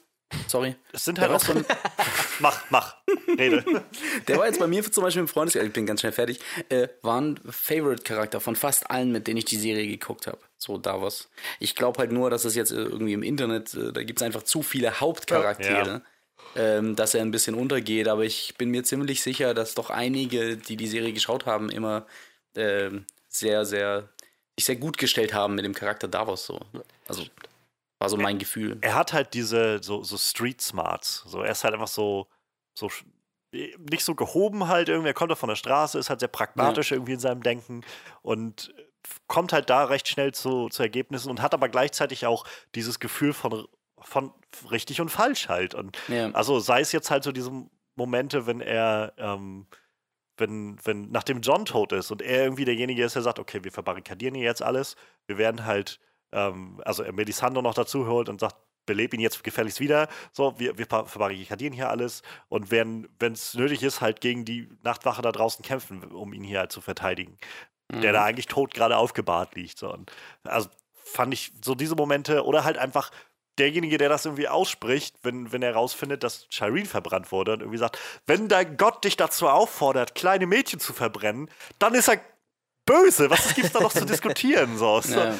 sorry. Es sind halt auch so. mach, mach. Rede. Der war jetzt bei mir zum Beispiel im Freundeskreis, ich bin ganz schnell fertig, äh, war ein Favorite-Charakter von fast allen, mit denen ich die Serie geguckt habe. So Davos. Ich glaube halt nur, dass es jetzt irgendwie im Internet, äh, da gibt es einfach zu viele Hauptcharaktere. Ja ähm, dass er ein bisschen untergeht. Aber ich bin mir ziemlich sicher, dass doch einige, die die Serie geschaut haben, immer ähm, sehr, sehr, sich sehr gut gestellt haben mit dem Charakter Davos. So. Also war so mein er, Gefühl. Er hat halt diese so, so Street Smarts. So, er ist halt einfach so, so nicht so gehoben halt irgendwie. Er kommt doch von der Straße, ist halt sehr pragmatisch ja. irgendwie in seinem Denken und kommt halt da recht schnell zu, zu Ergebnissen und hat aber gleichzeitig auch dieses Gefühl von von richtig und falsch halt. Und ja. also sei es jetzt halt so diese Momente, wenn er, ähm, wenn, wenn, nachdem John tot ist und er irgendwie derjenige ist, der sagt, okay, wir verbarrikadieren hier jetzt alles, wir werden halt, ähm, also er Melisandre noch dazu holt und sagt, beleb ihn jetzt gefälligst wieder. So, wir, wir verbarrikadieren hier alles und werden, wenn es nötig ist, halt gegen die Nachtwache da draußen kämpfen, um ihn hier halt zu verteidigen. Mhm. Der da eigentlich tot gerade aufgebahrt liegt. So. Und also fand ich so diese Momente oder halt einfach derjenige, der das irgendwie ausspricht, wenn, wenn er rausfindet, dass Shireen verbrannt wurde und irgendwie sagt, wenn dein Gott dich dazu auffordert, kleine Mädchen zu verbrennen, dann ist er böse. Was gibt es da noch zu diskutieren? So. Ja.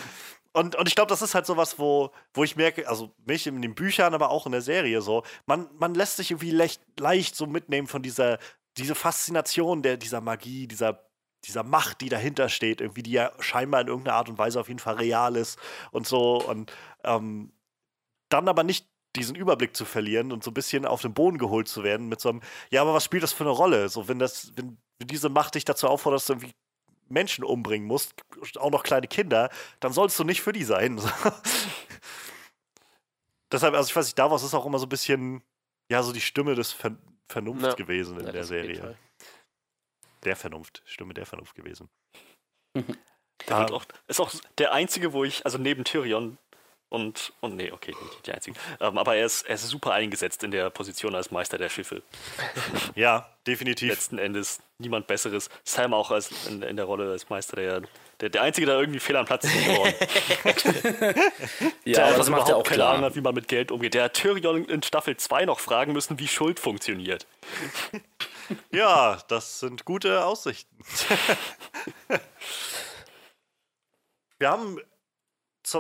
Und, und ich glaube, das ist halt sowas, wo, wo ich merke, also mich in den Büchern, aber auch in der Serie so, man, man lässt sich irgendwie leicht, leicht so mitnehmen von dieser diese Faszination der, dieser Magie, dieser, dieser Macht, die dahinter steht, irgendwie, die ja scheinbar in irgendeiner Art und Weise auf jeden Fall real ist und so. Und ähm, dann aber nicht diesen Überblick zu verlieren und so ein bisschen auf den Boden geholt zu werden mit so einem, ja, aber was spielt das für eine Rolle? So, wenn das, wenn, diese Macht dich dazu du irgendwie Menschen umbringen musst, auch noch kleine Kinder, dann sollst du nicht für die sein. Deshalb, also ich weiß nicht, Davos ist auch immer so ein bisschen, ja, so die Stimme des Ver Vernunft ja. gewesen in ja, der Serie. Der Vernunft, Stimme der Vernunft gewesen. Der um, auch, ist auch der einzige, wo ich, also neben Tyrion, Und, und nee, okay, nicht die einzige. Ähm, aber er ist, er ist super eingesetzt in der Position als Meister der Schiffe. Ja, definitiv. Letzten Endes niemand Besseres. Sam auch als in, in der Rolle als Meister der, der, der Einzige, der irgendwie fehl am Platz ist geworden. Ja, der aber das macht er auch keine Ahnung klar. hat, wie man mit Geld umgeht. Der hat Tyrion in Staffel 2 noch fragen müssen, wie Schuld funktioniert. Ja, das sind gute Aussichten. wir haben,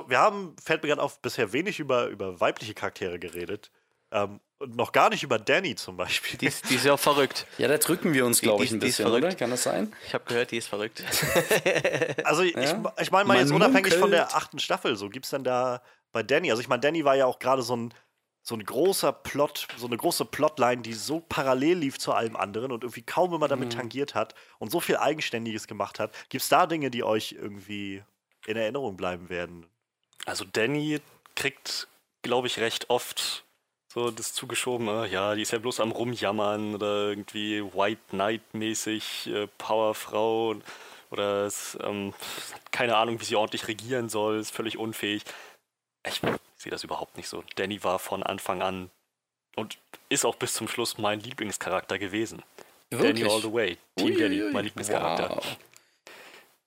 wir haben, fällt mir gerade auf, bisher wenig über, über weibliche Charaktere geredet. Ähm, und noch gar nicht über Danny zum Beispiel. Die ist, die ist ja auch verrückt. Ja, da drücken wir uns, glaube ich, ein die ist bisschen, verrückt. oder? Kann das sein? Ich habe gehört, die ist verrückt. Also ich, Ja? ich meine mal jetzt unabhängig von der achten Staffel, so gibt es denn da bei Danny, also ich meine, Danny war ja auch gerade so ein, so ein großer Plot, so eine große Plotline, die so parallel lief zu allem anderen und irgendwie kaum immer damit tangiert hat und so viel Eigenständiges gemacht hat. Gibt es da Dinge, die euch irgendwie in Erinnerung bleiben werden? Also Danny kriegt, glaube ich, recht oft so das zugeschoben, äh, ja, die ist ja bloß am Rumjammern oder irgendwie White Knight-mäßig, äh, Powerfrau oder ist, ähm, keine Ahnung, wie sie ordentlich regieren soll, ist völlig unfähig. Ich sehe das überhaupt nicht so. Danny war von Anfang an und ist auch bis zum Schluss mein Lieblingscharakter gewesen. Danny all the way. Team Danny, mein Lieblingscharakter. Wow.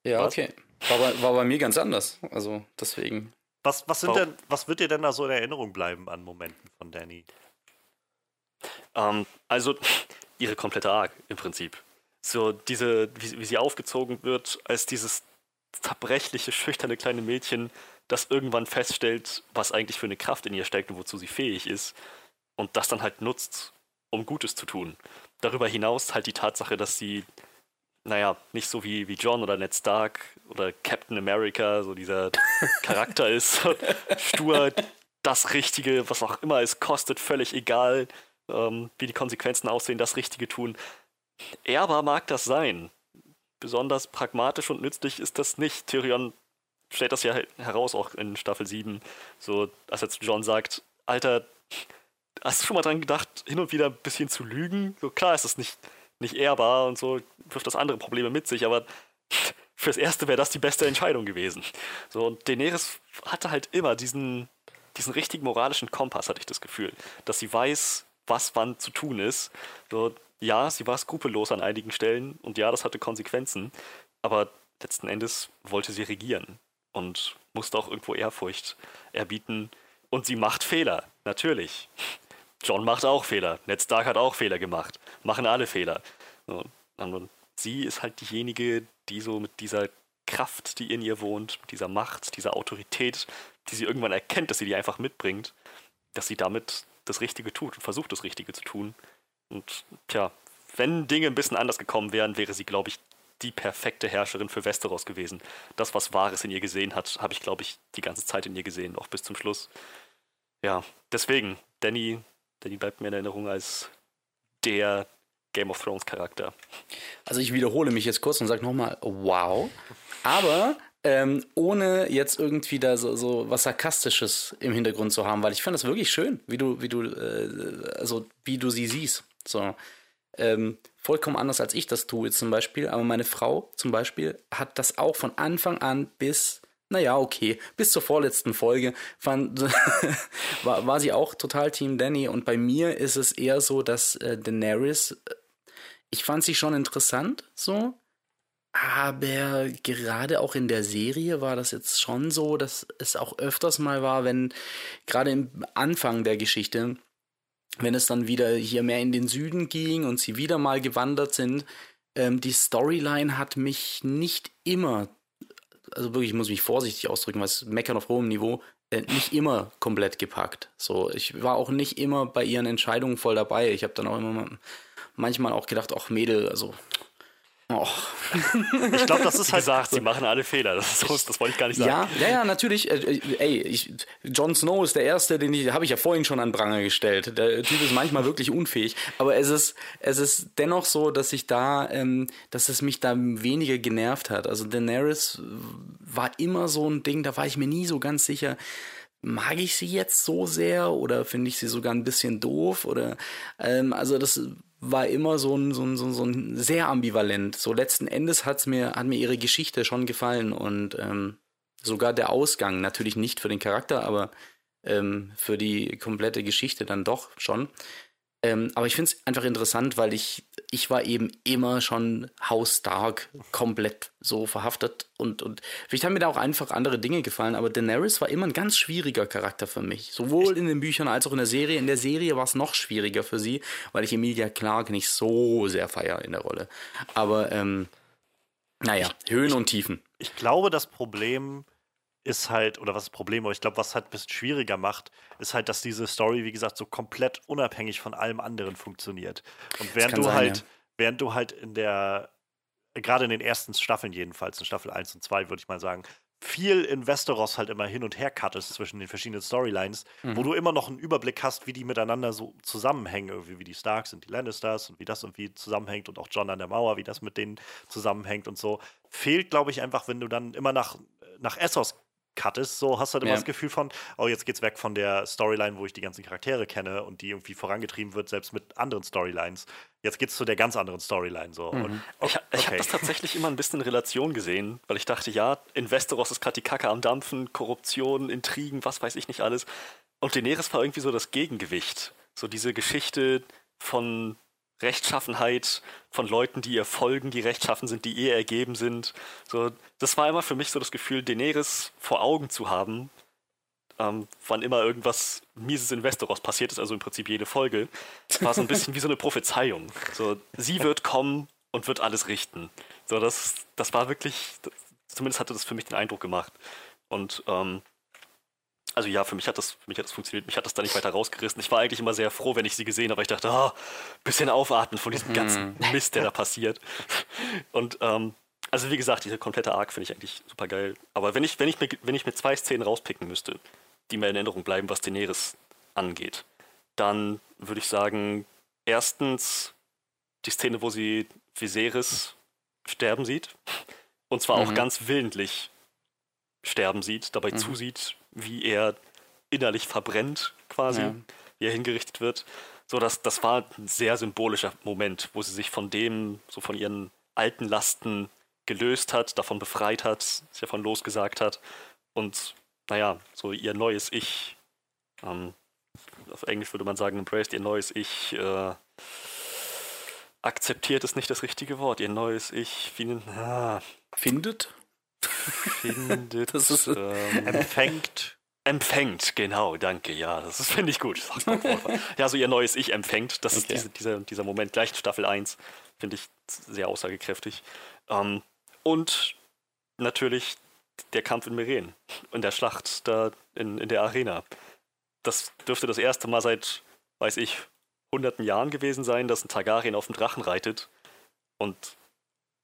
Ja, Was? okay. War bei, war bei mir ganz anders. Also deswegen. Was, was, sind denn, was wird dir denn da so in Erinnerung bleiben an Momenten von Danny? Ähm, also ihre komplette Arc im Prinzip. So diese, wie, wie sie aufgezogen wird, als dieses zerbrechliche, schüchterne kleine Mädchen, das irgendwann feststellt, was eigentlich für eine Kraft in ihr steckt und wozu sie fähig ist und das dann halt nutzt, um Gutes zu tun. Darüber hinaus halt die Tatsache, dass sie, naja, nicht so wie, wie John oder Ned Stark oder Captain America, so dieser Charakter ist, stur, das Richtige, was auch immer es kostet, völlig egal, ähm, wie die Konsequenzen aussehen, das Richtige tun. Ehrbar mag das sein. Besonders pragmatisch und nützlich ist das nicht. Tyrion stellt das ja heraus, auch in Staffel 7. So, als er zu John sagt, Alter, hast du schon mal dran gedacht, hin und wieder ein bisschen zu lügen? So klar ist das nicht, nicht ehrbar und so wirft das andere Probleme mit sich, aber fürs Erste wäre das die beste Entscheidung gewesen. So, und Daenerys hatte halt immer diesen, diesen richtigen moralischen Kompass, hatte ich das Gefühl. Dass sie weiß, was wann zu tun ist. So, ja, sie war skrupellos an einigen Stellen und ja, das hatte Konsequenzen, aber letzten Endes wollte sie regieren und musste auch irgendwo Ehrfurcht erbieten. Und sie macht Fehler, natürlich. John macht auch Fehler. Ned Stark hat auch Fehler gemacht. Machen alle Fehler. So, und sie ist halt diejenige, die so mit dieser Kraft, die in ihr wohnt, mit dieser Macht, dieser Autorität, die sie irgendwann erkennt, dass sie die einfach mitbringt, dass sie damit das Richtige tut und versucht, das Richtige zu tun. Und tja, wenn Dinge ein bisschen anders gekommen wären, wäre sie, glaube ich, die perfekte Herrscherin für Westeros gewesen. Das, was Wahres in ihr gesehen hat, habe ich, glaube ich, die ganze Zeit in ihr gesehen, auch bis zum Schluss. Ja, deswegen, Danny, Danny bleibt mir in Erinnerung als der Game of Thrones Charakter. Also ich wiederhole mich jetzt kurz und sage nochmal, wow. Aber ähm, ohne jetzt irgendwie da so, so was Sarkastisches im Hintergrund zu haben, weil ich finde das wirklich schön, wie du, wie du, äh, also wie du sie siehst. So. Ähm, vollkommen anders als ich das tue zum Beispiel. Aber meine Frau zum Beispiel hat das auch von Anfang an bis, naja, okay, bis zur vorletzten Folge fand, war, war sie auch total Team Danny. Und bei mir ist es eher so, dass äh, Daenerys, äh, ich fand sie schon interessant, so. Aber gerade auch in der Serie war das jetzt schon so, dass es auch öfters mal war, wenn gerade im Anfang der Geschichte, wenn es dann wieder hier mehr in den Süden ging und sie wieder mal gewandert sind, ähm, die Storyline hat mich nicht immer, also wirklich, ich muss mich vorsichtig ausdrücken, was meckern auf hohem Niveau, äh, nicht immer komplett gepackt. So, ich war auch nicht immer bei ihren Entscheidungen voll dabei. Ich habe dann auch immer mal, manchmal auch gedacht, ach Mädel, also, oh, Ich glaube, das ist halt. gesagt, sie machen alle Fehler. Das, ist, das wollte ich gar nicht sagen. Ja, ja, ja, natürlich. Äh, äh, ey, ich, Jon Snow ist der Erste, den ich, habe ich ja vorhin schon an Pranger gestellt. Der Typ ist manchmal wirklich unfähig. Aber es ist, es ist dennoch so, dass ich da, ähm, dass es mich da weniger genervt hat. Also Daenerys war immer so ein Ding, da war ich mir nie so ganz sicher. Mag ich sie jetzt so sehr oder finde ich sie sogar ein bisschen doof? Oder ähm, also das war immer so ein, so ein, so ein, so ein sehr ambivalent. So letzten Endes hat's mir, hat mir ihre Geschichte schon gefallen und ähm, sogar der Ausgang, natürlich nicht für den Charakter, aber ähm, für die komplette Geschichte dann doch schon. Ähm, aber ich finde es einfach interessant, weil ich, ich war eben immer schon House Stark komplett so verhaftet und, und vielleicht haben mir da auch einfach andere Dinge gefallen, aber Daenerys war immer ein ganz schwieriger Charakter für mich. Sowohl in den Büchern als auch in der Serie. In der Serie war es noch schwieriger für sie, weil ich Emilia Clarke nicht so sehr feier in der Rolle. Aber ähm, naja, Höhen und Tiefen. Ich glaube, das Problem ist halt, oder was das Problem, aber ich glaube, was halt ein bisschen schwieriger macht, ist halt, dass diese Story, wie gesagt, so komplett unabhängig von allem anderen funktioniert. Und während du sein, halt, ja. während du halt in der, gerade in den ersten Staffeln jedenfalls, in Staffel 1 und 2, würde ich mal sagen, viel in Westeros halt immer hin und her cuttest zwischen den verschiedenen Storylines, mhm. wo du immer noch einen Überblick hast, wie die miteinander so zusammenhängen, irgendwie wie die Starks und die Lannisters und wie das irgendwie zusammenhängt und auch John an der Mauer, wie das mit denen zusammenhängt und so. Fehlt, glaube ich, einfach, wenn du dann immer nach, nach Essos cuttest, so hast du halt immer ja. das Gefühl von, oh, jetzt geht's weg von der Storyline, wo ich die ganzen Charaktere kenne und die irgendwie vorangetrieben wird, selbst mit anderen Storylines. Jetzt geht's zu der ganz anderen Storyline so. Mhm. Okay. Ich, ich habe das tatsächlich immer ein bisschen in Relation gesehen, weil ich dachte, ja, in Westeros ist gerade die Kacke am Dampfen, Korruption, Intrigen, was weiß ich nicht alles. Und Daenerys war irgendwie so das Gegengewicht. So diese Geschichte von Rechtschaffenheit von Leuten, die ihr folgen, die rechtschaffen sind, die ihr ergeben sind. So, das war immer für mich so das Gefühl, Daenerys vor Augen zu haben, ähm, wann immer irgendwas Mieses in Westeros passiert ist, also im Prinzip jede Folge, war so ein bisschen wie so eine Prophezeiung. So, sie wird kommen und wird alles richten. So, das, das war wirklich, zumindest hatte das für mich den Eindruck gemacht. Und ähm, also ja, für mich hat das, für mich hat das funktioniert. Mich hat das da nicht weiter rausgerissen. Ich war eigentlich immer sehr froh, wenn ich sie gesehen habe. Ich dachte, oh, bisschen aufatmen von diesem ganzen mhm. Mist, der da passiert. Und ähm, also wie gesagt, diese komplette Arc finde ich eigentlich super geil. Aber wenn ich, wenn ich mir, wenn ich mir zwei Szenen rauspicken müsste, die mir in Erinnerung bleiben, was Daenerys angeht, dann würde ich sagen, erstens die Szene, wo sie Viserys sterben sieht. Und zwar mhm. auch ganz willentlich sterben sieht, dabei mhm. zusieht, wie er innerlich verbrennt, quasi, ja. wie er hingerichtet wird. So, das, das war ein sehr symbolischer Moment, wo sie sich von dem, so von ihren alten Lasten gelöst hat, davon befreit hat, sich davon losgesagt hat und, naja, so ihr neues Ich, ähm, auf Englisch würde man sagen, embraced ihr neues Ich, äh, akzeptiert ist nicht das richtige Wort, ihr neues Ich, wie, ah, findet? Findet, das ist, ähm, empfängt. Empfängt, genau, danke, ja, das finde ich gut. ja, so ihr neues Ich empfängt, das okay. ist diese, dieser, dieser Moment gleich in Staffel 1, finde ich sehr aussagekräftig. Ähm, und natürlich der Kampf in Meren, in der Schlacht da in, in der Arena. Das dürfte das erste Mal seit, weiß ich, hunderten Jahren gewesen sein, dass ein Targaryen auf dem Drachen reitet und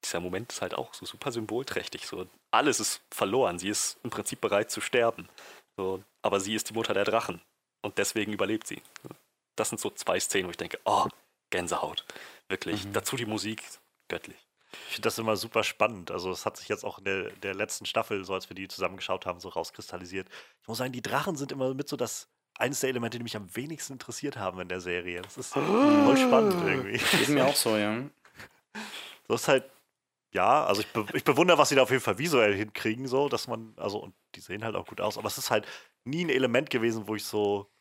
dieser Moment ist halt auch so super symbolträchtig. So, alles ist verloren. Sie ist im Prinzip bereit zu sterben. So, aber sie ist die Mutter der Drachen. Und deswegen überlebt sie. Das sind so zwei Szenen, wo ich denke, oh, Gänsehaut. Wirklich. Mhm. Dazu die Musik, göttlich. Ich finde das immer super spannend. Also, es hat sich jetzt auch in der, der letzten Staffel, so als wir die zusammengeschaut haben, so rauskristallisiert. Ich muss sagen, die Drachen sind immer mit so das eines der Elemente, die mich am wenigsten interessiert haben in der Serie. Das ist voll spannend irgendwie. Ist mir auch so, ja. So ist halt ja, also ich, be ich bewundere, was sie da auf jeden Fall visuell hinkriegen, so, dass man, also, und die sehen halt auch gut aus, aber es ist halt nie ein Element gewesen, wo ich so,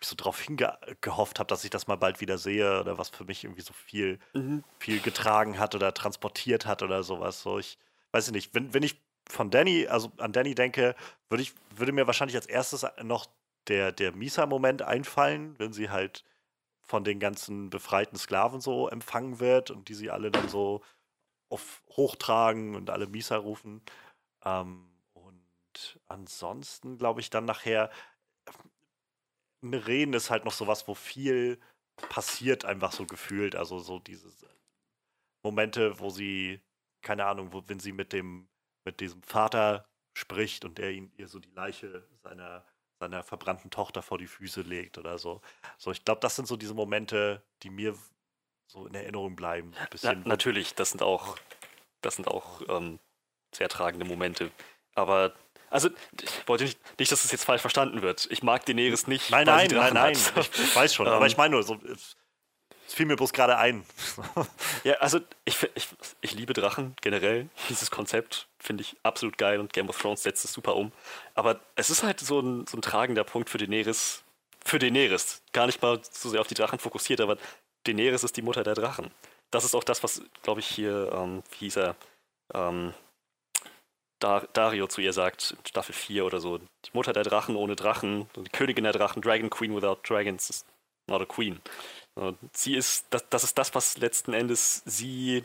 ich so drauf hingehofft habe, dass ich das mal bald wieder sehe oder was für mich irgendwie so viel, mhm. viel getragen hat oder transportiert hat oder sowas. So, ich weiß nicht, wenn, wenn ich von Danny, also an Danny denke, würde ich, würde mir wahrscheinlich als erstes noch der, der Misa-Moment einfallen, wenn sie halt von den ganzen befreiten Sklaven so empfangen wird und die sie alle dann so auf hochtragen und alle Misa rufen. Ähm, und ansonsten glaube ich dann nachher, Reden ist halt noch sowas, wo viel passiert, einfach so gefühlt. Also so diese Momente, wo sie, keine Ahnung, wo, wenn sie mit dem, mit diesem Vater spricht und der ihn, ihr so die Leiche seiner, seiner verbrannten Tochter vor die Füße legt oder so. So, ich glaube, das sind so diese Momente, die mir so in Erinnerung bleiben. Na, natürlich, das sind auch, das sind auch ähm, sehr tragende Momente. Aber also, ich wollte nicht, nicht, dass es jetzt falsch verstanden wird. Ich mag Daenerys nicht. Nein, nein, nein, nein. Ich, ich, weiß schon. aber ich ähm. meine nur, so, Das fiel mir bloß gerade ein. ja, also ich, ich, ich liebe Drachen generell. Dieses Konzept finde ich absolut geil und Game of Thrones setzt es super um. Aber es ist halt so ein, so ein tragender Punkt für Daenerys. Für Daenerys. Gar nicht mal so sehr auf die Drachen fokussiert, aber Daenerys ist die Mutter der Drachen. Das ist auch das, was, glaube ich, hier, ähm, wie hieß er, ähm, Dar Dario zu ihr sagt, Staffel 4 oder so. Die Mutter der Drachen ohne Drachen, die Königin der Drachen, Dragon Queen without Dragons is not a queen. Sie ist, das, das ist das, was letzten Endes sie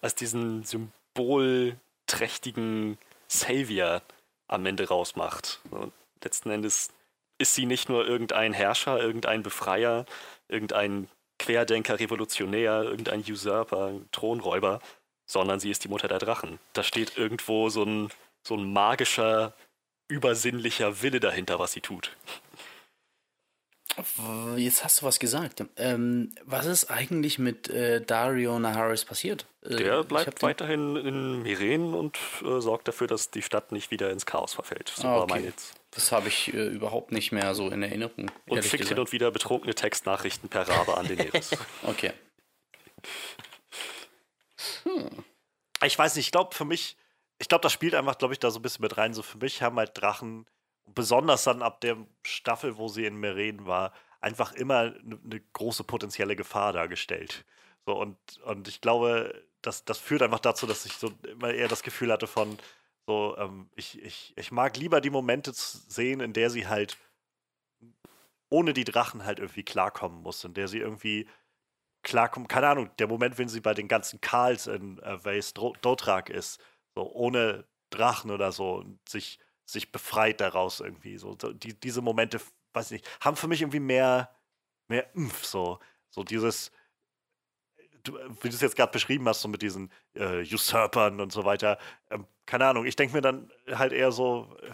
als diesen symbolträchtigen Savior am Ende rausmacht. Und letzten Endes ist sie nicht nur irgendein Herrscher, irgendein Befreier, irgendein Querdenker, Revolutionär, irgendein Usurper, Thronräuber, sondern sie ist die Mutter der Drachen. Da steht irgendwo so ein, so ein magischer, übersinnlicher Wille dahinter, was sie tut. Jetzt hast du was gesagt. Ähm, was ist eigentlich mit äh, Dario Naharis passiert? Äh, Der bleibt weiterhin in Miren und äh, sorgt dafür, dass die Stadt nicht wieder ins Chaos verfällt. So ah, okay. Das habe ich äh, überhaupt nicht mehr so in Erinnerung. Und schickt hin und wieder betrunkene Textnachrichten per Rabe an den Daenerys. okay. Hm. Ich weiß nicht, ich glaube für mich, ich glaube, das spielt einfach, glaube ich, da so ein bisschen mit rein. So für mich haben halt Drachen besonders dann ab der Staffel, wo sie in Meren war, einfach immer eine ne große potenzielle Gefahr dargestellt. So, und, und ich glaube, das, das führt einfach dazu, dass ich so immer eher das Gefühl hatte von, so, ähm, ich, ich, ich mag lieber die Momente sehen, in der sie halt ohne die Drachen halt irgendwie klarkommen muss, in der sie irgendwie klarkommen, keine Ahnung, der Moment, wenn sie bei den ganzen Karls in äh, Vase Dothrag ist, so ohne Drachen oder so und sich sich befreit daraus irgendwie. So, die, diese Momente, weiß ich nicht, haben für mich irgendwie mehr, mehr Impf, so. So dieses, du, wie du es jetzt gerade beschrieben hast, so mit diesen äh, Usurpern und so weiter. Ähm, keine Ahnung, ich denke mir dann halt eher so, äh,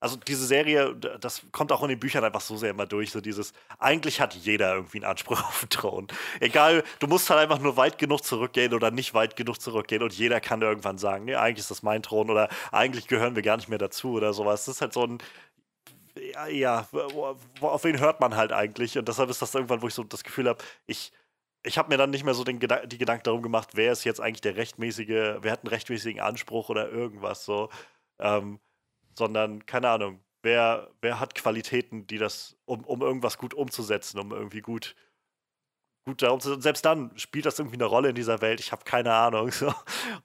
also diese Serie, das kommt auch in den Büchern einfach so sehr immer durch, so dieses, eigentlich hat jeder irgendwie einen Anspruch auf den Thron. Egal, du musst halt einfach nur weit genug zurückgehen oder nicht weit genug zurückgehen und jeder kann irgendwann sagen, nee, eigentlich ist das mein Thron oder eigentlich gehören wir gar nicht mehr dazu oder sowas. Das ist halt so ein, ja, ja auf wen hört man halt eigentlich? Und deshalb ist das irgendwann, wo ich so das Gefühl habe, ich, ich habe mir dann nicht mehr so den Gedan die Gedanken darum gemacht, wer ist jetzt eigentlich der rechtmäßige, wer hat einen rechtmäßigen Anspruch oder irgendwas so. Ähm, sondern keine Ahnung, wer, wer hat Qualitäten, die das, um, um irgendwas gut umzusetzen, um irgendwie gut, gut darum zu Selbst dann spielt das irgendwie eine Rolle in dieser Welt, ich habe keine Ahnung. So.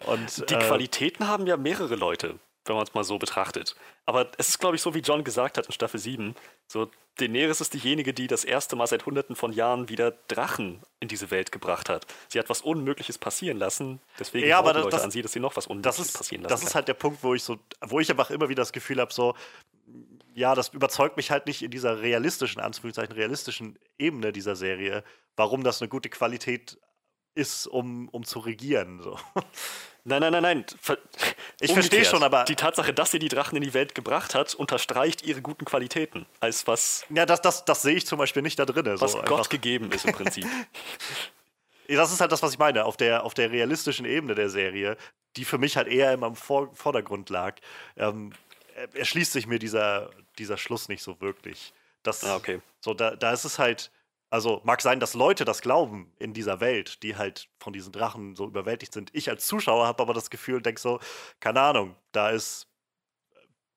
Und, die äh, Qualitäten haben ja mehrere Leute wenn man es mal so betrachtet. Aber es ist, glaube ich, so wie John gesagt hat in Staffel 7. So, Daenerys ist diejenige, die das erste Mal seit hunderten von Jahren wieder Drachen in diese Welt gebracht hat. Sie hat was Unmögliches passieren lassen, deswegen ja, aber das, Leute das, an sie, dass sie noch was Unmögliches ist, passieren lassen Das ist kann. halt der Punkt, wo ich so, wo ich einfach immer wieder das Gefühl habe, so, ja, das überzeugt mich halt nicht in dieser realistischen, Anführungszeichen, realistischen Ebene dieser Serie, warum das eine gute Qualität ist, um, um zu regieren. So. Nein, nein, nein, nein. Ich verstehe schon, aber. Die Tatsache, dass sie die Drachen in die Welt gebracht hat, unterstreicht ihre guten Qualitäten. Als was. Ja, das, das, das sehe ich zum Beispiel nicht da drin. Was so Gott einfach. gegeben ist im Prinzip. das ist halt das, was ich meine. Auf der, auf der realistischen Ebene der Serie, die für mich halt eher immer im Vor Vordergrund lag, ähm, erschließt sich mir dieser, dieser Schluss nicht so wirklich. Das, ah, okay. So, da, da ist es halt also mag sein, dass Leute das glauben in dieser Welt, die halt von diesen Drachen so überwältigt sind. Ich als Zuschauer habe aber das Gefühl und denke so, keine Ahnung, da ist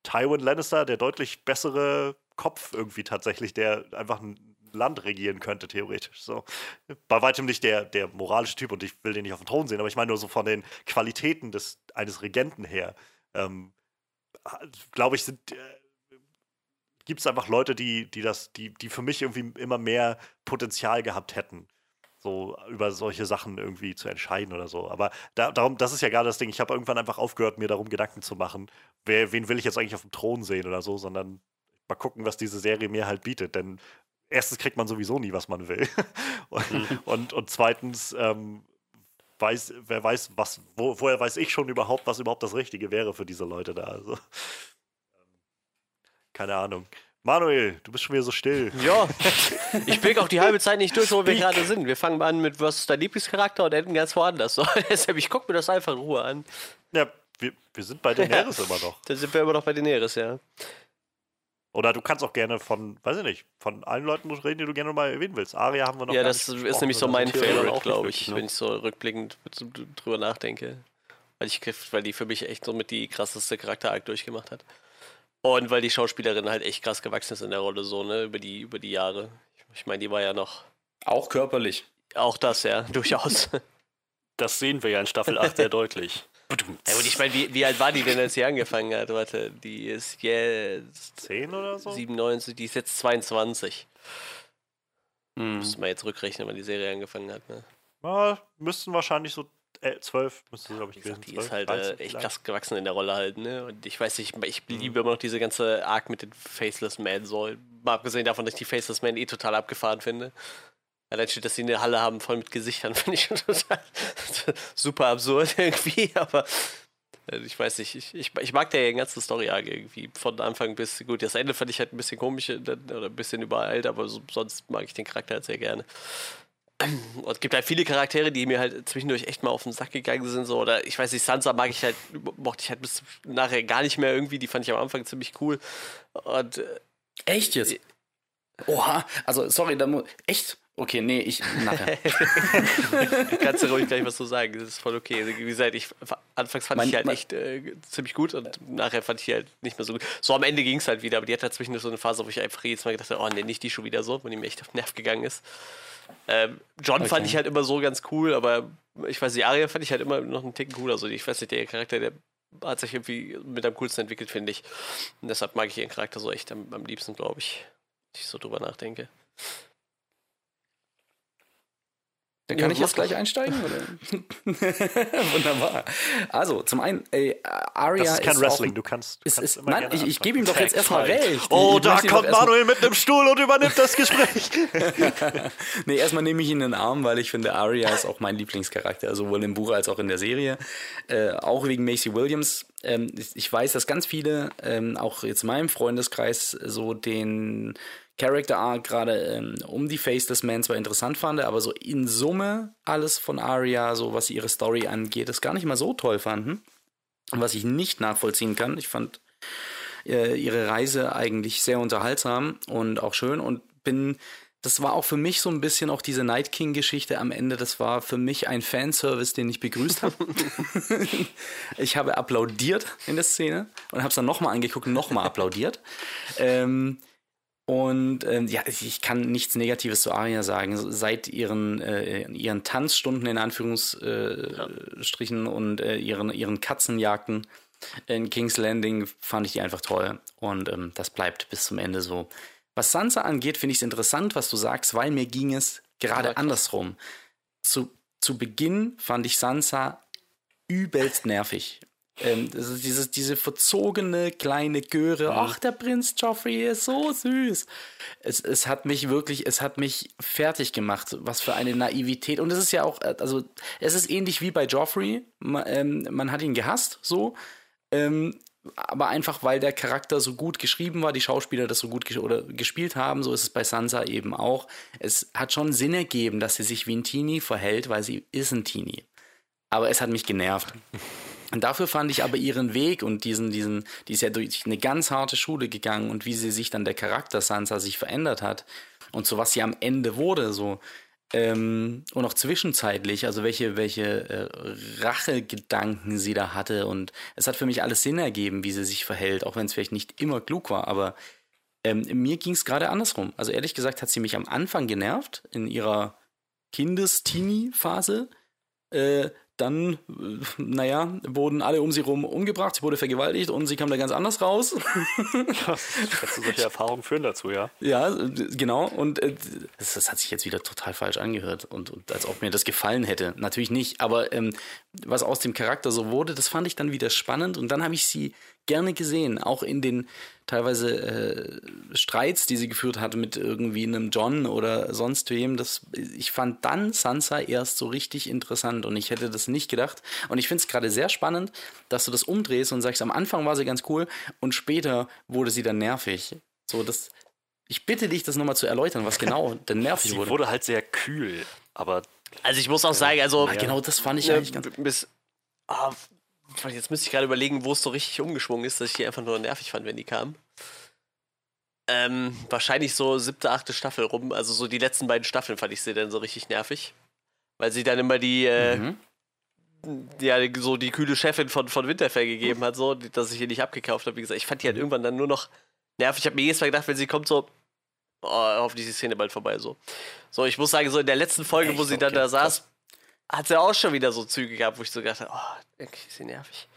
Tywin Lannister der deutlich bessere Kopf irgendwie tatsächlich, der einfach ein Land regieren könnte, theoretisch. So. Bei weitem nicht der, der moralische Typ und ich will den nicht auf dem Thron sehen, aber ich meine nur so von den Qualitäten des, eines Regenten her, ähm, glaube ich, sind äh, gibt es einfach Leute, die, die das, die, die für mich irgendwie immer mehr Potenzial gehabt hätten, so über solche Sachen irgendwie zu entscheiden oder so. Aber da, darum, das ist ja gerade das Ding. Ich habe irgendwann einfach aufgehört, mir darum Gedanken zu machen, wer, wen will ich jetzt eigentlich auf dem Thron sehen oder so, sondern mal gucken, was diese Serie mir halt bietet. Denn erstens kriegt man sowieso nie, was man will. und, mhm. und, und, zweitens, ähm, weiß, wer weiß, was, wo, woher weiß ich schon überhaupt, was überhaupt das Richtige wäre für diese Leute da. Also keine Ahnung. Manuel, du bist schon wieder so still. Ja, ich blick auch die halbe Zeit nicht durch, wo wir gerade sind. Wir fangen mal an mit, was ist dein Lieblingscharakter und enden ganz woanders. So, deshalb, ich gucke mir das einfach in Ruhe an. Ja, wir, wir sind bei Daenerys ja, immer noch. Da sind wir immer noch bei Daenerys, ja. Oder du kannst auch gerne von, weiß ich nicht, von allen Leuten reden, die du gerne mal erwähnen willst. Aria haben wir noch Ja, das ist nämlich so besprochen, mein? Favorite, auch glaube ich, ne? wenn ich so rückblickend drüber nachdenke. Weil, ich, weil die für mich echt so mit die krasseste Charakterarc durchgemacht hat. Und weil die Schauspielerin halt echt krass gewachsen ist in der Rolle, so, ne, über die, über die Jahre. Ich, ich meine, die war ja noch. Auch körperlich. Auch das, ja, durchaus. Das sehen wir ja in Staffel 8 sehr deutlich. Ja, und ich meine, wie, wie alt war die denn, als sie angefangen hat? Warte, die ist jetzt 10 oder so? 97, die ist jetzt 22. Hm. Müssen wir jetzt rückrechnen, wann die Serie angefangen hat. Ne? Ja, müssten wahrscheinlich so äh, 12, müsste glaube ich gewesen. die ist 12, halt 13 äh, echt krass gewachsen in der Rolle halt, ne? Und ich weiß nicht, ich Mhm. liebe immer noch diese ganze Arc mit den Faceless Man so. Mal abgesehen davon, dass ich die Faceless Man eh total abgefahren finde. Allein steht, dass sie eine Halle haben voll mit Gesichtern, finde ich schon total super absurd irgendwie, aber äh, ich weiß nicht, ich, ich, ich mag der ganze Story-Arc irgendwie von Anfang bis, gut, das Ende fand ich halt ein bisschen komisch äh, oder ein bisschen übereilt, aber so, sonst mag ich den Charakter halt sehr gerne. Und es gibt halt viele Charaktere, die mir halt zwischendurch echt mal auf den Sack gegangen sind. So. Oder ich weiß nicht, Sansa mag ich halt, mochte ich halt bis nachher gar nicht mehr irgendwie. Die fand ich am Anfang ziemlich cool. Und äh, Echt jetzt? Oha, also sorry, da muss. Echt? Okay, nee, ich. Nachher. kannst du ruhig gleich was zu sagen. Das ist voll okay. Also, Wie gesagt, ich, anfangs fand Mein- ich halt echt äh, ziemlich gut und nachher fand ich halt nicht mehr so gut. So am Ende ging es halt wieder, aber die hat halt zwischendurch so eine Phase, wo ich einfach jedes Mal gedacht habe, oh nee, nicht die schon wieder so, wo die mir echt auf den Nerv gegangen ist. Ähm, John Okay. fand ich halt immer so ganz cool, aber ich weiß nicht, Arya fand ich halt immer noch einen Ticken cooler. Also ich weiß nicht, der Charakter, der hat sich irgendwie mit am coolsten entwickelt, finde ich. Und deshalb mag ich ihren Charakter so echt am, am liebsten, glaube ich. Wenn ich so drüber nachdenke. Dann kann Ja, ich jetzt gleich einsteigen, oder? Wunderbar. Also, zum einen, ey, Aria Das ist kein auch- Wrestling, du kannst. Du Ist, kannst ist, immer nein, gerne ich, ich gebe ihm doch jetzt erstmal recht. Oh, Ich da kommt Manuel mit einem Stuhl und übernimmt das Gespräch. Nee, erstmal nehme ich ihn in den Arm, weil ich finde, Arya ist auch mein Lieblingscharakter, sowohl im Buch als auch in der Serie. Äh, auch wegen Macy Williams. Ähm, ich, ich weiß, dass ganz viele, ähm, auch jetzt in meinem Freundeskreis, so den Character Arc gerade ähm, um die Faceless Man zwar interessant fand, aber so in Summe alles von Arya, so was ihre Story angeht, das gar nicht mal so toll fanden. Und was ich nicht nachvollziehen kann, ich fand äh, ihre Reise eigentlich sehr unterhaltsam und auch schön und bin das war auch für mich so ein bisschen auch diese Night King Geschichte am Ende. Das war für mich ein Fanservice, den ich begrüßt habe. ich habe applaudiert in der Szene und habe es dann nochmal angeguckt nochmal applaudiert. Ähm, und ähm, ja, ich kann nichts Negatives zu Aria sagen. Seit ihren, äh, ihren Tanzstunden in Anführungsstrichen und äh, ihren, ihren Katzenjagden in King's Landing fand ich die einfach toll. Und ähm, das bleibt bis zum Ende so. Was Sansa angeht, finde ich es interessant, was du sagst, weil mir ging es gerade Ja, andersrum. Zu, zu Beginn fand ich Sansa übelst nervig. Ähm, ist dieses, diese verzogene kleine Göre. Ach, der Prinz Joffrey ist so süß. Es, es hat mich wirklich, es hat mich fertig gemacht. Was für eine Naivität. Und es ist ja auch, äh, also, es ist ähnlich wie bei Joffrey. Man, ähm, man hat ihn gehasst, so. Ähm, aber einfach weil der Charakter so gut geschrieben war, die Schauspieler das so gut ges oder gespielt haben, so ist es bei Sansa eben auch. Es hat schon Sinn ergeben, dass sie sich wie ein Teenie verhält, weil sie ist ein Teenie. Aber es hat mich genervt. Und dafür fand ich aber ihren Weg und diesen, diesen, die ist ja durch eine ganz harte Schule gegangen und wie sie sich dann der Charakter Sansa sich verändert hat und so was sie am Ende wurde, so. Ähm, und auch zwischenzeitlich, also welche, welche äh, Rachegedanken sie da hatte. Und es hat für mich alles Sinn ergeben, wie sie sich verhält, auch wenn es vielleicht nicht immer klug war. Aber ähm, mir ging es gerade andersrum. Also ehrlich gesagt hat sie mich am Anfang genervt, in ihrer Kindes-Teenie-Phase. Äh, dann, naja, wurden alle um sie rum umgebracht, sie wurde vergewaltigt und sie kam da ganz anders raus. Du solche Erfahrungen führen dazu, ja? Ja, genau. Und äh, das, das hat sich jetzt wieder total falsch angehört. Und, und als ob mir das gefallen hätte. Natürlich nicht. Aber ähm, was aus dem Charakter so wurde, das fand ich dann wieder spannend. Und dann habe ich sie gerne gesehen. Auch in den teilweise äh, Streits, die sie geführt hat mit irgendwie einem John oder sonst wem. Das, ich fand dann Sansa erst so richtig interessant. Und ich hätte das nicht gedacht. Und ich finde es gerade sehr spannend, dass du das umdrehst und sagst, am Anfang war sie ganz cool und später wurde sie dann nervig. So, das, ich bitte dich, das nochmal zu erläutern, was genau denn nervig Sie wurde. wurde halt sehr kühl, aber Also ich muss auch sagen, also Ah, Genau, das fand ich ne, eigentlich ganz. bis, ah, jetzt müsste ich gerade überlegen, wo es so richtig umgeschwungen ist, dass ich die einfach nur nervig fand, wenn die kamen. Ähm, wahrscheinlich so siebte, achte Staffel rum. Also so die letzten beiden Staffeln fand ich sie dann so richtig nervig. Weil sie dann immer die, äh, mhm. ja, so die kühle Chefin von, von Winterfell gegeben hat, so, dass ich ihr nicht abgekauft habe. Wie gesagt, ich fand die halt irgendwann dann nur noch nervig. Ich habe mir jedes Mal gedacht, wenn sie kommt, so, oh, hoffentlich ist die Szene bald vorbei, so. So, ich muss sagen, so in der letzten Folge, Echt? wo sie dann okay. da saß, hat sie auch schon wieder so Züge gehabt, wo ich so gedacht habe, oh, irgendwie ist sie nervig.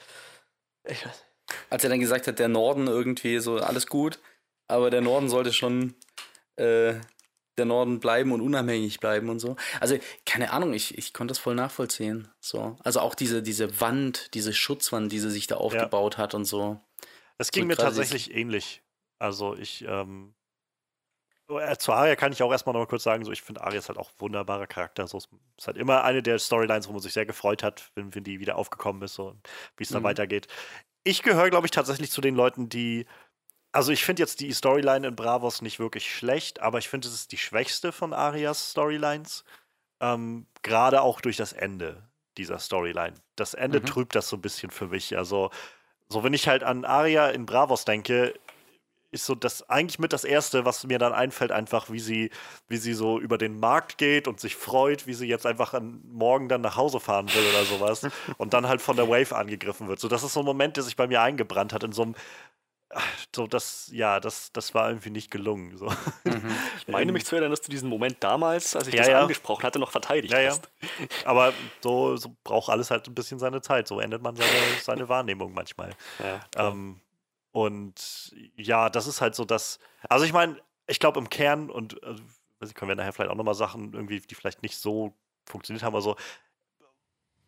Ich weiß. Als er dann gesagt hat, der Norden irgendwie so, alles gut, aber der Norden sollte schon äh, der Norden bleiben und unabhängig bleiben und so. Also, keine Ahnung, ich, ich konnte das voll nachvollziehen. So. Also auch diese, diese Wand, diese Schutzwand, die sie sich da aufgebaut ja. hat und so. Es ging so mir tatsächlich ähnlich. Also ich, ähm, äh, zu Arya kann ich auch erstmal noch mal kurz sagen, so ich finde Arya ist halt auch ein wunderbarer Charakter. So, ist halt immer eine der Storylines, wo man sich sehr gefreut hat, wenn, wenn die wieder aufgekommen ist und wie es dann mhm. weitergeht. Ich gehöre, glaube ich, tatsächlich zu den Leuten, die. Also ich finde jetzt die Storyline in Bravos nicht wirklich schlecht, aber ich finde, es ist die schwächste von Arias Storylines. Ähm, Gerade auch durch das Ende dieser Storyline. Das Ende mhm. trübt das so ein bisschen für mich. Also, so wenn ich halt an Aria in Bravos denke, ist so das eigentlich mit das erste, was mir dann einfällt, einfach wie sie, wie sie so über den Markt geht und sich freut, wie sie jetzt einfach an, morgen dann nach Hause fahren will oder sowas und dann halt von der Wave angegriffen wird. So, das ist so ein Moment, der sich bei mir eingebrannt hat in so einem so das, ja, das, das war irgendwie nicht gelungen. So. Mhm. Ich meine mich zu erinnern, dass du diesen Moment damals, als ich ja, das ja. angesprochen hatte, noch verteidigt ja, hast. Ja. Aber so, so, braucht alles halt ein bisschen seine Zeit. So endet man seine, seine Wahrnehmung manchmal. Ja, ähm, und ja, das ist halt so das. Also ich meine, ich glaube im Kern und also, können wir nachher vielleicht auch nochmal Sachen irgendwie, die vielleicht nicht so funktioniert haben, also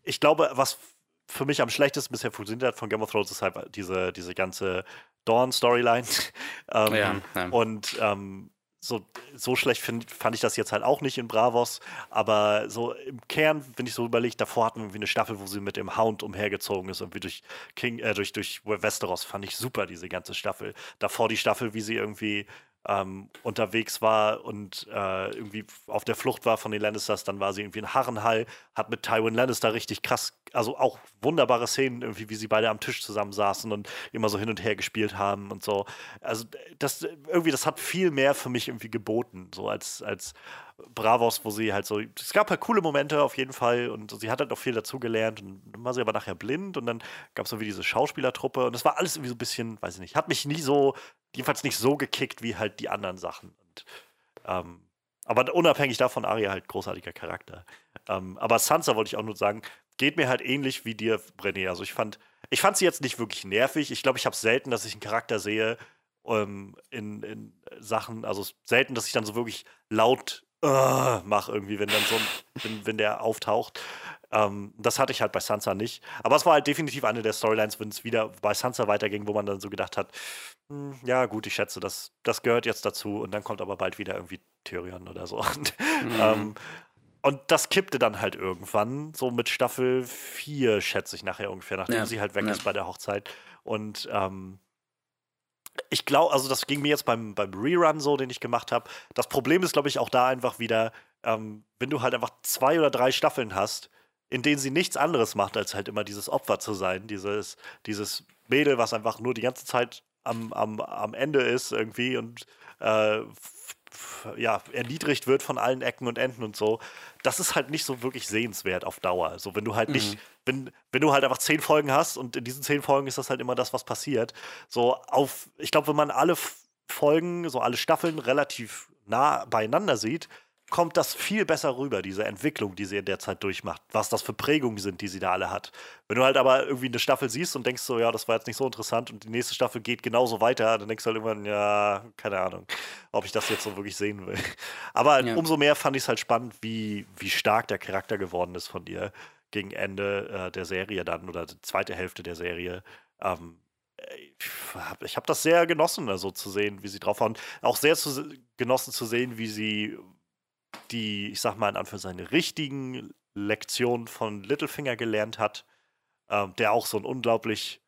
ich glaube, was für mich am schlechtesten bisher funktioniert hat von Game of Thrones ist halt diese, diese ganze Dawn-Storyline. ähm, ja, ja. Und ähm, so, so schlecht find, fand ich das jetzt halt auch nicht in Bravos, aber so im Kern, wenn ich so überlege, davor hatten wir irgendwie eine Staffel, wo sie mit dem Hound umhergezogen ist und wie durch King, äh, durch, durch Westeros, fand ich super, diese ganze Staffel. Davor die Staffel, wie sie irgendwie ähm, unterwegs war und äh, irgendwie auf der Flucht war von den Lannisters, dann war sie irgendwie in Harrenhall, hat mit Tywin Lannister richtig krass, also auch wunderbare Szenen, irgendwie, wie sie beide am Tisch zusammen saßen und immer so hin und her gespielt haben und so. Also das irgendwie, das hat viel mehr für mich irgendwie geboten, so als, als Bravos, wo sie halt so, es gab halt coole Momente auf jeden Fall und sie hat halt auch viel dazugelernt und dann war sie aber nachher blind und dann gab es irgendwie diese Schauspielertruppe und das war alles irgendwie so ein bisschen, weiß ich nicht, hat mich nie so jedenfalls nicht so gekickt wie halt die anderen Sachen. Und, ähm, aber unabhängig davon, Arya halt großartiger Charakter. Ähm, aber Sansa wollte ich auch nur sagen, geht mir halt ähnlich wie dir, Brené. Also ich fand, ich fand sie jetzt nicht wirklich nervig. Ich glaube, ich habe selten, dass ich einen Charakter sehe ähm, in, in Sachen, also selten, dass ich dann so wirklich laut uh, mache irgendwie, wenn dann so ein, wenn, wenn der auftaucht. Ähm, das hatte ich halt bei Sansa nicht. Aber es war halt definitiv eine der Storylines, wenn es wieder bei Sansa weiterging, wo man dann so gedacht hat, hm, ja gut, ich schätze, das, das gehört jetzt dazu und dann kommt aber bald wieder irgendwie Tyrion oder so. Und, mhm. ähm, und das kippte dann halt irgendwann, so mit Staffel 4, schätze ich nachher ungefähr, nachdem ja. sie halt weg ja. ist bei der Hochzeit. Und ähm, ich glaube, also das ging mir jetzt beim, beim Rerun so, den ich gemacht habe. Das Problem ist, glaube ich, auch da einfach wieder, ähm, wenn du halt einfach zwei oder drei Staffeln hast, in denen sie nichts anderes macht, als halt immer dieses Opfer zu sein, dieses, dieses Mädel, was einfach nur die ganze Zeit am, am, am Ende ist irgendwie und äh, ja, erniedrigt wird von allen Ecken und Enden und so. Das ist halt nicht so wirklich sehenswert auf Dauer. So, wenn du halt mhm. nicht, wenn, wenn du halt einfach zehn Folgen hast und in diesen zehn Folgen ist das halt immer das, was passiert. So auf, ich glaube, wenn man alle Folgen, so alle Staffeln relativ nah beieinander sieht, kommt das viel besser rüber, diese Entwicklung, die sie in der Zeit durchmacht, was das für Prägungen sind, die sie da alle hat. Wenn du halt aber irgendwie eine Staffel siehst und denkst so, ja, das war jetzt nicht so interessant und die nächste Staffel geht genauso weiter, dann denkst du halt irgendwann, ja, keine Ahnung, ob ich das jetzt so wirklich sehen will. Aber ja. umso mehr fand ich es halt spannend, wie, wie stark der Charakter geworden ist von dir gegen Ende äh, der Serie dann oder die zweite Hälfte der Serie. Ähm, ich habe das sehr genossen, also zu sehen, wie sie drauf waren. Auch sehr zu, genossen zu sehen, wie sie die, ich sag mal in Anführungszeichen, richtigen Lektionen von Littlefinger gelernt hat, ähm, der auch so ein unglaublich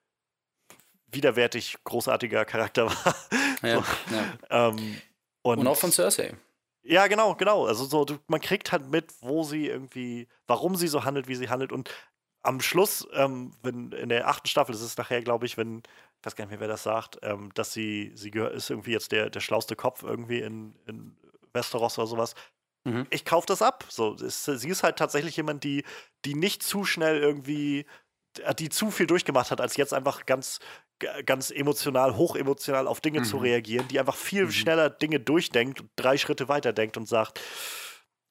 widerwärtig großartiger Charakter war. Ja, so, ja. Ähm, und, und, auch von Cersei. Ja, genau, genau. Also so, man kriegt halt mit, wo sie irgendwie, warum sie so handelt, wie sie handelt. Und am Schluss, ähm, wenn in der achten Staffel, das ist nachher, glaube ich, wenn, ich weiß gar nicht mehr, wer das sagt, ähm, dass sie, sie ist irgendwie jetzt der, der schlauste Kopf irgendwie in, in Westeros oder sowas. Mhm. Ich kaufe das ab. So, ist, sie ist halt tatsächlich jemand, die, die nicht zu schnell irgendwie, die zu viel durchgemacht hat, als jetzt einfach ganz, ganz emotional, hochemotional auf Dinge mhm. zu reagieren, die einfach viel mhm. schneller Dinge durchdenkt, drei Schritte weiter denkt und sagt,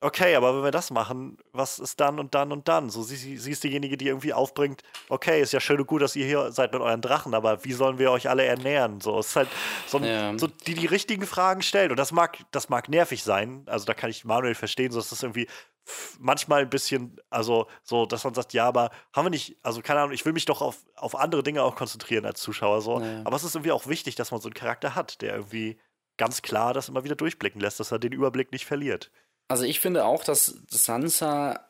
okay, aber wenn wir das machen, was ist dann und dann und dann? So, sie, sie, sie ist diejenige, die irgendwie aufbringt, okay, ist ja schön und gut, dass ihr hier seid mit euren Drachen, aber wie sollen wir euch alle ernähren? So, es ist halt so, ja. so die die richtigen Fragen stellt. Und das mag, das mag nervig sein. Also da kann ich Manuel verstehen, so dass das irgendwie manchmal ein bisschen, also so, dass man sagt, ja, aber haben wir nicht, also keine Ahnung, ich will mich doch auf, auf andere Dinge auch konzentrieren als Zuschauer so. Ja. Aber es ist irgendwie auch wichtig, dass man so einen Charakter hat, der irgendwie ganz klar das immer wieder durchblicken lässt, dass er den Überblick nicht verliert. Also ich finde auch, dass Sansa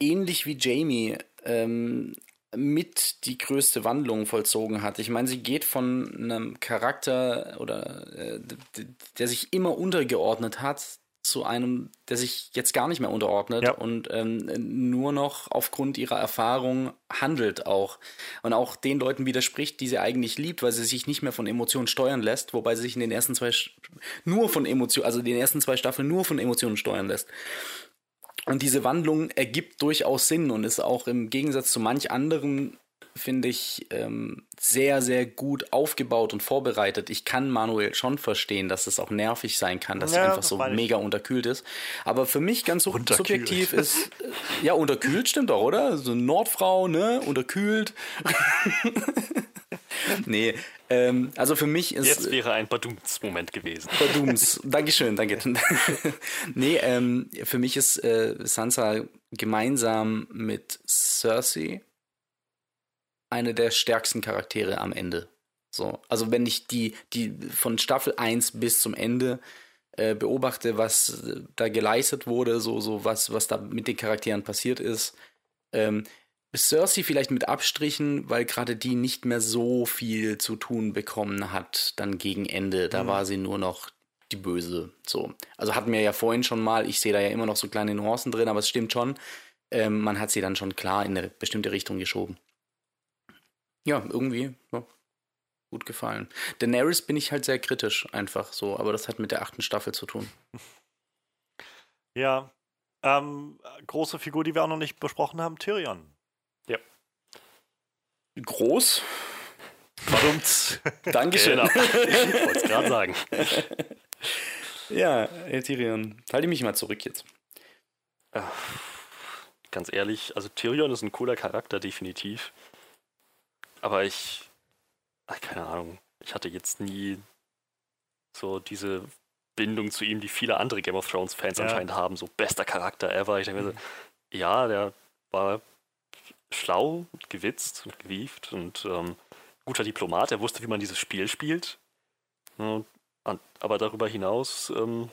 ähnlich wie Jamie ähm, mit die größte Wandlung vollzogen hat. Ich meine, sie geht von einem Charakter oder äh, der sich immer untergeordnet hat zu einem, der sich jetzt gar nicht mehr unterordnet ja. und ähm, nur noch aufgrund ihrer Erfahrung handelt auch. Und auch den Leuten widerspricht, die sie eigentlich liebt, weil sie sich nicht mehr von Emotionen steuern lässt, wobei sie sich in den ersten zwei nur von Emotionen, also in den ersten zwei Staffeln nur von Emotionen steuern lässt. Und diese Wandlung ergibt durchaus Sinn und ist auch im Gegensatz zu manch anderen finde ich, ähm, sehr, sehr gut aufgebaut und vorbereitet. Ich kann Manuel schon verstehen, dass es auch nervig sein kann, dass ja, er einfach so mega unterkühlt ist. Aber für mich ganz so subjektiv ist, äh, ja, unterkühlt stimmt doch, oder? So Nordfrau, ne? Unterkühlt. nee, ähm, also für mich ist. Jetzt wäre ein Badums-Moment gewesen. Badums. Dankeschön, danke. nee, ähm, für mich ist äh, Sansa gemeinsam mit Cersei eine der stärksten Charaktere am Ende. So, also wenn ich die, die von Staffel 1 bis zum Ende äh, beobachte, was äh, da geleistet wurde, so, so was, was da mit den Charakteren passiert ist, ähm, Cersei vielleicht mit Abstrichen, weil gerade die nicht mehr so viel zu tun bekommen hat, dann gegen Ende. Da mhm. war sie nur noch die Böse. So. Also hatten wir ja vorhin schon mal, ich sehe da ja immer noch so kleine Nuancen drin, aber es stimmt schon, ähm, man hat sie dann schon klar in eine bestimmte Richtung geschoben. Ja, irgendwie ja, gut gefallen. Daenerys bin ich halt sehr kritisch einfach so, aber das hat mit der achten Staffel zu tun. Ja, ähm, große Figur, die wir auch noch nicht besprochen haben, Tyrion. Ja. Groß? Verdammt. Dankeschön. Genau. Ich wollte es gerade sagen. Ja, hey, Tyrion, halte mich mal zurück jetzt. Ganz ehrlich, also Tyrion ist ein cooler Charakter, definitiv. Aber ich, ach, keine Ahnung, ich hatte jetzt nie so diese Bindung zu ihm, die viele andere Game of Thrones Fans ja. anscheinend haben. So bester Charakter ever. Ich denke mir so, ja, der war schlau, gewitzt und gewieft und ähm, guter Diplomat. Er wusste, wie man dieses Spiel spielt. Und, aber darüber hinaus ähm,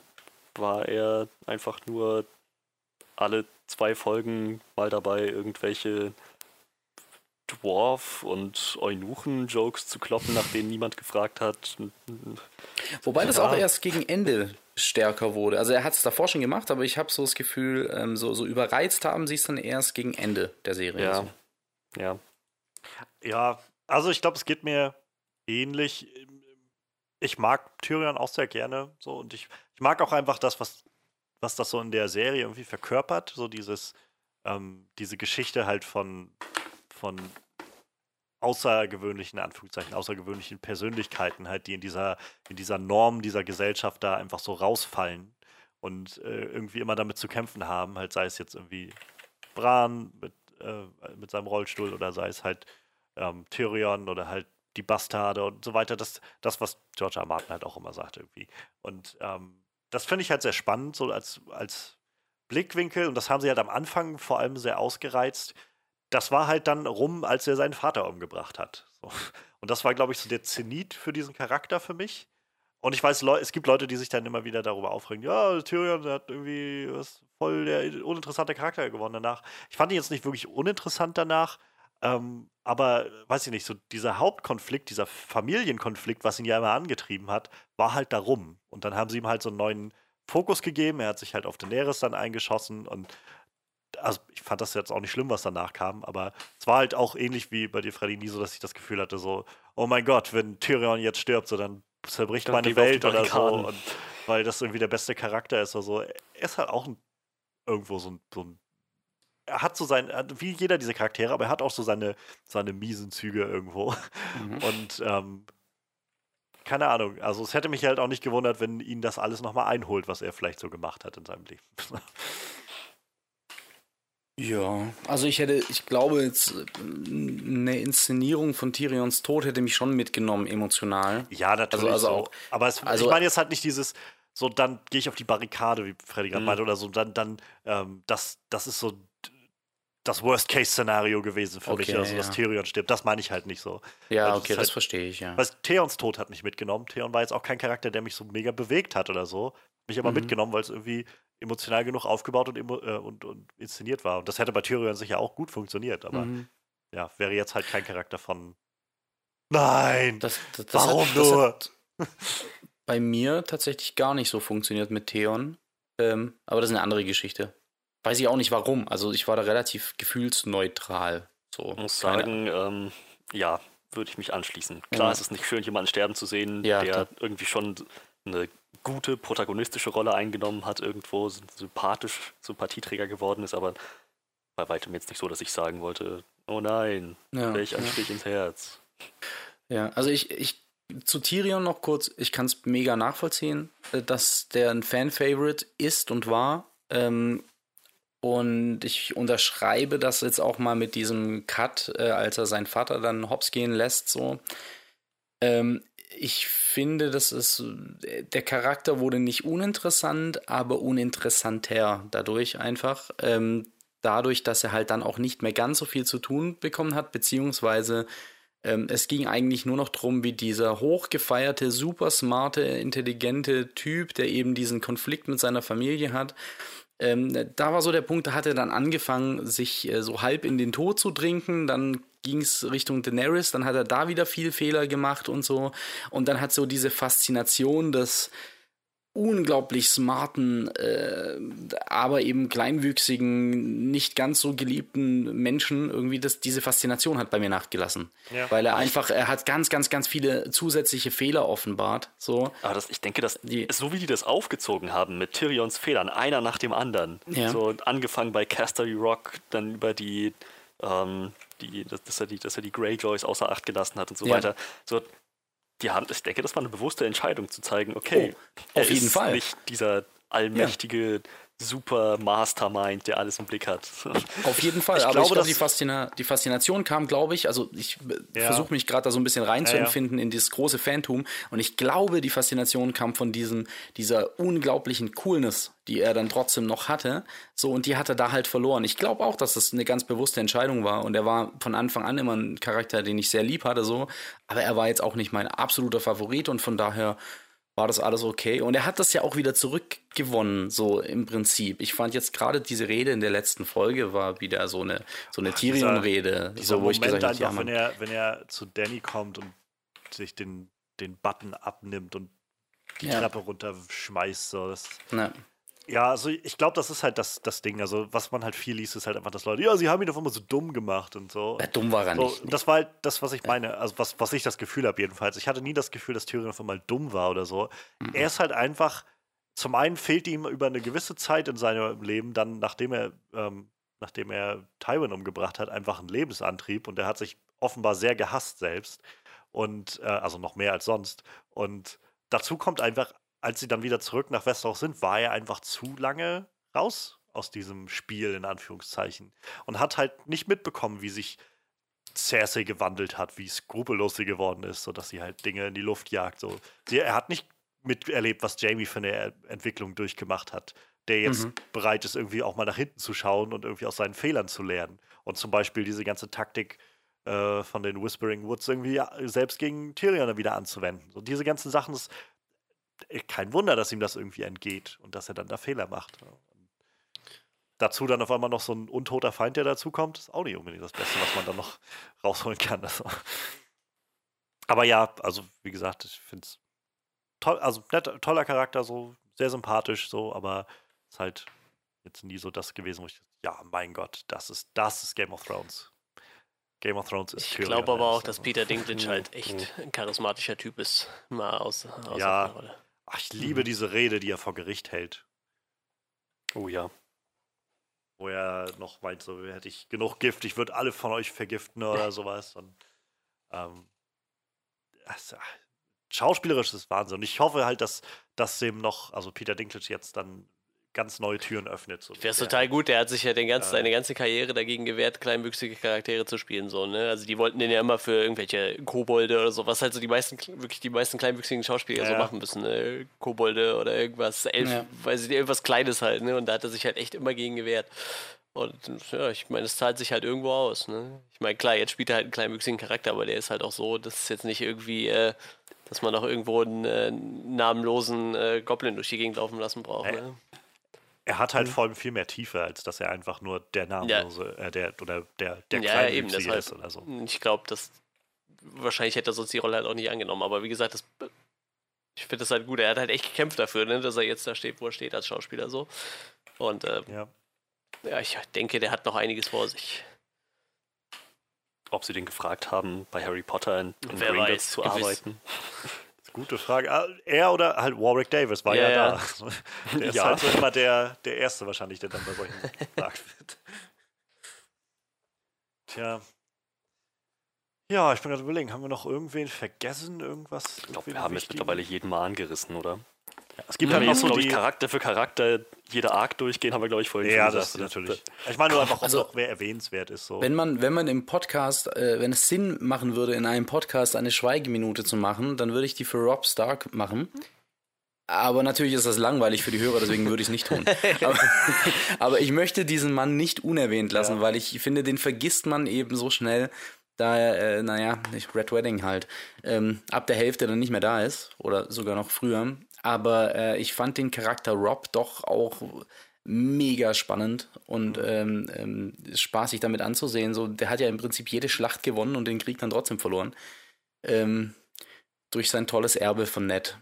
war er einfach nur alle zwei Folgen mal dabei, irgendwelche Dwarf und Eunuchen-Jokes zu kloppen, nach denen niemand gefragt hat. Wobei das auch erst gegen Ende stärker wurde. Also er hat es davor schon gemacht, aber ich habe so das Gefühl, ähm, so, so überreizt haben sie es dann erst gegen Ende der Serie. Ja. Also. Ja. Ja, also ich glaube, es geht mir ähnlich. Ich mag Tyrion auch sehr gerne so und ich, ich mag auch einfach das, was, was das so in der Serie irgendwie verkörpert, so dieses, ähm, diese Geschichte halt von von außergewöhnlichen, Anführungszeichen, außergewöhnlichen Persönlichkeiten halt, die in dieser, in dieser Norm dieser Gesellschaft da einfach so rausfallen und äh, irgendwie immer damit zu kämpfen haben, halt sei es jetzt irgendwie Bran mit, äh, mit seinem Rollstuhl oder sei es halt ähm, Tyrion oder halt die Bastarde und so weiter, das, das was George R. Martin halt auch immer sagt irgendwie. Und ähm, das finde ich halt sehr spannend, so als, als Blickwinkel und das haben sie halt am Anfang vor allem sehr ausgereizt, das war halt dann rum, als er seinen Vater umgebracht hat. So. Und das war, glaube ich, so der Zenit für diesen Charakter für mich. Und ich weiß, es gibt Leute, die sich dann immer wieder darüber aufregen, ja, Tyrion hat irgendwie was voll der uninteressante Charakter gewonnen danach. Ich fand ihn jetzt nicht wirklich uninteressant danach, ähm, aber weiß ich nicht, so dieser Hauptkonflikt, dieser Familienkonflikt, was ihn ja immer angetrieben hat, war halt darum. Und dann haben sie ihm halt so einen neuen Fokus gegeben. Er hat sich halt auf Daenerys dann eingeschossen und also ich fand das jetzt auch nicht schlimm, was danach kam, aber es war halt auch ähnlich wie bei dir, Freddy, nie so, dass ich das Gefühl hatte, so, oh mein Gott, wenn Tyrion jetzt stirbt, so dann zerbricht dann meine Welt oder so. Und, weil das irgendwie der beste Charakter ist oder so. Er ist halt auch ein, irgendwo so ein, so ein er hat so sein, wie jeder dieser Charaktere, aber er hat auch so seine, seine miesen Züge irgendwo. Mhm. Und ähm, keine Ahnung, also es hätte mich halt auch nicht gewundert, wenn ihn das alles nochmal einholt, was er vielleicht so gemacht hat in seinem Leben. Ja, also ich hätte, ich glaube jetzt, eine Inszenierung von Tyrions Tod hätte mich schon mitgenommen, emotional. Ja, natürlich. Also, also auch, aber es, also, ich meine jetzt halt nicht dieses, so dann gehe ich auf die Barrikade, wie Freddy gerade mhm. meinte, oder so, dann, dann, ähm, das, das ist so das Worst-Case-Szenario gewesen für okay, mich, also ja. dass Tyrion stirbt. Das meine ich halt nicht so. Ja, okay, das, halt, verstehe ich, ja. Weil Theons Tod hat mich mitgenommen. Theon war jetzt auch kein Charakter, der mich so mega bewegt hat oder so. Mich aber mhm. mitgenommen, weil es irgendwie emotional genug aufgebaut und, äh, und, und, inszeniert war. Und das hätte bei Tyrion sicher auch gut funktioniert, aber mhm. ja, wäre jetzt halt kein Charakter von Nein! Das, das, das warum hat, nur? bei mir tatsächlich gar nicht so funktioniert mit Theon. Ähm, aber das ist eine andere Geschichte. Weiß ich auch nicht warum. Also ich war da relativ gefühlsneutral. So. Ich muss sagen, ähm, ja, würde ich mich anschließen. Klar, ja. es ist nicht schön, jemanden sterben zu sehen, ja, der irgendwie schon eine gute protagonistische Rolle eingenommen hat, irgendwo sympathisch, Sympathieträger geworden ist, aber bei weitem jetzt nicht so, dass ich sagen wollte, oh nein, ja, welch ein ja. Stich ins Herz. Ja, also ich, ich zu Tyrion noch kurz, ich kann es mega nachvollziehen, äh, dass der ein Fan-Favorite ist und war. Ähm, und ich unterschreibe das jetzt auch mal mit diesem Cut, äh, als er seinen Vater dann hops gehen lässt, so. Ähm, ich finde, das ist, der Charakter wurde nicht uninteressant, aber uninteressanter dadurch einfach. Ähm, dadurch, dass er halt dann auch nicht mehr ganz so viel zu tun bekommen hat, beziehungsweise ähm, es ging eigentlich nur noch darum, wie dieser hochgefeierte, super smarte, intelligente Typ, der eben diesen Konflikt mit seiner Familie hat, ähm, da war so der Punkt, da hat er dann angefangen, sich äh, so halb in den Tod zu trinken. Dann ging es Richtung Daenerys, dann hat er da wieder viel Fehler gemacht und so. Und dann hat so diese Faszination des unglaublich smarten, äh, aber eben kleinwüchsigen, nicht ganz so geliebten Menschen irgendwie das, diese Faszination hat bei mir nachgelassen. Ja. Weil er einfach, er hat ganz, ganz, ganz viele zusätzliche Fehler offenbart. So. Aber das, ich denke, dass die, so wie die das aufgezogen haben mit Tyrions Fehlern, einer nach dem anderen. Ja. So angefangen bei Casterly Rock, dann über die, ähm, die, dass, er die, dass er die Greyjoys außer Acht gelassen hat und so ja. weiter. So, die haben, ich denke, das war eine bewusste Entscheidung zu zeigen, okay, oh, auf jeden Fall. nicht dieser allmächtige ja. Super Mastermind, der alles im Blick hat. Auf jeden Fall, ich aber glaube, ich glaube, die, Faszina die Faszination kam, glaube ich, also ich ja. versuche mich gerade da so ein bisschen reinzuempfinden ja, in dieses große Phantom und ich glaube, die Faszination kam von diesem, dieser unglaublichen Coolness, die er dann trotzdem noch hatte, so und die hat er da halt verloren. Ich glaube auch, dass das eine ganz bewusste Entscheidung war und er war von Anfang an immer ein Charakter, den ich sehr lieb hatte, so, aber er war jetzt auch nicht mein absoluter Favorit und von daher war das alles okay. Und er hat das ja auch wieder zurückgewonnen, so im Prinzip. Ich fand jetzt gerade diese Rede in der letzten Folge war wieder so eine, so eine Tyrion-Rede. So, wo Moment ich gesagt einfach, ja, wenn er, wenn er zu Danny kommt und sich den, den Button abnimmt und die ja. Treppe runterschmeißt. So. Das, ja. Ja, also ich glaube, das ist halt das, das Ding. Also, was man halt viel liest, ist halt einfach, dass Leute, ja, sie haben ihn auf einmal so dumm gemacht und so. Ja, dumm war er so, nicht. Das war halt das, was ich meine, also was, was ich das Gefühl habe, jedenfalls. Ich hatte nie das Gefühl, dass Tyrion auf einmal dumm war oder so. Mhm. Er ist halt einfach, zum einen fehlt ihm über eine gewisse Zeit in seinem Leben, dann, nachdem er, ähm, nachdem er Tywin umgebracht hat, einfach ein Lebensantrieb und er hat sich offenbar sehr gehasst selbst. Und, äh, also noch mehr als sonst. Und dazu kommt einfach als sie dann wieder zurück nach Westeros sind, war er einfach zu lange raus aus diesem Spiel, in Anführungszeichen. Und hat halt nicht mitbekommen, wie sich Cersei gewandelt hat, wie skrupellos sie geworden ist, sodass sie halt Dinge in die Luft jagt. So. Sie, er hat nicht miterlebt, was Jamie für eine Entwicklung durchgemacht hat, der jetzt mhm. bereit ist, irgendwie auch mal nach hinten zu schauen und irgendwie aus seinen Fehlern zu lernen. Und zum Beispiel diese ganze Taktik äh, von den Whispering Woods irgendwie selbst gegen Tyrion wieder anzuwenden. So diese ganzen Sachen, das kein Wunder, dass ihm das irgendwie entgeht und dass er dann da Fehler macht. dazu dann auf einmal noch so ein untoter Feind, der dazukommt, ist auch nicht unbedingt das Beste, was man dann noch rausholen kann. Also. Aber ja, also wie gesagt, ich finde es toll, also nett, toller Charakter, so sehr sympathisch, so, aber ist halt, jetzt nie so das gewesen, wo ich, ja, mein Gott, das ist, das ist Game of Thrones. Game of Thrones ist Ich glaube aber auch, dass Peter Dinklage halt echt ein charismatischer Typ ist. Mal aus, aus Ja. der Rolle. Ach, ich liebe diese Rede, die er vor Gericht hält, Oh ja. wo er noch meint, so hätte ich genug Gift, ich würde alle von euch vergiften oder sowas. Und, ähm, das, schauspielerisch ist Wahnsinn. Und ich hoffe halt, dass das dem noch, also Peter Dinklage jetzt dann ganz neue Türen öffnet. So. Wäre total gut, der hat sich ja den ganzen, seine ganze Karriere dagegen gewehrt, kleinwüchsige Charaktere zu spielen. So, ne? Also die wollten den ja immer für irgendwelche Kobolde oder so, was halt so die meisten, wirklich die meisten kleinwüchsigen Schauspieler so Ja. machen müssen. Ne? Kobolde oder irgendwas, Elf, Ja. weiß ich nicht, irgendwas Kleines halt, ne? Und da hat er sich halt echt immer gegen gewehrt. Und ja, ich meine, es zahlt sich halt irgendwo aus. Ne? Ich meine, klar, jetzt spielt er halt einen kleinwüchsigen Charakter, aber der ist halt auch so, dass es jetzt nicht irgendwie, äh, dass man noch irgendwo einen äh, namenlosen äh, Goblin durch die Gegend laufen lassen braucht. Ja. Ne? Er hat halt vor allem viel mehr Tiefe, als dass er einfach nur der namenlose, äh, der, oder der, der Ja, ja, eben, ist oder so. Ich glaube, dass wahrscheinlich hätte er sonst die Rolle halt auch nicht angenommen. Aber wie gesagt, das, ich finde das halt gut. Er hat halt echt gekämpft dafür, ne, dass er jetzt da steht, wo er steht als Schauspieler so. Und äh, Ja. ja, ich denke, der hat noch einiges vor sich. Ob sie den gefragt haben, bei Harry Potter in, in Wer Gringotts weiß, zu gewiss. arbeiten. Gute Frage. Ah, Er oder halt Warwick Davis war ja, Ja, da. Der ist Ja. halt so immer der, der Erste wahrscheinlich, der dann bei solchen gefragt wird. Tja. Ja, ich bin gerade überlegen, haben wir noch irgendwen vergessen? Irgendwas? Ich glaube, wir haben jetzt mittlerweile jeden mal angerissen, oder? Es gibt Wenn halt wir noch jetzt, so glaube ich. Charakter für Charakter jede Arc durchgehen, haben wir, glaube ich, vorhin Ja, schon das gesagt. natürlich. Ich meine nur einfach, ob Also- noch wer erwähnenswert ist. So. Wenn man, wenn man im Podcast, äh, wenn es Sinn machen würde, in einem Podcast eine Schweigeminute zu machen, dann würde ich die für Rob Stark machen. Aber natürlich ist das langweilig für die Hörer, deswegen würde ich es nicht tun. Aber, aber ich möchte diesen Mann nicht unerwähnt lassen, Ja. weil ich finde, den vergisst man eben so schnell, da er, äh, naja, nicht Red Wedding halt, ähm, ab der Hälfte dann nicht mehr da ist oder sogar noch früher. Aber äh, ich fand den Charakter Rob doch auch mega spannend und ähm, ähm, spaßig damit anzusehen. So, der hat ja im Prinzip jede Schlacht gewonnen und den Krieg dann trotzdem verloren. Ähm, durch sein tolles Erbe von Ned.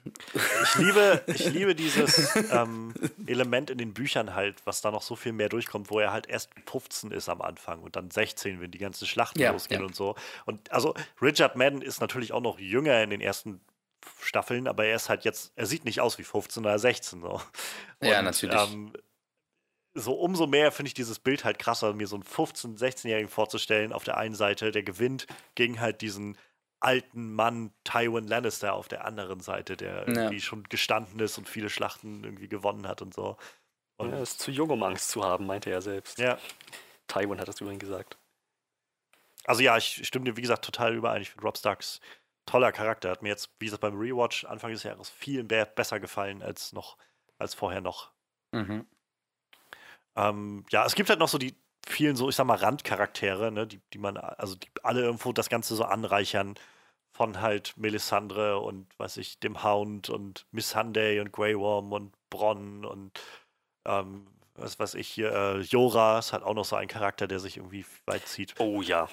Ich liebe, ich liebe dieses ähm, Element in den Büchern halt, was da noch so viel mehr durchkommt, wo er halt erst 15 ist am Anfang und dann 16, wenn die ganzen Schlachten Ja, losgehen ja. und so. Und also Richard Madden ist natürlich auch noch jünger in den ersten Staffeln, aber er ist halt jetzt, er sieht nicht aus wie 15 oder 16. So. Ja, Und, natürlich. Ähm, so umso mehr finde ich dieses Bild halt krasser, mir so einen 15-, 16-Jährigen vorzustellen, auf der einen Seite, der gewinnt gegen halt diesen alten Mann Tywin Lannister auf der anderen Seite, der irgendwie schon gestanden ist und viele Schlachten irgendwie gewonnen hat und so. Und, Er ist zu jung, um Angst zu haben, meinte er selbst. ja, Tywin hat das übrigens gesagt. also ja, ich stimme dir, wie gesagt, total überein. Ich finde Rob Starks toller Charakter. Hat mir jetzt, wie gesagt, beim Rewatch Anfang des Jahres viel mehr, besser gefallen als noch, als vorher noch. Mhm. Ähm, ja, es gibt halt noch so die vielen, so ich sag mal, Randcharaktere, ne, die, die man, also die alle irgendwo das Ganze so anreichern. Von halt Melisandre und weiß ich, dem Hound und Miss Sunday und Grey Worm und Bronn und ähm, was weiß ich hier, äh, Jora ist halt auch noch so ein Charakter, der sich irgendwie weit zieht. Oh ja.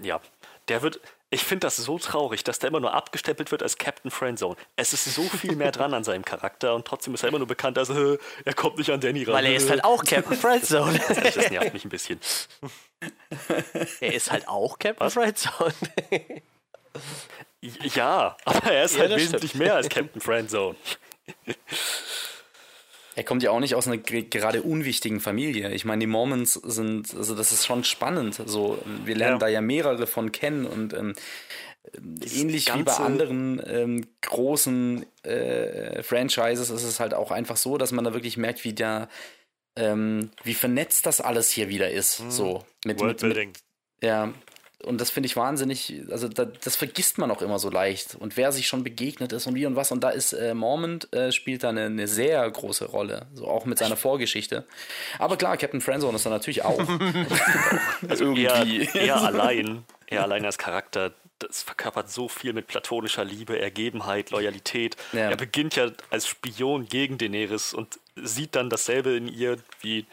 Ja. Der wird. Ich finde das so traurig, dass der immer nur abgestempelt wird als Captain Friendzone. Es ist so viel mehr dran an seinem Charakter und trotzdem ist er immer nur bekannt als, äh, er kommt nicht an Danny ran. Weil er ist halt auch Captain Friendzone. Das nervt mich ein bisschen. er ist halt auch Captain Friendzone. Ja, aber er ist Ja, halt das wesentlich mehr als Captain Friendzone. Er kommt ja auch nicht aus einer ge- gerade unwichtigen Familie. Ich meine, die Mormons sind, also das ist schon spannend. So, wir lernen Ja. da ja mehrere von kennen und ähm, ähnlich wie bei anderen ähm, großen äh, Franchises ist es halt auch einfach so, dass man da wirklich merkt, wie da ähm, wie vernetzt das alles hier wieder ist. So mit, mit, mit ja, und das finde ich wahnsinnig, also da, das vergisst man auch immer so leicht. Und wer sich schon begegnet ist und wie und was. Und da ist äh, Mormont äh, spielt da eine, eine sehr große Rolle, so auch mit seiner Vorgeschichte. Aber klar, Captain Friendzone ist da natürlich auch. Also er, Irgendwie. er allein, er allein als Charakter, das verkörpert so viel mit platonischer Liebe, Ergebenheit, Loyalität. Ja. Er beginnt ja als Spion gegen Daenerys und sieht dann dasselbe in ihr wie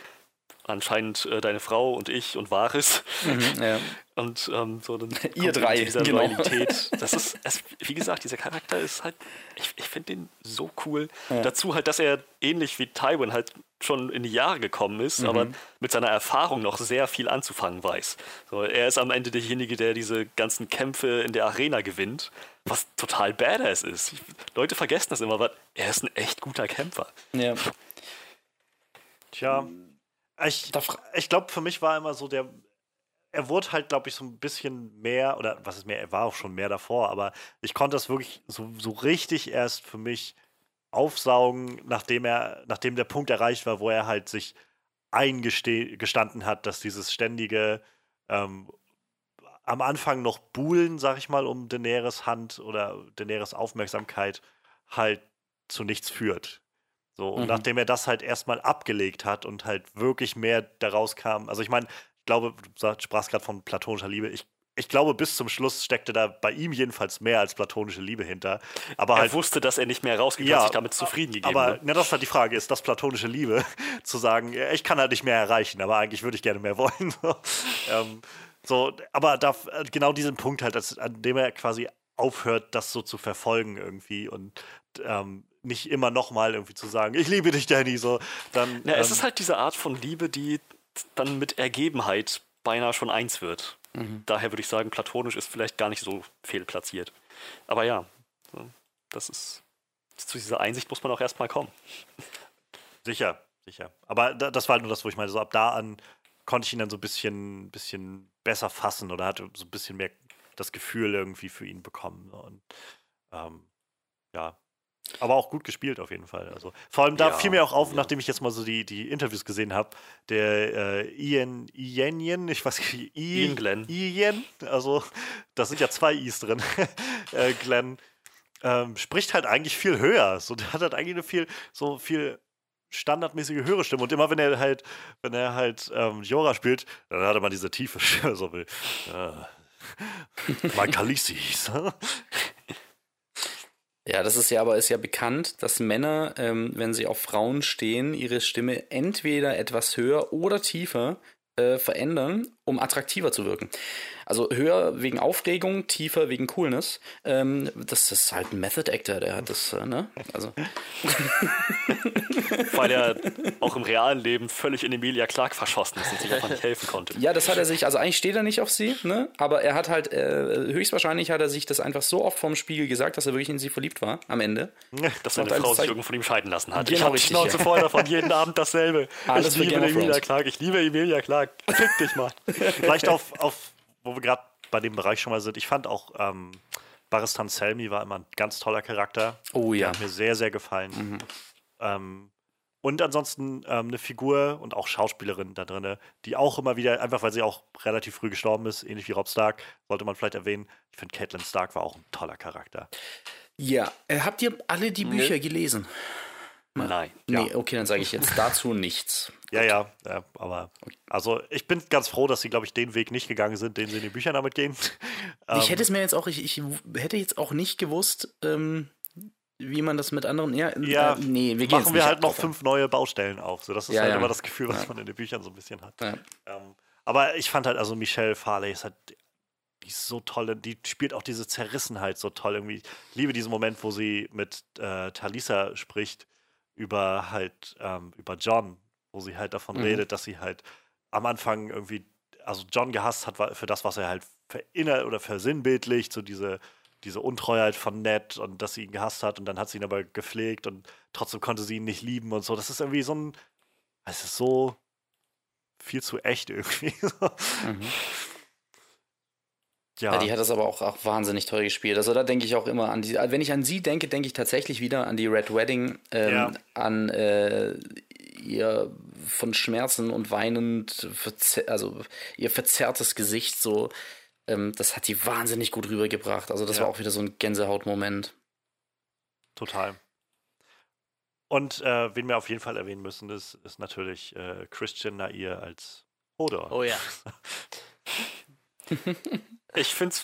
anscheinend äh, deine Frau und ich und Varis. Mhm, ja. Und ähm, so dann Ihr drei, dieser genau. Loyalität. Das ist, es, wie gesagt, dieser Charakter ist halt, ich, ich finde den so cool. Ja. Dazu halt, dass er ähnlich wie Tywin halt schon in die Jahre gekommen ist, Mhm. aber mit seiner Erfahrung noch sehr viel anzufangen weiß. So, er ist am Ende derjenige, der diese ganzen Kämpfe in der Arena gewinnt, was total badass ist. Ich, Leute vergessen das immer, aber er ist ein echt guter Kämpfer. ja. Tja, ich, ich glaube, für mich war immer so der. Er wurde halt, glaube ich, so ein bisschen mehr, oder was ist mehr, er war auch schon mehr davor, aber ich konnte das wirklich so, so richtig erst für mich aufsaugen, nachdem er, nachdem der Punkt erreicht war, wo er halt sich eingestanden hat, dass dieses ständige ähm, am Anfang noch Buhlen, sag ich mal, um Daenerys Hand oder Daenerys Aufmerksamkeit halt zu nichts führt. So, und Mhm. nachdem er das halt erstmal abgelegt hat und halt wirklich mehr daraus kam, also ich meine, ich glaube, du sprachst gerade von platonischer Liebe, ich, ich glaube, bis zum Schluss steckte da bei ihm jedenfalls mehr als platonische Liebe hinter. Aber Er halt, wusste, dass er nicht mehr rausgeht, Ja, hat sich damit zufrieden gegeben. aber ne? na, das ist halt die Frage, ist das platonische Liebe? zu sagen, ich kann halt nicht mehr erreichen, aber eigentlich würde ich gerne mehr wollen. so, ähm, so, aber da, genau diesen Punkt halt, dass, an dem er quasi aufhört, das so zu verfolgen irgendwie und ähm, nicht immer nochmal irgendwie zu sagen, ich liebe dich, Danny, so, dann. Ja, es ähm, ist halt diese Art von Liebe, die dann mit Ergebenheit beinahe schon eins wird. Daher würde ich sagen, platonisch ist vielleicht gar nicht so fehlplatziert. Aber ja, das ist. Zu dieser Einsicht muss man auch erstmal kommen. Sicher, sicher. Aber da, das war halt nur das, wo ich meine, so ab da an konnte ich ihn dann so ein bisschen, bisschen besser fassen oder hatte so ein bisschen mehr das Gefühl irgendwie für ihn bekommen. Und ähm, ja. Aber auch gut gespielt auf jeden Fall. Also vor allem da Ja, fiel mir auch auf, ja. nachdem ich jetzt mal so die, die Interviews gesehen habe, der äh, Ian, Ian, ich weiß nicht, I- Ian Glenn. Ian, also da sind ja zwei I's drin. äh, Glenn ähm, spricht halt eigentlich viel höher. So, der hat halt eigentlich eine viel, so viel standardmäßige höhere Stimme. Und immer wenn er halt, wenn er halt ähm, Jora spielt, dann hat er mal diese tiefe Stimme, so wie äh, hieß. Ja, das ist ja aber ist ja bekannt, dass Männer, ähm, wenn sie auf Frauen stehen, ihre Stimme entweder etwas höher oder tiefer äh, verändern, um attraktiver zu wirken. Also höher wegen Aufregung, tiefer wegen Coolness. Ähm, das ist halt ein Method Actor, der hat das, äh, ne? Also Weil er auch im realen Leben völlig in Emilia Clark verschossen ist und sich einfach nicht helfen konnte. ja, das hat er sich. Also eigentlich steht er nicht auf sie, ne? Aber er hat halt äh, höchstwahrscheinlich hat er sich das einfach so oft vom Spiegel gesagt, dass er wirklich in sie verliebt war am Ende. Dass seine Frau sich irgendwo von ihm scheiden lassen hat. Genau, ich habe die Schnauze ja. voll davon, jeden Abend dasselbe. Alles ich für liebe Emilia. Clark, ich liebe Emilia Clark. Fick dich mal. Vielleicht auf, auf wo wir gerade bei dem Bereich schon mal sind. Ich fand auch ähm, Baristan Selmi war immer ein ganz toller Charakter. Oh ja. Hat mir sehr, sehr gefallen. Ähm, und ansonsten ähm, eine Figur und auch Schauspielerin da drin, die auch immer wieder, einfach weil sie auch relativ früh gestorben ist, ähnlich wie Rob Stark, sollte man vielleicht erwähnen. Ich finde, Catelyn Stark war auch ein toller Charakter. Ja. Äh, habt ihr alle die Bücher gelesen? Nein. Nee, okay, dann sage ich jetzt dazu nichts. Ja, ja, ja, aber also ich bin ganz froh, dass sie, glaube ich, den Weg nicht gegangen sind, den sie in den Büchern damit gehen. Ich Ähm, hätte es mir jetzt auch, ich, ich hätte jetzt auch nicht gewusst, ähm, wie man das mit anderen. Ja, Ja, äh, nee, wir machen wir halt noch fünf neue Baustellen auf. So, das ist Ja, halt ja. immer das Gefühl, was Ja. man in den Büchern so ein bisschen hat. Ja. Ähm, aber ich fand halt, also Michelle Farley ist halt, die ist so toll, die spielt auch diese Zerrissenheit so toll irgendwie. Ich liebe diesen Moment, wo sie mit äh, Talisa spricht über halt, ähm, über John, wo sie halt davon Mhm. redet, dass sie halt am Anfang irgendwie, also John gehasst hat für das, was er halt verinnert oder versinnbildlicht, so diese, diese Untreuheit von Ned und dass sie ihn gehasst hat und dann hat sie ihn aber gepflegt und trotzdem konnte sie ihn nicht lieben und so. Das ist irgendwie so ein, es ist so viel zu echt irgendwie. Mhm. Ja, Ja, die hat das aber auch, auch wahnsinnig toll gespielt. Also da denke ich auch immer an die. Wenn ich an sie denke, denke ich tatsächlich wieder an die Red Wedding, ähm, Ja. an äh, ihr von Schmerzen und weinend, also ihr verzerrtes Gesicht so. Ähm, das hat sie wahnsinnig gut rübergebracht. Also das Ja. war auch wieder so ein Gänsehautmoment. total. Und äh, wen wir auf jeden Fall erwähnen müssen, ist, ist natürlich äh, Christian Nair als Hodor. Oh ja. Ich finde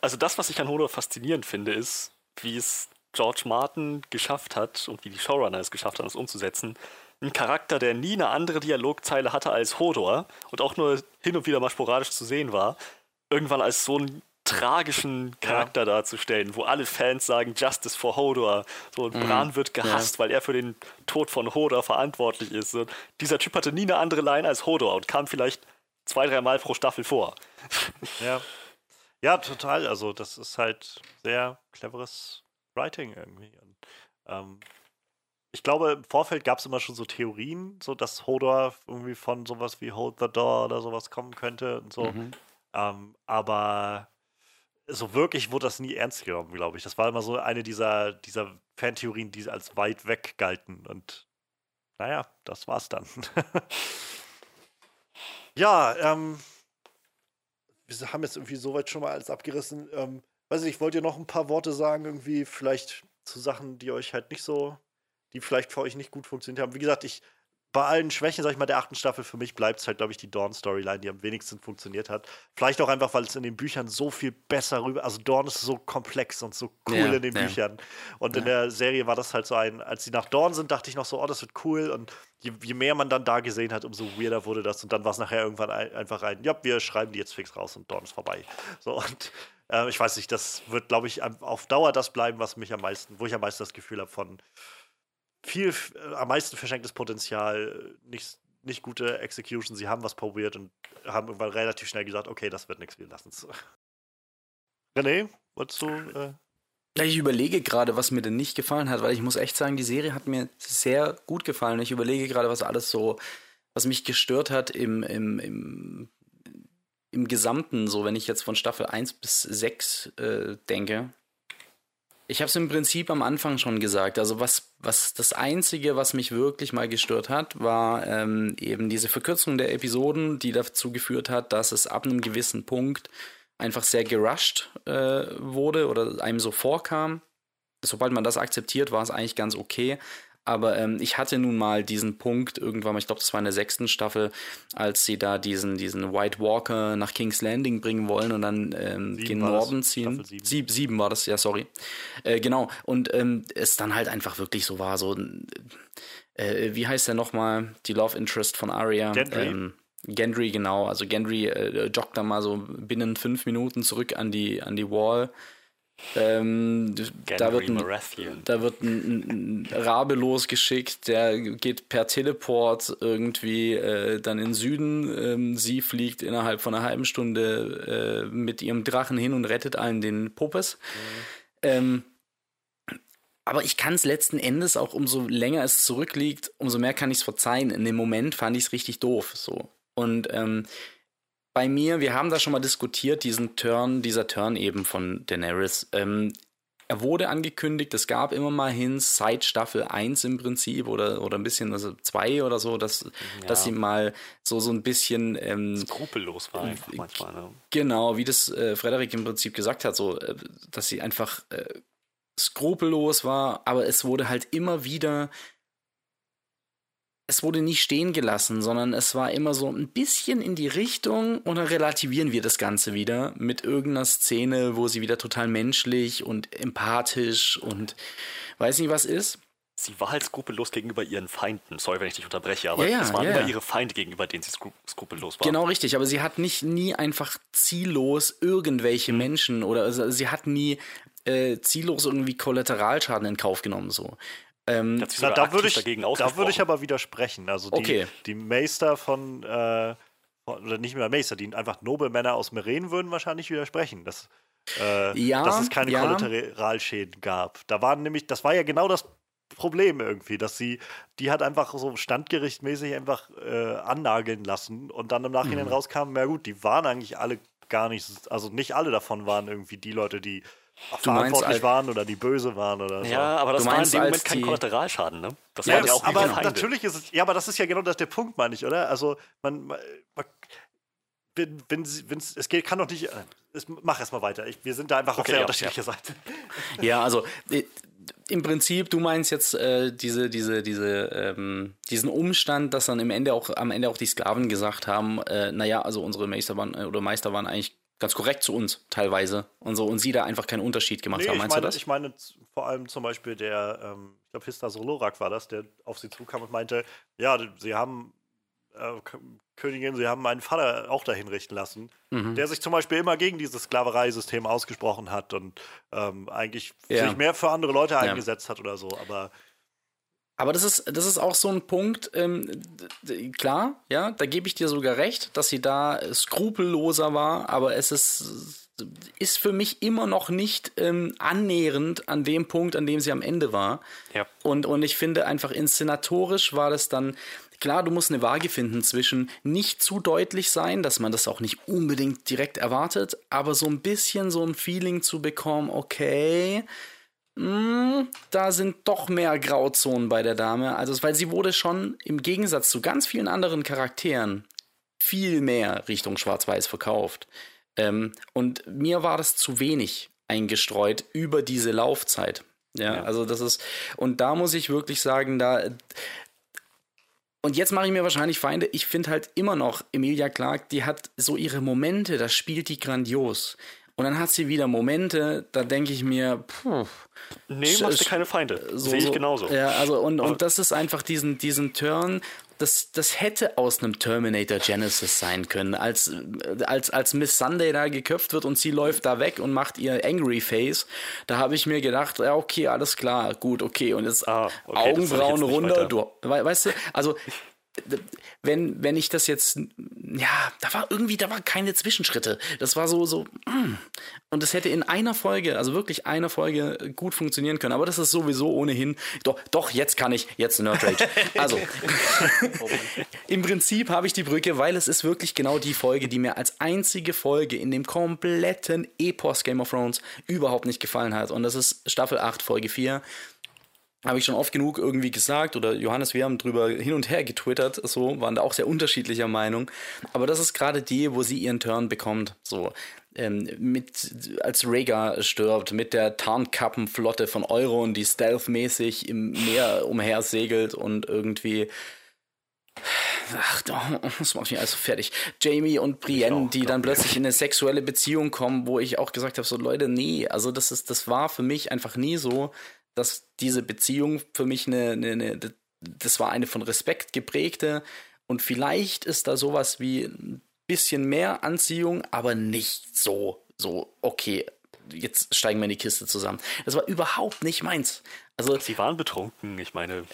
also das, was ich an Hodor faszinierend finde, ist, wie es George Martin geschafft hat und wie die Showrunner es geschafft haben, das umzusetzen, ein Charakter, der nie eine andere Dialogzeile hatte als Hodor und auch nur hin und wieder mal sporadisch zu sehen war, irgendwann als so einen tragischen Charakter ja. darzustellen, wo alle Fans sagen Justice for Hodor. So, und mhm. Bran wird gehasst, ja. weil er für den Tod von Hodor verantwortlich ist. Und dieser Typ hatte nie eine andere Line als Hodor und kam vielleicht zwei, drei Mal pro Staffel vor. Ja. Ja, total. Also, das ist halt sehr cleveres Writing irgendwie. Und, ähm, ich glaube, im Vorfeld gab es immer schon so Theorien, so dass Hodor irgendwie von sowas wie Hold the Door oder sowas kommen könnte und so. Mhm. Ähm, aber so wirklich wurde das nie ernst genommen, glaube ich. Das war immer so eine dieser, dieser Fantheorien, die als weit weg galten. Und naja, das war's dann. ja, ähm, wir haben jetzt irgendwie soweit schon mal alles abgerissen. Ähm, weiß nicht, wollt ihr noch ein paar Worte sagen, irgendwie vielleicht zu Sachen, die euch halt nicht so, die vielleicht für euch nicht gut funktioniert haben? Wie gesagt, ich bei allen Schwächen, sag ich mal, der achten Staffel, für mich bleibt es halt, glaube ich, die Dawn-Storyline, die am wenigsten funktioniert hat. Vielleicht auch einfach, weil es in den Büchern so viel besser rüber, also Dawn ist so komplex und so cool ja, in den ja. Büchern. Und ja. in der Serie war das halt so ein, als sie nach Dawn sind, dachte ich noch so, oh, das wird cool. Und je, je mehr man dann da gesehen hat, umso weirder wurde das. Und dann war es nachher irgendwann ein, einfach ein, ja, wir schreiben die jetzt fix raus und Dawn ist vorbei. So, und äh, ich weiß nicht, das wird, glaube ich, auf Dauer das bleiben, was mich am meisten, wo ich am meisten das Gefühl habe von viel, äh, am meisten verschenktes Potenzial, nicht, nicht gute Execution. Sie haben was probiert und haben irgendwann relativ schnell gesagt, okay, das wird nichts, wir lassen es. René, wolltest du. Äh ich überlege gerade, was mir denn nicht gefallen hat, weil ich muss echt sagen, die Serie hat mir sehr gut gefallen. Ich überlege gerade, was alles so, was mich gestört hat im, im, im, im Gesamten, so wenn ich jetzt von Staffel 1 bis 6 äh, denke. Ich habe es im Prinzip am Anfang schon gesagt. Also was, was das Einzige, was mich wirklich mal gestört hat, war ähm, eben diese Verkürzung der Episoden, die dazu geführt hat, dass es ab einem gewissen Punkt einfach sehr gerusht äh, wurde oder einem so vorkam. Sobald man das akzeptiert, war es eigentlich ganz okay. Aber ähm, ich hatte nun mal diesen Punkt irgendwann mal, ich glaube, das war in der sechsten Staffel, als sie da diesen, diesen White Walker nach King's Landing bringen wollen und dann ähm, gen Norden ziehen. Sieben. sieben war das, ja, sorry. Äh, genau. Und ähm, es dann halt einfach wirklich so war, so, äh, wie heißt der nochmal? Die Love Interest von Arya. Gendry. Ähm, Gendry, genau. Also Gendry äh, joggt dann mal so binnen fünf Minuten zurück an die, an die Wall ähm, da wird, ein, da wird ein, ein, Rabe losgeschickt, der geht per Teleport irgendwie äh, dann in den Süden. Ähm, sie fliegt innerhalb von einer halben Stunde äh, mit ihrem Drachen hin und rettet allen den Popes. Mhm. Ähm, aber ich kann es letzten Endes auch, umso länger es zurückliegt, umso mehr kann ich es verzeihen. In dem Moment fand ich es richtig doof. So. Und ähm, bei mir, wir haben da schon mal diskutiert, diesen Turn, dieser Turn eben von Daenerys. Ähm, er wurde angekündigt, es gab immer mal hin seit Staffel 1 im Prinzip oder, oder ein bisschen, also 2 oder so, dass, ja. dass sie mal so, so ein bisschen ähm, skrupellos war einfach manchmal. Ne? Genau, wie das äh, Frederik im Prinzip gesagt hat, so, äh, dass sie einfach äh, skrupellos war, aber es wurde halt immer wieder es wurde nicht stehen gelassen, sondern es war immer so ein bisschen in die Richtung und dann relativieren wir das Ganze wieder mit irgendeiner Szene, wo sie wieder total menschlich und empathisch und weiß nicht was ist. Sie war halt skrupellos gegenüber ihren Feinden. Sorry, wenn ich dich unterbreche, aber ja, ja, es waren ja, immer ihre Feinde gegenüber denen sie skrupellos war. Genau richtig, aber sie hat nicht nie einfach ziellos irgendwelche mhm. Menschen oder also sie hat nie äh, ziellos irgendwie Kollateralschaden in Kauf genommen so. Ähm, Na, da würde ich, da würde ich aber widersprechen. Also die, okay. die Meister von, äh, von, oder nicht mehr Meister, die einfach Nobelmänner aus Meren würden wahrscheinlich widersprechen, dass, äh, ja, dass es keine ja. Kollateralschäden gab. Da waren nämlich, das war ja genau das Problem irgendwie, dass sie, die hat einfach so standgerichtmäßig einfach äh, annageln lassen und dann im Nachhinein mhm. rauskam, na gut, die waren eigentlich alle gar nicht, also nicht alle davon waren irgendwie die Leute, die verantwortlich waren oder die böse waren oder so. Ja, aber das war in dem Moment kein Kollateralschaden, ne? Das ja, war ja auch aber natürlich ist es, ja, aber das ist ja genau das der Punkt, meine ich, oder? Also, man, man wenn, wenn, wenn es geht, kann doch nicht. Äh, es, mach erst mal weiter. Ich, wir sind da einfach okay, auf sehr ja, unterschiedlicher ja. Seite. Ja, also äh, im Prinzip, du meinst jetzt äh, diese, diese, diese, ähm, diesen Umstand, dass dann im Ende auch, am Ende auch die Sklaven gesagt haben, äh, naja, also unsere Meister waren, äh, oder Meister waren eigentlich ganz korrekt zu uns teilweise und so und sie da einfach keinen Unterschied gemacht nee, haben. Meinst ich meine, du das? Ich meine vor allem zum Beispiel der, ähm, ich glaube, Hista Solorak war das, der auf sie zukam und meinte, ja, sie haben äh, Königin, sie haben meinen Vater auch dahin richten lassen, Mhm. der sich zum Beispiel immer gegen dieses Sklavereisystem ausgesprochen hat und ähm, eigentlich Ja. sich mehr für andere Leute eingesetzt hat oder so. Aber Aber das ist, das ist auch so ein Punkt, ähm, klar, ja, da gebe ich dir sogar recht, dass sie da skrupelloser war, aber es ist, ist für mich immer noch nicht ähm, annähernd an dem Punkt, an dem sie am Ende war. Ja. Und, und ich finde einfach inszenatorisch war das dann, klar, du musst eine Waage finden zwischen nicht zu deutlich sein, dass man das auch nicht unbedingt direkt erwartet, aber so ein bisschen so ein Feeling zu bekommen, okay, hm, da sind doch mehr Grauzonen bei der Dame. Also, weil sie wurde schon im Gegensatz zu ganz vielen anderen Charakteren viel mehr Richtung Schwarz-Weiß verkauft. Ähm, und mir war das zu wenig eingestreut über diese Laufzeit. Ja, Ja. also das ist, und da muss ich wirklich sagen, da, und jetzt mache ich mir wahrscheinlich Feinde. Ich finde halt immer noch, Emilia Clarke, die hat so ihre Momente, da spielt die grandios. Und dann hat sie wieder Momente, da denke ich mir, puh, Nee, machst du keine Feinde. so, Sehe ich so- genauso. Ja, also und, und das ist einfach diesen, diesen Turn, das, das hätte aus einem Terminator Genesis sein können, als, als, als Miss Sunday da geköpft wird und sie läuft da weg und macht ihr Angry Face. Da habe ich mir gedacht, ja, okay, alles klar, gut, okay. Und jetzt Ah, okay, Augenbrauen runter, du, we- weißt du, also wenn, wenn ich das jetzt, ja, da war irgendwie, da war keine Zwischenschritte. Das war so, so, mm. und das hätte in einer Folge, also wirklich einer Folge gut funktionieren können. Aber das ist sowieso ohnehin, doch, doch, jetzt kann ich, jetzt Nerd Rage. Also, im Prinzip habe ich die Brücke, weil es ist wirklich genau die Folge, die mir als einzige Folge in dem kompletten Epos Game of Thrones überhaupt nicht gefallen hat. Und das ist Staffel 8, Folge 4 habe ich schon oft genug irgendwie gesagt oder Johannes, wir haben drüber hin und her getwittert, so waren da auch sehr unterschiedlicher Meinung. Aber das ist gerade die, wo sie ihren Turn bekommt, so ähm, mit als Rhaegar stirbt mit der Tarnkappenflotte von Euron, die stealthmäßig im Meer umher segelt und irgendwie Ach, das macht mich also fertig. Jamie und Brienne, auch, die dann plötzlich in eine sexuelle Beziehung kommen, wo ich auch gesagt habe, so Leute, nee, also das ist, das war für mich einfach nie so, dass diese Beziehung für mich eine, eine, eine das war eine von Respekt geprägte und vielleicht ist da sowas wie ein bisschen mehr Anziehung, aber nicht so, so, okay, jetzt steigen wir in die Kiste zusammen. Das war überhaupt nicht meins. Also Sie waren betrunken, ich meine.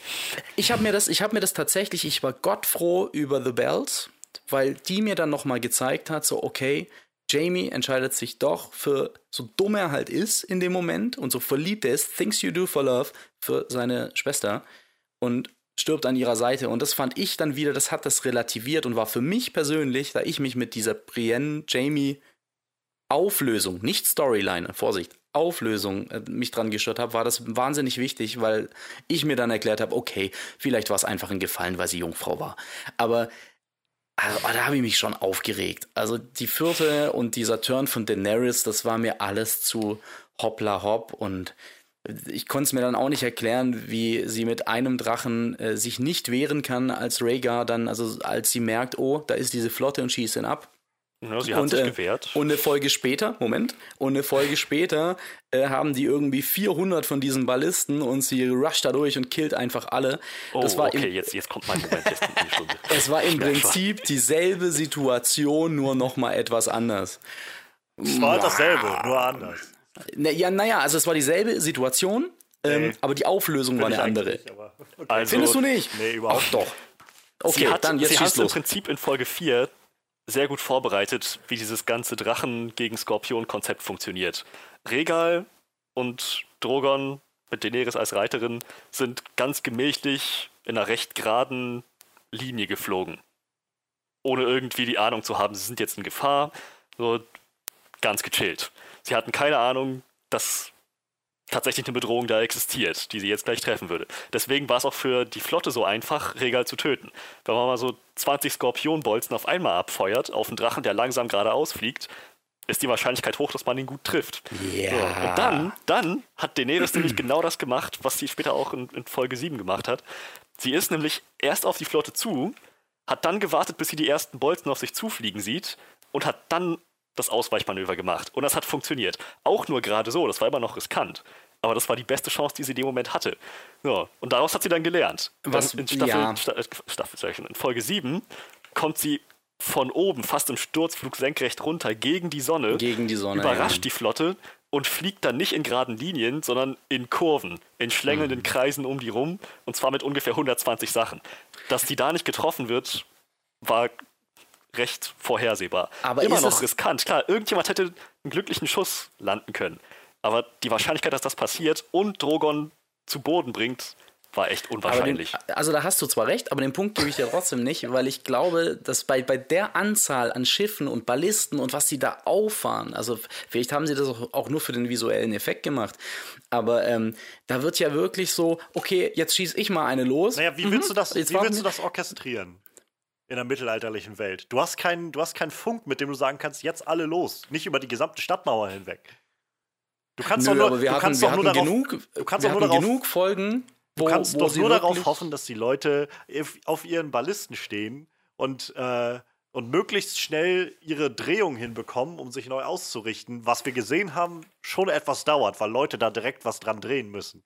ich habe mir das, ich habe mir das tatsächlich, ich war gottfroh über The Bells, weil die mir dann nochmal gezeigt hat, so okay, Jamie entscheidet sich doch für, so dumm er halt ist in dem Moment und so verliebt er ist, Things You Do for Love, für seine Schwester und stirbt an ihrer Seite. Und das fand ich dann wieder, das hat das relativiert und war für mich persönlich, da ich mich mit dieser Brienne, Jamie Auflösung, nicht Storyline, Vorsicht, Auflösung äh, mich dran gestört habe, war das wahnsinnig wichtig, weil ich mir dann erklärt habe, okay, vielleicht war es einfach ein Gefallen, weil sie Jungfrau war. Aber also, da habe ich mich schon aufgeregt. Also die vierte und dieser Turn von Daenerys, das war mir alles zu hoppla hopp und ich konnte es mir dann auch nicht erklären, wie sie mit einem Drachen äh, sich nicht wehren kann, als Rhaegar dann, also als sie merkt, oh, da ist diese Flotte und schießt ihn ab. Ja, sie hat und, sich äh, gewehrt. Und eine Folge später, Moment, und eine Folge später äh, haben die irgendwie 400 von diesen Ballisten und sie rusht da durch und killt einfach alle. oh, das war okay, im, jetzt, jetzt kommt mein Moment, jetzt kommt die Stunde. es war im. Prinzip dieselbe Situation, nur nochmal etwas anders. es war halt dasselbe, nur anders. Na, ja, naja, also es war dieselbe Situation, ähm, Nee. aber die Auflösung war eine andere. okay. Also, Findest du nicht? Nee, überhaupt Ach doch. Okay, sie hat, dann jetzt sie hat schieß im los. Prinzip in Folge 4 sehr gut vorbereitet, wie dieses ganze Drachen gegen Skorpion-Konzept funktioniert. Regal und Drogon mit Daenerys als Reiterin sind ganz gemächlich in einer recht geraden Linie geflogen. Ohne irgendwie die Ahnung zu haben, sie sind jetzt in Gefahr. So ganz gechillt. Sie hatten keine Ahnung, dass tatsächlich eine Bedrohung da existiert, die sie jetzt gleich treffen würde. Deswegen war es auch für die Flotte so einfach, Regal zu töten. Wenn man mal so 20 Skorpionbolzen auf einmal abfeuert, auf einen Drachen, der langsam geradeaus fliegt, ist die Wahrscheinlichkeit hoch, dass man ihn gut trifft. Ja. So, und dann, dann hat Daenerys nämlich genau das gemacht, was sie später auch in, in Folge 7 gemacht hat. Sie ist nämlich erst auf die Flotte zu, hat dann gewartet, bis sie die ersten Bolzen auf sich zufliegen sieht und hat dann das Ausweichmanöver gemacht. Und das hat funktioniert. Auch nur gerade so, das war immer noch riskant. Aber das war die beste Chance, die sie in dem Moment hatte. So, und daraus hat sie dann gelernt. Was- in, Staffel, ja. Sta- äh, Staffel, in Folge 7 kommt sie von oben, fast im Sturzflug senkrecht runter, gegen die Sonne, Gegen die Sonne, überrascht ja. die Flotte und fliegt dann nicht in geraden Linien, sondern in Kurven, in schlängelnden Kreisen um die rum, und zwar mit ungefähr 120 Sachen. Dass die da nicht getroffen wird, war recht vorhersehbar. Aber Immer ist noch riskant. Klar, irgendjemand hätte einen glücklichen Schuss landen können. Aber die Wahrscheinlichkeit, dass das passiert und Drogon zu Boden bringt, war echt unwahrscheinlich. den, also da hast du zwar recht, aber den Punkt gebe ich dir trotzdem nicht, weil ich glaube, dass bei, bei der Anzahl an Schiffen und Ballisten und was sie da auffahren, also vielleicht haben sie das auch, auch nur für den visuellen Effekt gemacht, aber ähm, da wird ja wirklich so, okay, jetzt schieße ich mal eine los. Naja, wie willst du das, Jetzt wie willst du das orchestrieren? In der mittelalterlichen Welt. Du hast keinen, du hast keinen Funk, mit dem du sagen kannst, jetzt alle los. Nicht über die gesamte Stadtmauer hinweg. Du kannst Nö, doch nur, du hatten, kannst doch nur darauf, genug, du kannst doch nur darauf, genug Folgen, wo, du kannst doch nur darauf hoffen, dass die Leute auf ihren Ballisten stehen und, äh, und möglichst schnell ihre Drehung hinbekommen, um sich neu auszurichten. Was wir gesehen haben, schon etwas dauert, weil Leute da direkt was dran drehen müssen.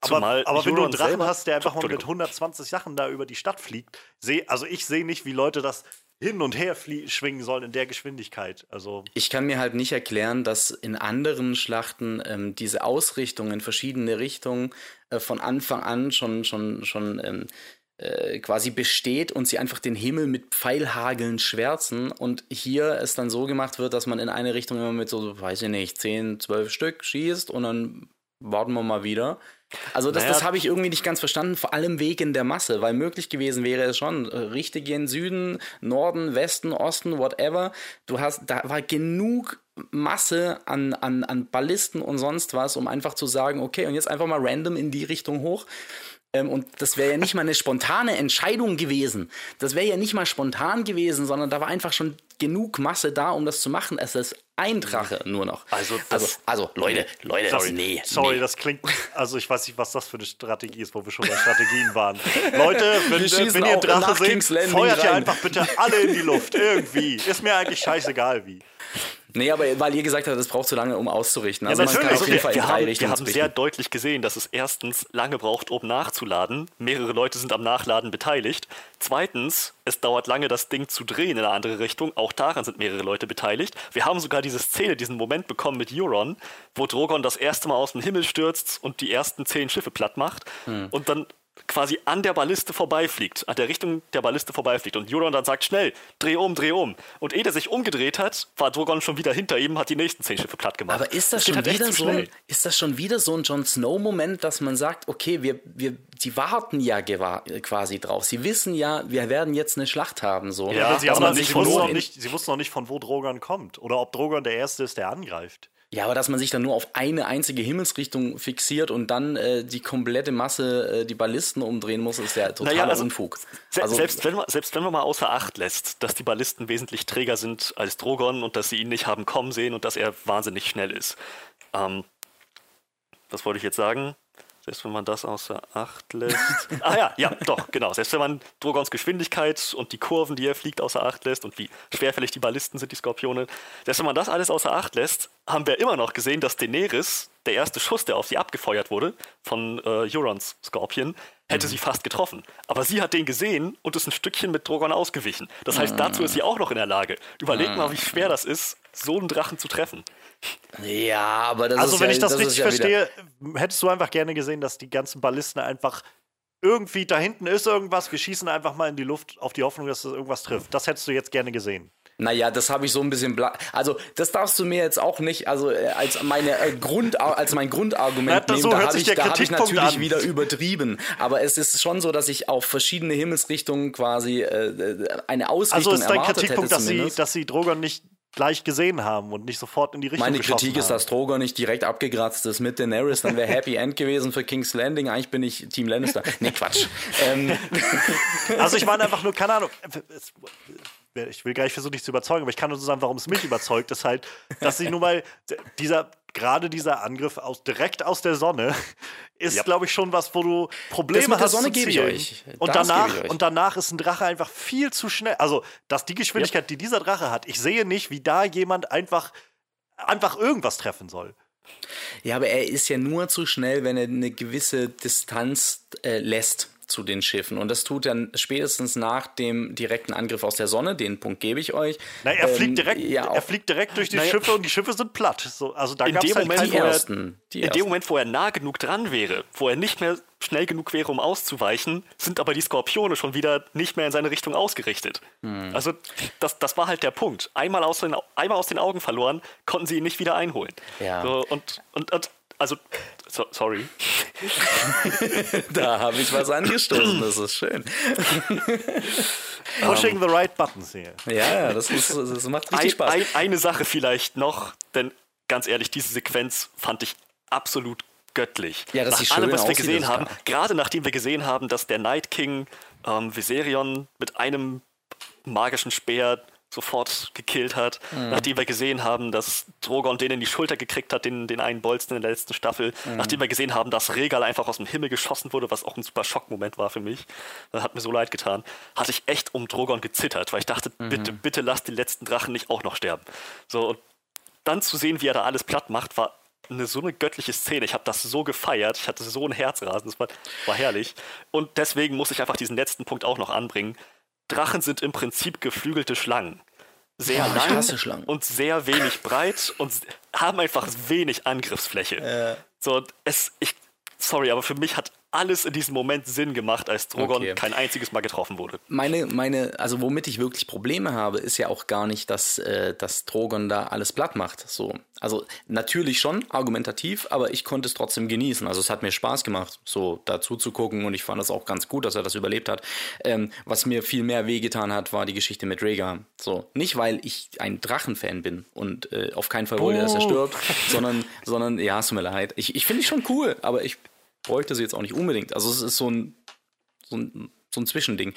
Aber, Zumal aber wenn du einen Drachen hast, der einfach mal mit Entschuldigung. 120 Sachen da über die Stadt fliegt, seh, also ich sehe nicht, wie Leute das hin und her schwingen sollen in der Geschwindigkeit. Also Ich kann mir halt nicht erklären, dass in anderen Schlachten ähm, diese Ausrichtung in verschiedene Richtungen äh, von Anfang an schon, schon, schon ähm, äh, quasi besteht und sie einfach den Himmel mit Pfeilhageln schwärzen und hier es dann so gemacht wird, dass man in eine Richtung immer mit so, weiß ich nicht, 10, 12 Stück schießt und dann warten wir mal wieder. Also das, Naja. das habe ich irgendwie nicht ganz verstanden, vor allem wegen der Masse, weil möglich gewesen wäre es schon, äh, richtig in Süden, Norden, Westen, Osten, whatever. Du hast, da war genug Masse an, an, an Ballisten und sonst was, um einfach zu sagen, okay, und jetzt einfach mal random in die Richtung hoch. Ähm, und das wäre ja nicht mal eine spontane Entscheidung gewesen. Das wäre ja nicht mal spontan gewesen, sondern da war einfach schon genug Masse da, um das zu machen. Es ist ein Drache nur noch. Also also, das- also Leute, Leute, Sorry, nee. sorry nee. das klingt. Also ich weiß nicht, was das für eine Strategie ist, wo wir schon bei Strategien waren. Leute, wenn, äh, wenn ihr Drache seht, feuert ihr einfach bitte alle in die Luft. Irgendwie. Ist mir eigentlich scheißegal wie. Nee, aber weil ihr gesagt habt, es braucht zu lange, um auszurichten. Also man natürlich. kann auf jeden wir, Fall in wir, drei haben, wir haben sehr deutlich gesehen, dass es erstens lange braucht, um nachzuladen. Mehrere Leute sind am Nachladen beteiligt. Zweitens, es dauert lange, das Ding zu drehen in eine andere Richtung. Auch daran sind mehrere Leute beteiligt. Wir haben sogar diese Szene, diesen Moment bekommen mit Euron, wo Drogon das erste Mal aus dem Himmel stürzt und die ersten zehn Schiffe platt macht und dann quasi an der Balliste vorbeifliegt, an der Richtung der Balliste vorbeifliegt. Und Euron dann sagt, schnell, dreh um, dreh um. Und ehe der sich umgedreht hat, war Drogon schon wieder hinter ihm, hat die nächsten zehn Schiffe platt gemacht. Aber ist das, geht schon halt wieder so ein, ist das schon wieder so ein Jon Snow-Moment, dass man sagt, okay, wir, wir, die warten ja quasi drauf. Sie wissen ja, wir werden jetzt eine Schlacht haben. So. Ja, Aber sie, dass haben sich sie, wussten noch nicht, sie wussten noch nicht, von wo Drogon kommt. Oder ob Drogon der Erste ist, der angreift. Ja, aber dass man sich dann nur auf eine einzige Himmelsrichtung fixiert und dann äh, die komplette Masse, äh, die Ballisten umdrehen muss, ist ja totaler Naja, also, Unfug. Se Also, selbst, wenn man, selbst wenn man mal außer Acht lässt, dass die Ballisten wesentlich träger sind als Drogon und dass sie ihn nicht haben kommen sehen und dass er wahnsinnig schnell ist. Ähm, was wollte ich jetzt sagen? Selbst wenn man das außer Acht lässt. ah ja, ja, doch, genau. Selbst wenn man Drogons Geschwindigkeit und die Kurven, die er fliegt, außer Acht lässt und wie schwerfällig die Ballisten sind, die Skorpione, selbst wenn man das alles außer Acht lässt, haben wir immer noch gesehen, dass Daenerys, der erste Schuss, der auf sie abgefeuert wurde, von äh, Eurons Skorpion, hätte sie fast getroffen. Aber sie hat den gesehen und ist ein Stückchen mit Drogon ausgewichen. Das heißt, dazu ist sie auch noch in der Lage. Überleg mal, wie schwer das ist, so einen Drachen zu treffen. Ja, aber das Also, ist wenn ja, ich das, ist richtig ja verstehe, hättest du einfach gerne gesehen, dass die ganzen Ballisten einfach irgendwie da hinten ist irgendwas, wir schießen einfach mal in die Luft auf die Hoffnung, dass das irgendwas trifft. Das hättest du jetzt gerne gesehen. Naja, das habe ich so ein bisschen bla Also, das darfst du mir jetzt auch nicht, also äh, als meine äh, Grund, als mein Grundargument Na, nehmen. so da habe ich, da hab ich natürlich an. wieder übertrieben. Aber es ist schon so, dass ich auf verschiedene Himmelsrichtungen quasi äh, eine Ausrichtung Also ist dein erwartet Kritikpunkt, dass sie, dass sie Drogon nicht gleich gesehen haben und nicht sofort in die Richtung Meine Kritik ist, haben. dass Drogon nicht direkt abgekratzt ist mit Daenerys, dann wäre Happy End gewesen für King's Landing. Eigentlich bin ich Team Lannister. Nee, Quatsch. ähm, Also ich meine einfach nur, keine Ahnung, ich will gar nicht versuchen, dich zu überzeugen, aber ich kann nur so sagen, warum es mich überzeugt, ist halt, dass sie nun mal dieser, gerade dieser Angriff aus, direkt aus der Sonne ist, yep. glaube ich, schon was, wo du Probleme hast. Sonne gebe ich euch. Und das danach, euch. und danach ist ein Drache einfach viel zu schnell. Also, dass die Geschwindigkeit, yep. die dieser Drache hat, ich sehe nicht, wie da jemand einfach, einfach irgendwas treffen soll. Ja, aber er ist ja nur zu schnell, wenn er eine gewisse Distanz äh, lässt zu den Schiffen. Und das tut dann spätestens nach dem direkten Angriff aus der Sonne, den Punkt gebe ich euch. Na, er, ähm, fliegt direkt, ja, er fliegt direkt durch die naja, Schiffe und die Schiffe sind platt. So, also da in dem, halt Moment, wo er, ersten, in dem Moment, wo er nah genug dran wäre, wo er nicht mehr schnell genug wäre, um auszuweichen, sind aber die Skorpione schon wieder nicht mehr in seine Richtung ausgerichtet. Hm. Also das, das war halt der Punkt. Einmal aus, den, einmal aus den Augen verloren, konnten sie ihn nicht wieder einholen. Ja. So, und, und, und also, so, sorry. da habe ich was angestoßen, das ist schön. Pushing um, the right buttons hier. Ja, das, ist, das macht richtig Spaß. Ein, eine Sache vielleicht noch, denn ganz ehrlich, diese Sequenz fand ich absolut göttlich. Ja, das Nach ist allem, was wir gesehen haben, gerade nachdem wir gesehen haben, dass der Night King ähm, Viserion mit einem magischen Speer sofort gekillt hat, mhm. nachdem wir gesehen haben, dass Drogon den in die Schulter gekriegt hat, den, den einen Bolzen in der letzten Staffel, mhm. nachdem wir gesehen haben, dass Regal einfach aus dem Himmel geschossen wurde, was auch ein super Schockmoment war für mich, das hat mir so leid getan, hatte ich echt um Drogon gezittert, weil ich dachte, mhm. bitte, bitte lass die letzten Drachen nicht auch noch sterben. So, und dann zu sehen, wie er da alles platt macht, war eine so eine göttliche Szene. Ich habe das so gefeiert. Ich hatte so ein Herzrasen. Das war, war herrlich. Und deswegen muss ich einfach diesen letzten Punkt auch noch anbringen. Drachen sind im Prinzip geflügelte Schlangen. Sehr oh, lang und sehr wenig breit und haben einfach wenig Angriffsfläche. Äh. So, es, ich, sorry, aber für mich hat alles in diesem Moment Sinn gemacht, als Drogon okay. kein einziges Mal getroffen wurde. Meine, meine, also womit ich wirklich Probleme habe, ist ja auch gar nicht, dass, äh, dass Drogon da alles platt macht. So. Also natürlich schon argumentativ, aber ich konnte es trotzdem genießen. Also es hat mir Spaß gemacht, so dazu zu gucken und ich fand es auch ganz gut, dass er das überlebt hat. Ähm, was mir viel mehr wehgetan hat, war die Geschichte mit Rhaegar. So, nicht weil ich ein Drachenfan bin und äh, auf keinen Fall wollte, dass er stirbt, sondern, sondern ja, es tut mir leid. Ich, ich finde ihn schon cool, aber ich bräuchte sie jetzt auch nicht unbedingt. Also es ist so ein, so ein, so ein Zwischending.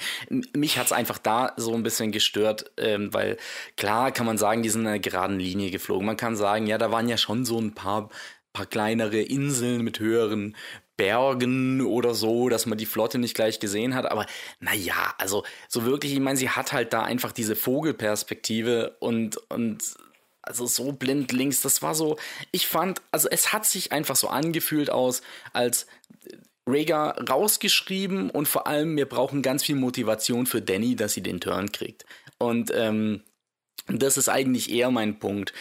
Mich hat es einfach da so ein bisschen gestört, ähm, weil klar kann man sagen, die sind in einer geraden Linie geflogen. Man kann sagen, ja, da waren ja schon so ein paar, paar kleinere Inseln mit höheren Bergen oder so, dass man die Flotte nicht gleich gesehen hat. Aber naja, also so wirklich, ich meine, sie hat halt da einfach diese Vogelperspektive und, und also so blind links, das war so, ich fand, also es hat sich einfach so angefühlt aus, als Rhaegar rausgeschrieben und vor allem, wir brauchen ganz viel Motivation für Danny, dass sie den Turn kriegt. Und ähm, das ist eigentlich eher mein Punkt.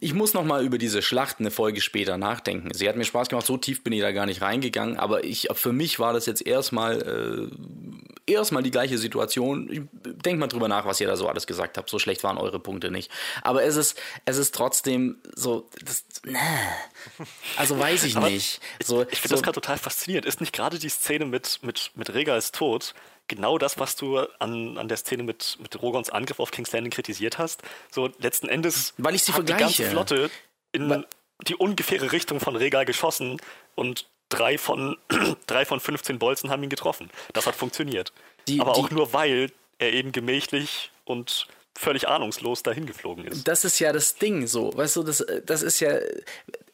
Ich muss noch mal über diese Schlacht eine Folge später nachdenken. Sie hat mir Spaß gemacht, so tief bin ich da gar nicht reingegangen, aber ich, für mich war das jetzt erstmal äh, erstmal die gleiche Situation. Ich denk mal drüber nach, was ihr da so alles gesagt habt. So schlecht waren eure Punkte nicht. Aber es ist, es ist trotzdem so, das, ne. Also weiß ich nicht. So, ich, ich finde so, das gerade total faszinierend. Ist nicht gerade die Szene mit, mit, mit Regals Tod genau das, was du an, an der Szene mit, mit Rogons Angriff auf King's Landing kritisiert hast. So letzten Endes Weil ich sie hat die ganze Flotte in Weil die ungefähre Richtung von Regal geschossen und drei von, drei von 15 Bolzen haben ihn getroffen. Das hat funktioniert. Die, Aber auch nur, weil er eben gemächlich und völlig ahnungslos dahin geflogen ist. Das ist ja das Ding so, weißt du, das, das ist ja,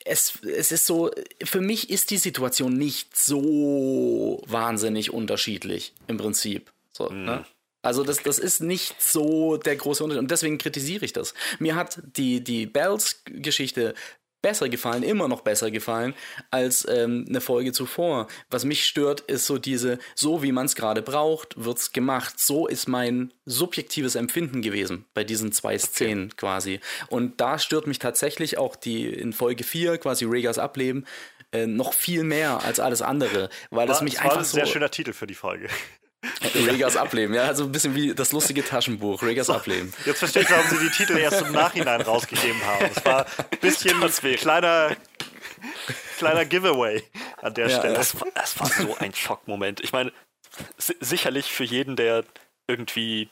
es, es ist so, für mich ist die Situation nicht so wahnsinnig unterschiedlich im Prinzip. So, mhm. ne? Also das, das ist nicht so der große Unterschied und deswegen kritisiere ich das. Mir hat die, die Bells-Geschichte besser gefallen, immer noch besser gefallen als ähm, eine Folge zuvor. Was mich stört, ist so diese, so wie man es gerade braucht, wird's gemacht. So ist mein subjektives Empfinden gewesen bei diesen zwei Szenen okay. quasi. Und da stört mich tatsächlich auch die in Folge 4 quasi Regas Ableben äh, noch viel mehr als alles andere, weil war, das mich einfach war ein sehr schöner Titel für die Folge. Regas Ableben, ja, also ein bisschen wie das lustige Taschenbuch, Regas so, Ableben. Jetzt verstehe ich, warum sie die Titel erst im Nachhinein rausgegeben haben. Es war ein bisschen ein kleiner, kleiner Giveaway an der ja, Stelle. Das war, das war so ein Schockmoment. Ich meine, sicherlich für jeden, der irgendwie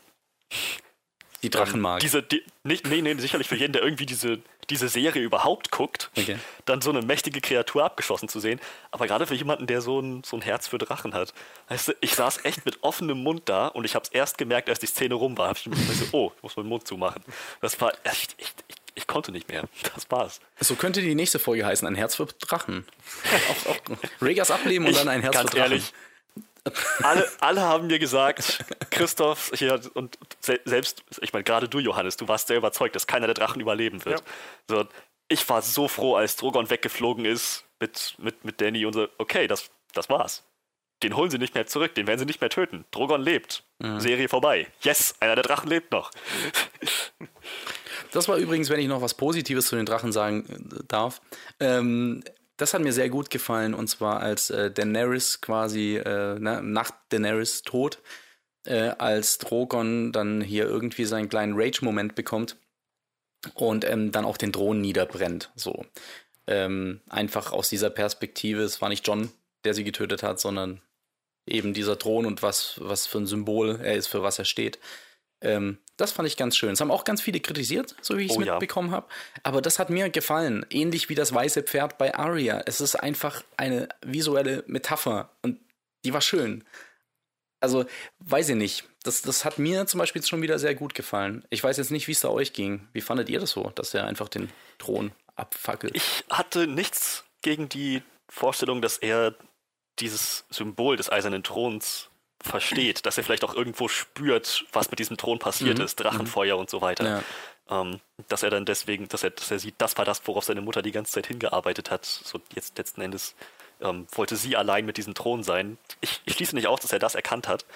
Die Drachen mag. Diese, die, nicht, nee, nee, sicherlich für jeden, der irgendwie diese, diese Serie überhaupt guckt, Okay. dann so eine mächtige Kreatur abgeschossen zu sehen. Aber gerade für jemanden, der so ein, so ein Herz für Drachen hat. Weißt du, ich saß echt mit offenem Mund da und ich habe es erst gemerkt, als die Szene rum war. Hab ich mir so, oh, ich muss meinen Mund zumachen. Das war echt, echt, ich, ich konnte nicht mehr. Das war's. So könnte die nächste Folge heißen: Ein Herz für Drachen. auch, auch Regas Ableben und Ich- dann ein Herz für Drachen. ehrlich, alle, alle haben mir gesagt, Christoph, hier, und se selbst, ich meine, gerade du, Johannes, du warst sehr überzeugt, dass keiner der Drachen überleben wird. So, ich war so froh, als Drogon weggeflogen ist mit, mit, mit Danny und so, okay, das, das war's. Den holen sie nicht mehr zurück, den werden sie nicht mehr töten. Drogon lebt. Serie vorbei. Yes, einer der Drachen lebt noch. Das war übrigens, wenn ich noch was Positives zu den Drachen sagen äh, darf. Ähm, das hat mir sehr gut gefallen und zwar als äh, Daenerys quasi äh, ne, nach Daenerys Tod, äh, als Drogon dann hier irgendwie seinen kleinen Rage-Moment bekommt und ähm, dann auch den Thron niederbrennt. So ähm, einfach aus dieser Perspektive. Es war nicht John, der sie getötet hat, sondern eben dieser Thron und was was für ein Symbol er ist, für was er steht. Ähm, das fand ich ganz schön. Es haben auch ganz viele kritisiert, so wie ich es Oh ja. mitbekommen habe. Aber das hat mir gefallen. Ähnlich wie das weiße Pferd bei Arya. Es ist einfach eine visuelle Metapher und die war schön. Also, weiß ich nicht. Das, das hat mir zum Beispiel schon wieder sehr gut gefallen. Ich weiß jetzt nicht, wie es da euch ging. Wie fandet ihr das so, dass er einfach den Thron abfackelt? Ich hatte nichts gegen die Vorstellung, dass er dieses Symbol des eisernen Throns versteht, dass er vielleicht auch irgendwo spürt, was mit diesem Thron passiert Mhm. ist, Drachenfeuer und so weiter. ja. Ähm, dass er dann deswegen, dass er, dass er sieht, das war das, worauf seine Mutter die ganze Zeit hingearbeitet hat. So jetzt letzten Endes ähm, wollte sie allein mit diesem Thron sein. Ich, ich schließe nicht aus, dass er das erkannt hat.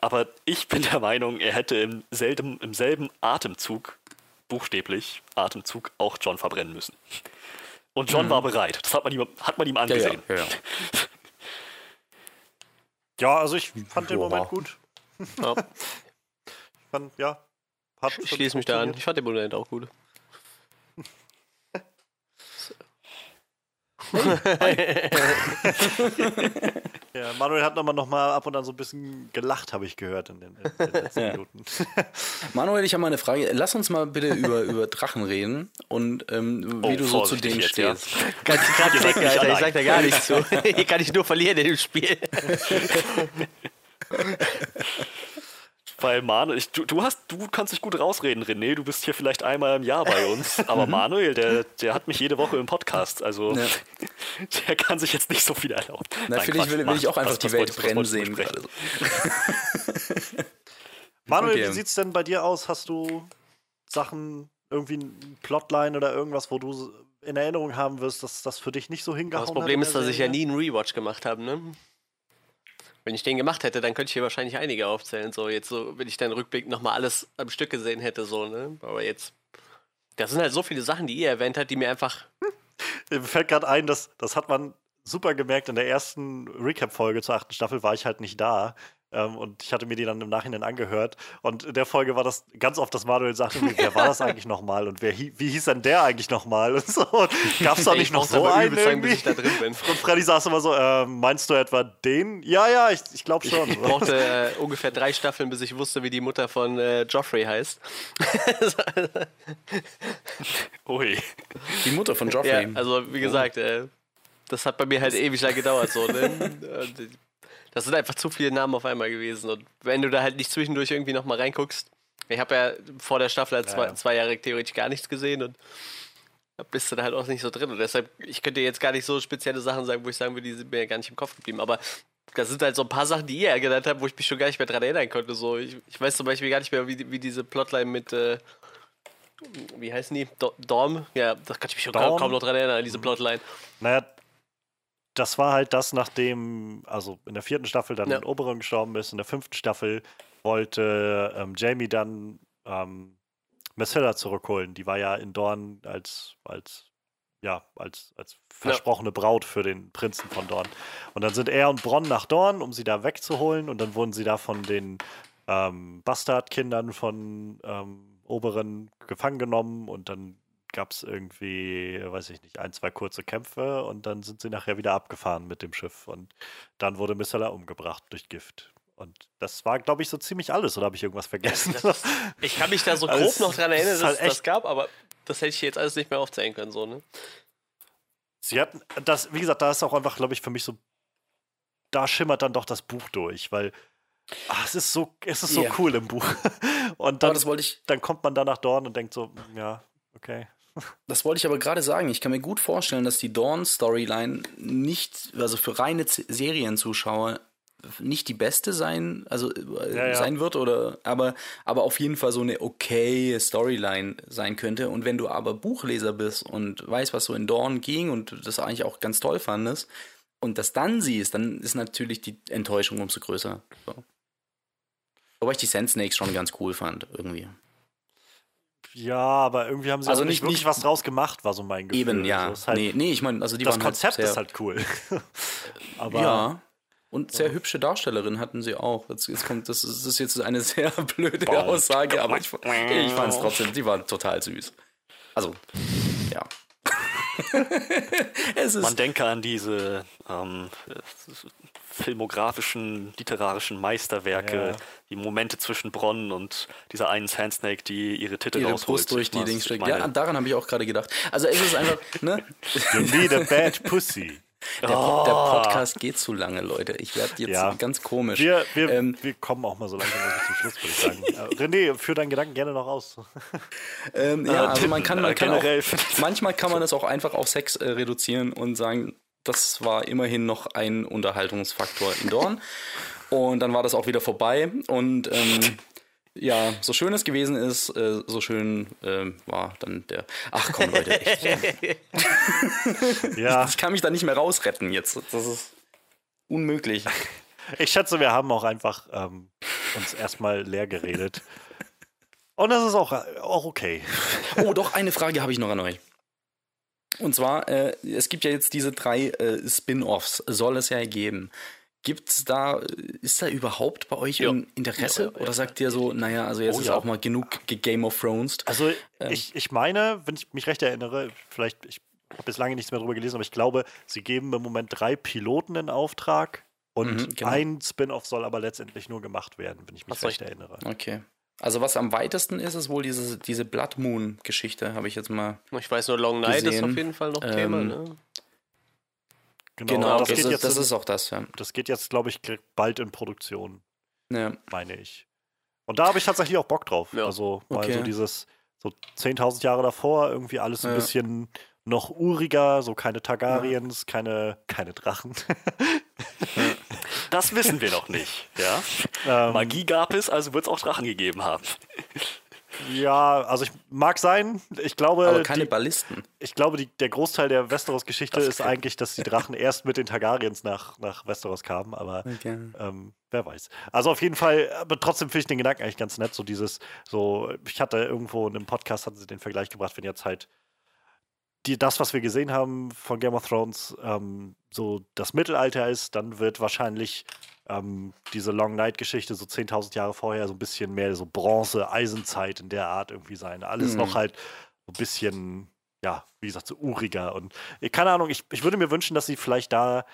Aber ich bin der Meinung, er hätte im selben, im selben Atemzug, buchstäblich Atemzug, auch John verbrennen müssen. Und John war bereit. Das hat man ihm, hat man ihm angesehen. ja, ja. Ja, also ich fand den Ja. Moment gut. Ja, Ich fand, ja. Hat ich schließe mich da an. Ich fand den Moment auch gut. Ja, Manuel hat nochmal noch mal ab und an so ein bisschen gelacht, habe ich gehört in den, in den letzten Ja. Minuten. Manuel, ich habe mal eine Frage. Lass uns mal bitte über, über Drachen reden und ähm, wie Oh, du so zu denen jetzt, ja. stehst. Ganz gerade nicht Alter. Ich sag da gar nichts zu. Hier kann ich nur verlieren in dem Spiel. Weil Manuel, ich, du, du hast, du kannst dich gut rausreden, René. Du bist hier vielleicht einmal im Jahr bei uns. Aber Manuel, der, der hat mich jede Woche im Podcast. Also Mhm. Ja. der kann sich jetzt nicht so viel erlauben. Na, Nein, vielleicht Quatsch, will, will ich auch einfach Was- die was Welt brennen sehen. Gerade. Manuel, Okay. wie sieht's denn bei dir aus? Hast du Sachen, irgendwie ein Plotline oder irgendwas, wo du in Erinnerung haben wirst, dass das für dich nicht so hingehauen Das Problem hat ist, dass ich ja nie einen Rewatch gemacht habe, ne? Wenn ich den gemacht hätte, dann könnte ich hier wahrscheinlich einige aufzählen. So, jetzt so, wenn ich dann Rückblick nochmal alles am Stück gesehen hätte, so, ne? Aber jetzt. Das sind halt so viele Sachen, die ihr erwähnt habt, die mir einfach. Mir fällt gerade ein, dass das hat man super gemerkt. In der ersten Recap-Folge zur achten Staffel war ich halt nicht da. Ähm, und ich hatte mir die dann im Nachhinein angehört. Und in der Folge war das ganz oft, dass Manuel sagte, mir, wer war das eigentlich nochmal? Und wer, wie hieß denn der eigentlich nochmal? Und so. Gab es da nicht Ich noch so einen lang, bis irgendwie? ich da drin bin. Und Freddy saß immer so, äh, meinst du etwa den? Ja, ja, ich, ich glaube schon. Ich brauchte äh, ungefähr drei Staffeln, bis ich wusste, wie die Mutter von äh, Joffrey heißt. Ui. Die Mutter von ja, Joffrey. also wie gesagt, äh, das hat bei mir halt ewig lang gedauert. So, ne? Das sind einfach zu viele Namen auf einmal gewesen. Und wenn du da halt nicht zwischendurch irgendwie nochmal reinguckst, ich habe ja vor der Staffel halt zwei, Ja. zwei Jahre theoretisch gar nichts gesehen und da bist du da halt auch nicht so drin. Und deshalb, ich könnte jetzt gar nicht so spezielle Sachen sagen, wo ich sagen würde, die sind mir gar nicht im Kopf geblieben. Aber das sind halt so ein paar Sachen, die ihr ja genannt habt, wo ich mich schon gar nicht mehr dran erinnern konnte. So, ich, ich weiß zum Beispiel gar nicht mehr, wie, wie diese Plotline mit, äh, wie heißen die? Do Dorm? Ja, da kann ich mich schon kaum, kaum noch dran erinnern, an diese Plotline. Naja, das war halt das, nachdem, also in der vierten Staffel dann Ja. Oberon gestorben ist. In der fünften Staffel wollte ähm, Jamie dann ähm, Messella zurückholen. Die war ja in Dorn als, als, ja, als, als versprochene Braut für den Prinzen von Dorn. Und dann sind er und Bronn nach Dorn, um sie da wegzuholen. Und dann wurden sie da von den ähm, Bastardkindern von ähm, Oberen gefangen genommen und dann gab es irgendwie, weiß ich nicht, ein, zwei kurze Kämpfe und dann sind sie nachher wieder abgefahren mit dem Schiff und dann wurde Missala umgebracht durch Gift. Und das war, glaube ich, so ziemlich alles, oder habe ich irgendwas vergessen? Ich kann mich da so Also grob es- noch dran erinnern, dass halt es das echt- gab, aber das hätte ich jetzt alles nicht mehr aufzählen können, so, ne? Sie hatten, das, wie gesagt, da ist auch einfach, glaube ich, für mich so, da schimmert dann doch das Buch durch, weil ach, es ist so, es ist so Ja. cool im Buch. Und dann, das dann kommt man da nach Dorn und denkt so, ja, okay. Das wollte ich aber gerade sagen. Ich kann mir gut vorstellen, dass die Dawn-Storyline nicht, also für reine Serienzuschauer nicht die beste sein, also äh, Ja, ja. sein wird oder aber aber auf jeden Fall so eine okay Storyline sein könnte und wenn du aber Buchleser bist und weißt, was so in Dawn ging und das eigentlich auch ganz toll fandest und das dann siehst, dann ist natürlich die Enttäuschung umso größer. So. Wobei ich die Sand Snakes schon ganz cool fand irgendwie. Ja, aber irgendwie haben sie Also auch nicht, nicht- wirklich nicht- was draus gemacht, war so mein Gefühl. Eben, ja. Also halt, nee, nee, ich meine, also die das waren Konzept halt sehr, ist halt cool. aber ja. Und sehr hübsche Darstellerin hatten sie auch. Jetzt, jetzt kommt, das ist, das ist jetzt eine sehr blöde Aussage, aber ich, ich fand es trotzdem, die war total süß. Also, ja. Man denke an diese ähm, filmografischen, literarischen Meisterwerke, Ja. die Momente zwischen Bronn und dieser einen Sandsnake, die ihre Titel ihre rausholt. Brust durch die Dings steckt. Ja, daran habe ich auch gerade gedacht. Also es ist einfach, ne? you need a bad pussy. Der, Po- der Podcast geht zu lange, Leute. Ich werde jetzt Ja. ganz komisch. Wir, wir, Ähm, wir kommen auch mal so langsam zum Schluss, würde ich sagen. Äh, René, führ deinen Gedanken gerne noch aus. Ähm, ja, also man kann, man äh, kann auch, manchmal kann man es auch einfach auf Sex äh, reduzieren und sagen, das war immerhin noch ein Unterhaltungsfaktor in Dorn. Und dann war das auch wieder vorbei. Und ähm, ja, so schön es gewesen ist, äh, so schön ähm, war dann der. Ach komm, Leute, echt. Ja, Ich kann mich da nicht mehr rausretten jetzt. Das ist unmöglich. ich schätze, wir haben auch einfach ähm, uns erstmal leer geredet. Und das ist auch, auch okay. Oh, doch, eine Frage habe ich noch an euch. Und zwar, äh, es gibt ja jetzt diese drei äh, Spin-offs, soll es ja geben. Gibt's da, ist da überhaupt bei euch Ja. ein Interesse? Oder sagt ihr so, naja, also jetzt Oh, ist ja. auch mal genug ge- Game of Thrones? Also ich, ich meine, wenn ich mich recht erinnere, vielleicht, ich habe bislang nichts mehr darüber gelesen, aber ich glaube, sie geben im Moment drei Piloten in Auftrag und Mhm, genau. ein Spin-off soll aber letztendlich nur gemacht werden, wenn ich mich soll recht ich- erinnere. Okay. Also was am weitesten ist, ist wohl diese, diese Blood Moon-Geschichte, habe ich jetzt mal. Ich weiß nur, Long Night ist Gesehen. auf jeden Fall noch Ähm, Thema, ne? Genau, das, das, geht ist, jetzt das in, ist auch das, ja. das geht jetzt, glaube ich, bald in Produktion, ja. meine ich. Und da habe ich tatsächlich auch Bock drauf. Ja. Also mal Okay. so dieses, so 10.000 Jahre davor, irgendwie alles ein Ja. bisschen noch uriger, so keine Targaryens, keine, keine Drachen. Das wissen wir noch nicht. Ja? Ähm, Magie gab es, also wird es auch Drachen gegeben haben. Ja, also ich mag sein. Ich glaube, Aber keine die, Ballisten. ich glaube die, der Großteil der Westeros-Geschichte ist eigentlich, dass die Drachen erst mit den Targaryens nach, nach Westeros kamen, aber Okay. ähm, wer weiß. Also auf jeden Fall, aber trotzdem finde ich den Gedanken eigentlich ganz nett, so dieses, so, ich hatte irgendwo in einem Podcast, hatten sie den Vergleich gebracht, wenn jetzt halt die, das, was wir gesehen haben von Game of Thrones, ähm, so das Mittelalter ist, dann wird wahrscheinlich ähm, diese Long Night-Geschichte so 10.000 Jahre vorher so ein bisschen mehr so Bronze, Eisenzeit in der Art irgendwie sein. Alles Mhm. noch halt so ein bisschen, ja, wie gesagt, so uriger. Und äh, keine Ahnung, ich, ich würde mir wünschen, dass sie vielleicht da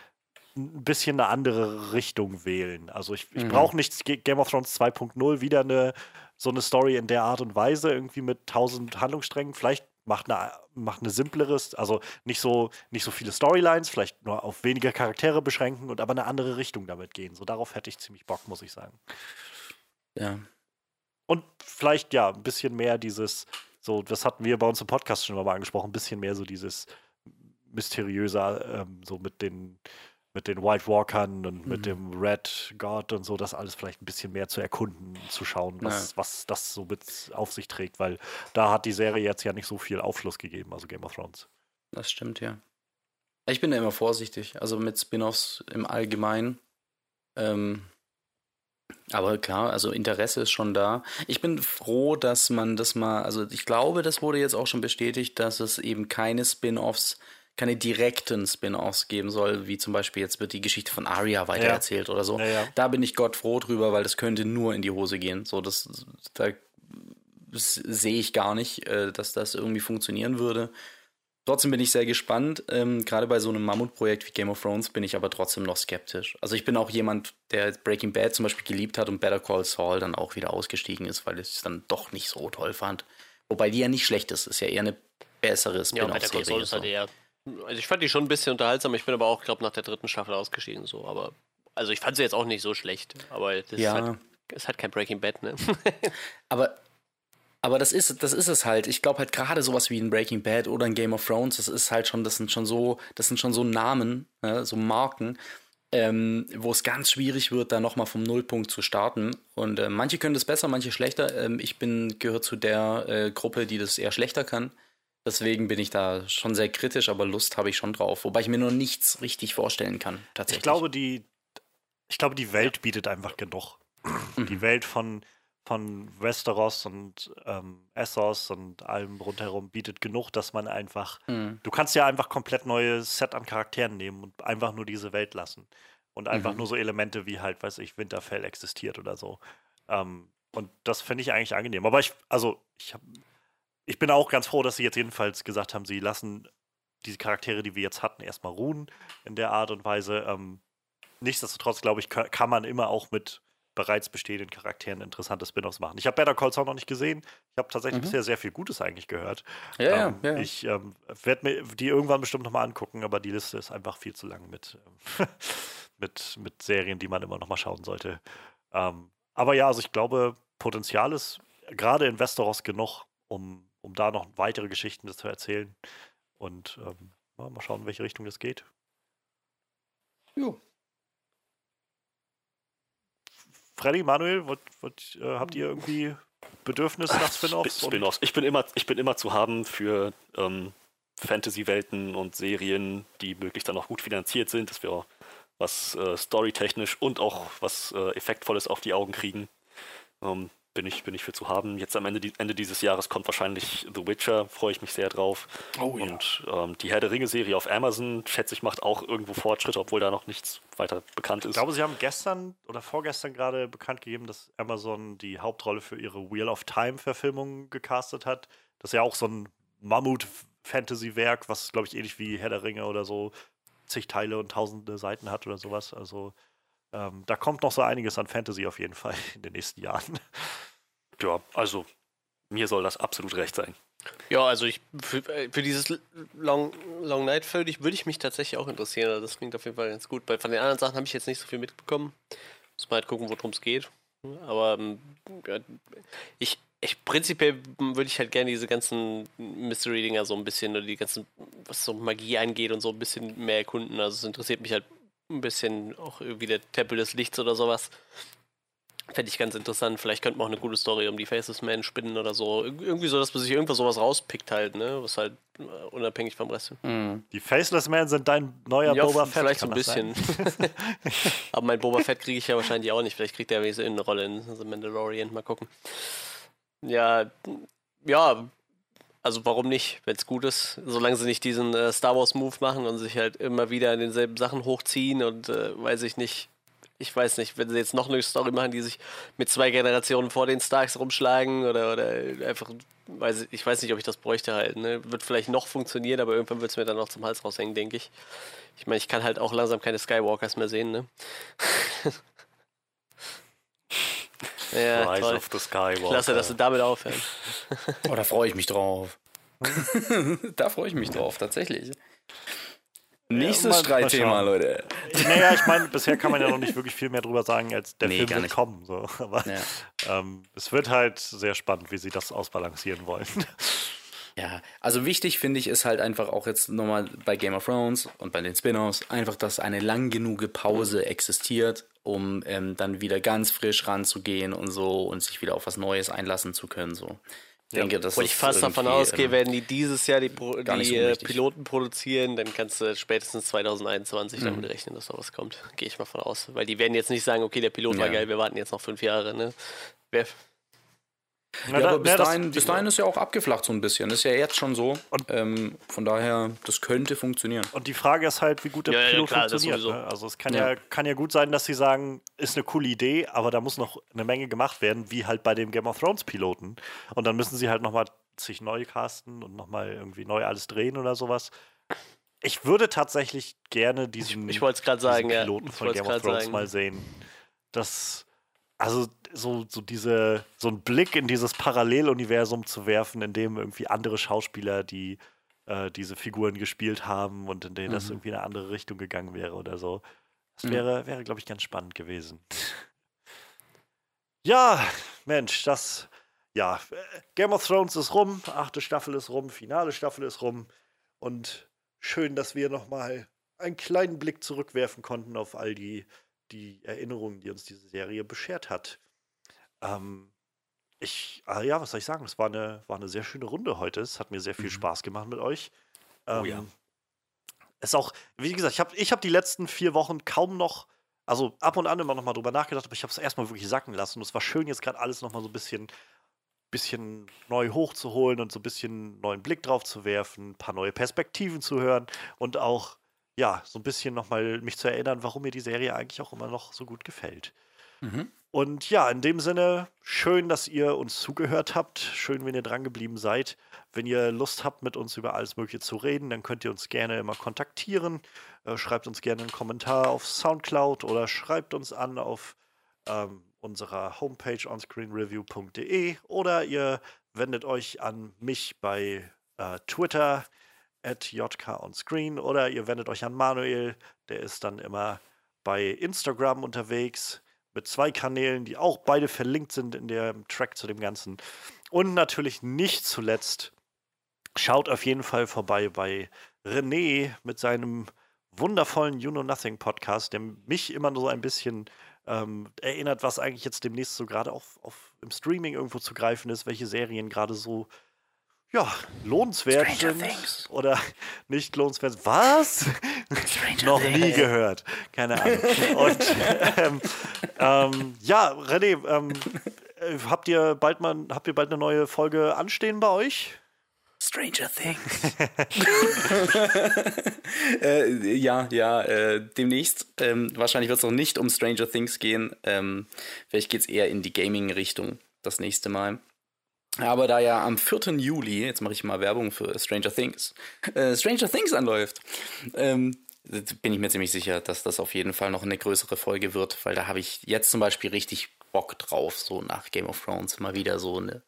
ein bisschen eine andere Richtung wählen. Also ich, ich Mhm. brauche nicht Game of Thrones 2.0 wieder eine so eine Story in der Art und Weise, irgendwie mit tausend Handlungssträngen. Vielleicht macht eine, macht eine simpleres, also nicht so, nicht so viele Storylines, vielleicht nur auf weniger Charaktere beschränken und aber eine andere Richtung damit gehen. So darauf hätte ich ziemlich Bock, muss ich sagen. Ja. Und vielleicht ja, ein bisschen mehr dieses, so, das hatten wir bei uns im Podcast schon mal angesprochen, ein bisschen mehr so dieses mysteriöse, ähm, so mit den, mit den White Walkern und mit Mhm. dem Red God und so, das alles vielleicht ein bisschen mehr zu erkunden, zu schauen, was, was das so mit auf sich trägt, weil da hat die Serie jetzt ja nicht so viel Aufschluss gegeben, also Game of Thrones. Das stimmt, ja. Ich bin da immer vorsichtig, also mit Spin-offs im Allgemeinen. Ähm, aber klar, also Interesse ist schon da. Ich bin froh, dass man das mal, also ich glaube, das wurde jetzt auch schon bestätigt, dass es eben keine Spin-offs, keine direkten Spin-offs geben soll, wie zum Beispiel jetzt wird die Geschichte von Arya weitererzählt oder so. Ja, ja. Da bin ich Gott froh drüber, weil das könnte nur in die Hose gehen. So, das, da sehe ich gar nicht, äh, dass das irgendwie funktionieren würde. Trotzdem bin ich sehr gespannt. Ähm, Gerade bei so einem Mammutprojekt wie Game of Thrones bin ich aber trotzdem noch skeptisch. Also ich bin auch jemand, der Breaking Bad zum Beispiel geliebt hat und Better Call Saul dann auch wieder ausgestiegen ist, weil ich es dann doch nicht so toll fand. Wobei die ja nicht schlecht ist, ist ja eher eine bessere Ja, Better Call Saul ist halt eher. Also ich fand die schon ein bisschen unterhaltsam. Ich bin aber auch, glaube nach der dritten Staffel ausgeschieden. So, aber also ich fand sie jetzt auch nicht so schlecht. Aber das Ja. halt, ist halt kein Breaking Bad, ne? Aber, aber das ist, das ist es halt. Ich glaube halt gerade sowas wie ein Breaking Bad oder ein Game of Thrones, das ist halt schon, das sind schon so, das sind schon so Namen, ne, so Marken, ähm, wo es ganz schwierig wird, da nochmal vom Nullpunkt zu starten. Und äh, manche können das besser, manche schlechter. Ähm, ich bin, gehöre zu der äh, Gruppe, die das eher schlechter kann. Deswegen bin ich da schon sehr kritisch, aber Lust habe ich schon drauf. Wobei ich mir nur nichts richtig vorstellen kann, tatsächlich. Ich glaube, die, ich glaube, die Welt bietet einfach genug. Die Welt von, von Westeros und ähm, Essos und allem rundherum bietet genug, dass man einfach. Mhm. Du kannst ja einfach komplett neues Set an Charakteren nehmen und einfach nur diese Welt lassen. Und einfach Mhm. nur so Elemente wie halt, weiß ich, Winterfell existiert oder so. Ähm, und das finde ich eigentlich angenehm. Aber ich, also, ich hab, ich bin auch ganz froh, dass sie jetzt jedenfalls gesagt haben, sie lassen diese Charaktere, die wir jetzt hatten, erstmal ruhen in der Art und Weise. Ähm, nichtsdestotrotz, glaube ich, ka- kann man immer auch mit bereits bestehenden Charakteren interessante Spin-offs machen. Ich habe Better Call Saul noch nicht gesehen. Ich habe tatsächlich Mhm. bisher sehr viel Gutes eigentlich gehört. Ja, ähm, ja, ja. Ich ähm, werde mir die irgendwann bestimmt nochmal angucken, aber die Liste ist einfach viel zu lang mit, ähm, mit, mit Serien, die man immer nochmal schauen sollte. Ähm, aber ja, also ich glaube, Potenzial ist gerade in Westeros genug, um, um da noch weitere Geschichten zu erzählen. Und ähm, mal schauen, in welche Richtung das geht. Jo. Freddy, Manuel, wollt, wollt, äh, habt ihr irgendwie Bedürfnis nach Spin-offs? Spin-offs. Ich bin immer, ich bin immer zu haben für ähm, Fantasy-Welten und Serien, die möglichst dann auch gut finanziert sind, dass wir auch was äh, storytechnisch und auch was äh, Effektvolles auf die Augen kriegen. Ähm, bin ich, bin ich für zu haben. Jetzt am Ende, Ende dieses Jahres kommt wahrscheinlich The Witcher, freue ich mich sehr drauf. Oh ja. Und ähm, die Herr der Ringe-Serie auf Amazon, schätze ich, macht auch irgendwo Fortschritte, obwohl da noch nichts weiter bekannt ist. Ich glaube, sie haben gestern oder vorgestern gerade bekannt gegeben, dass Amazon die Hauptrolle für ihre Wheel of Time-Verfilmung gecastet hat. Das ist ja auch so ein Mammut-Fantasy-Werk, was, glaube ich, ähnlich wie Herr der Ringe oder so zig Teile und tausende Seiten hat oder sowas. Also ähm, da kommt noch so einiges an Fantasy auf jeden Fall in den nächsten Jahren. Ja, also mir soll das absolut recht sein. Ja, also ich für, äh, für dieses Long, Long Night würde ich, würde ich mich tatsächlich auch interessieren. Also das klingt auf jeden Fall ganz gut. Von den anderen Sachen habe ich jetzt nicht so viel mitbekommen. Muss mal halt gucken, worum es geht. Aber ähm, ja, ich, ich prinzipiell würde ich halt gerne diese ganzen Mystery-Dinger so ein bisschen oder die ganzen, was so Magie angeht und so ein bisschen mehr erkunden. Also es interessiert mich halt ein bisschen auch irgendwie der Tempel des Lichts oder sowas. Fände ich ganz interessant. Vielleicht könnte man auch eine gute Story um die Faceless Man spinnen oder so. Ir- Irgendwie so, dass man sich irgendwas sowas rauspickt halt, ne? Was halt äh, unabhängig vom Rest. Mhm. Die Faceless Men sind dein neuer Ja, Boba Fett. vielleicht so ein bisschen. Aber mein Boba Fett kriege ich ja wahrscheinlich auch nicht. Vielleicht kriegt er wenigstens eine Rolle in The Mandalorian. Mal gucken. Ja, ja, also warum nicht, wenn es gut ist. Solange sie nicht diesen äh, Star Wars Move machen und sich halt immer wieder in denselben Sachen hochziehen und äh, weiß ich nicht. Ich weiß nicht, wenn sie jetzt noch eine Story machen, die sich mit zwei Generationen vor den Starks rumschlagen oder, oder einfach, weiß ich, ich weiß nicht, ob ich das bräuchte halt. Ne? Wird vielleicht noch funktionieren, aber irgendwann wird es mir dann noch zum Hals raushängen, denke ich. Ich meine, ich kann halt auch langsam keine Skywalkers mehr sehen, ne? ja, Rise toll. of the Skywalker. Klasse, dass sie damit aufhören. Oh, da freue ich mich drauf. da freue ich mich drauf, tatsächlich. Nächstes mal Streitthema. Leute. Naja, ich meine, bisher kann man ja noch nicht wirklich viel mehr drüber sagen, als der Nee, Film wird kommen. So. Aber Ja. ähm, es wird halt sehr spannend, wie sie das ausbalancieren wollen. Ja, also wichtig finde ich ist halt einfach auch jetzt nochmal bei Game of Thrones und bei den Spin-offs einfach, dass eine lang genug Pause existiert, um ähm, dann wieder ganz frisch ranzugehen und so und sich wieder auf was Neues einlassen zu können. So. Ich denke, das Wo ich fast davon ausgehe, ähm, werden die dieses Jahr die, Pro die äh. Piloten produzieren, dann kannst du spätestens 2021 Mhm. damit rechnen, dass da was kommt. Gehe ich mal von aus. Weil die werden jetzt nicht sagen, okay, der Pilot war Ja. geil, wir warten jetzt noch fünf Jahre. Ne? Wer, Na, Ja, da- aber bis, na, das- dahin, bis dahin ist ja auch abgeflacht so ein bisschen. Ist ja jetzt schon so. Und- ähm, von daher, das könnte funktionieren. Und die Frage ist halt, wie gut der Ja, ja, Pilot klar, das funktioniert. Ne? Also es kann Ja. ja. kann ja gut sein, dass sie sagen, ist eine coole Idee, aber da muss noch eine Menge gemacht werden, wie halt bei dem Game of Thrones Piloten. Und dann müssen sie halt nochmal sich neu casten und nochmal irgendwie neu alles drehen oder sowas. Ich würde tatsächlich gerne diesen, Ich, ich sagen, ja. Piloten Ich von Game of Thrones sagen. mal sehen. Das, also so, so diese, so ein Blick in dieses Paralleluniversum zu werfen, in dem irgendwie andere Schauspieler, die äh, diese Figuren gespielt haben und in denen das Mhm. irgendwie in eine andere Richtung gegangen wäre oder so. Das Mhm. wäre, wäre glaube ich, ganz spannend gewesen. Ja, Mensch, das, ja, Game of Thrones ist rum, achte Staffel ist rum, finale Staffel ist rum und schön, dass wir nochmal einen kleinen Blick zurückwerfen konnten auf all die, die Erinnerungen, die uns diese Serie beschert hat. Ähm, ich, ah ja, was soll ich sagen? Es war eine, war eine sehr schöne Runde heute. Es hat mir sehr viel Mhm. Spaß gemacht mit euch. Oh ja. Ähm, Es ist auch, wie gesagt, ich habe ich hab die letzten vier Wochen kaum noch, also ab und an immer noch mal drüber nachgedacht, aber ich habe es erstmal wirklich sacken lassen. Und es war schön, jetzt gerade alles noch mal so ein bisschen, bisschen neu hochzuholen und so ein bisschen neuen Blick drauf zu werfen, ein paar neue Perspektiven zu hören und auch, ja, so ein bisschen noch mal mich zu erinnern, warum mir die Serie eigentlich auch immer noch so gut gefällt. Mhm. Und ja, in dem Sinne, schön, dass ihr uns zugehört habt. Schön, wenn ihr dran geblieben seid. Wenn ihr Lust habt, mit uns über alles Mögliche zu reden, dann könnt ihr uns gerne immer kontaktieren. Äh, schreibt uns gerne einen Kommentar auf Soundcloud oder schreibt uns an auf ähm, unserer Homepage onscreenreview.de oder ihr wendet euch an mich bei äh, Twitter at jkonscreen oder ihr wendet euch an Manuel, der ist dann immer bei Instagram unterwegs mit zwei Kanälen, die auch beide verlinkt sind in dem Track zu dem Ganzen. Und natürlich nicht zuletzt, schaut auf jeden Fall vorbei bei René mit seinem wundervollen You Know Nothing Podcast, der mich immer so ein bisschen ähm, erinnert, was eigentlich jetzt demnächst so gerade auf, auf im Streaming irgendwo zu greifen ist, welche Serien gerade so ja, lohnenswert Stranger sind Things. oder nicht lohnenswert. Was? Noch nie gehört. Keine Ahnung. Und ähm, ähm, ja, René, ähm, äh, habt ihr bald mal, habt ihr bald eine neue Folge anstehen bei euch? Stranger Things. äh, ja, ja, äh, demnächst. Ähm, wahrscheinlich wird es noch nicht um Stranger Things gehen. Ähm, vielleicht geht es eher in die Gaming-Richtung das nächste Mal. Aber da ja am 4. Juli, jetzt mache ich mal Werbung für Stranger Things, äh, Stranger Things anläuft, ähm, bin ich mir ziemlich sicher, dass das auf jeden Fall noch eine größere Folge wird, weil da habe ich jetzt zum Beispiel richtig Bock drauf, so nach Game of Thrones mal wieder so eine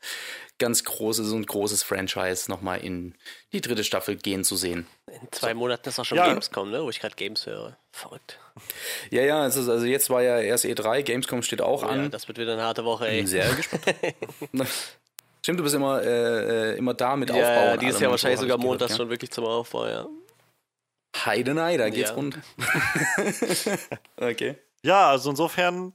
ganz große, so ein großes Franchise nochmal in die dritte Staffel gehen zu sehen. In zwei Monaten ist auch schon Ja. Gamescom, ne? wo ich gerade Games höre. Verrückt. Ja, ja, es ist, also jetzt war ja erst E3, Gamescom steht auch Oh, ja, an. das wird wieder eine harte Woche, ey. Bin sehr gespannt. Stimmt, du bist immer, äh, äh, immer da mit Ja, Aufbauen. ja, allem dieses und Jahr so, wahrscheinlich sogar montags ja. schon wirklich zum Aufbau, ja. Heidenei, da geht's Ja. rund. okay. Ja, also insofern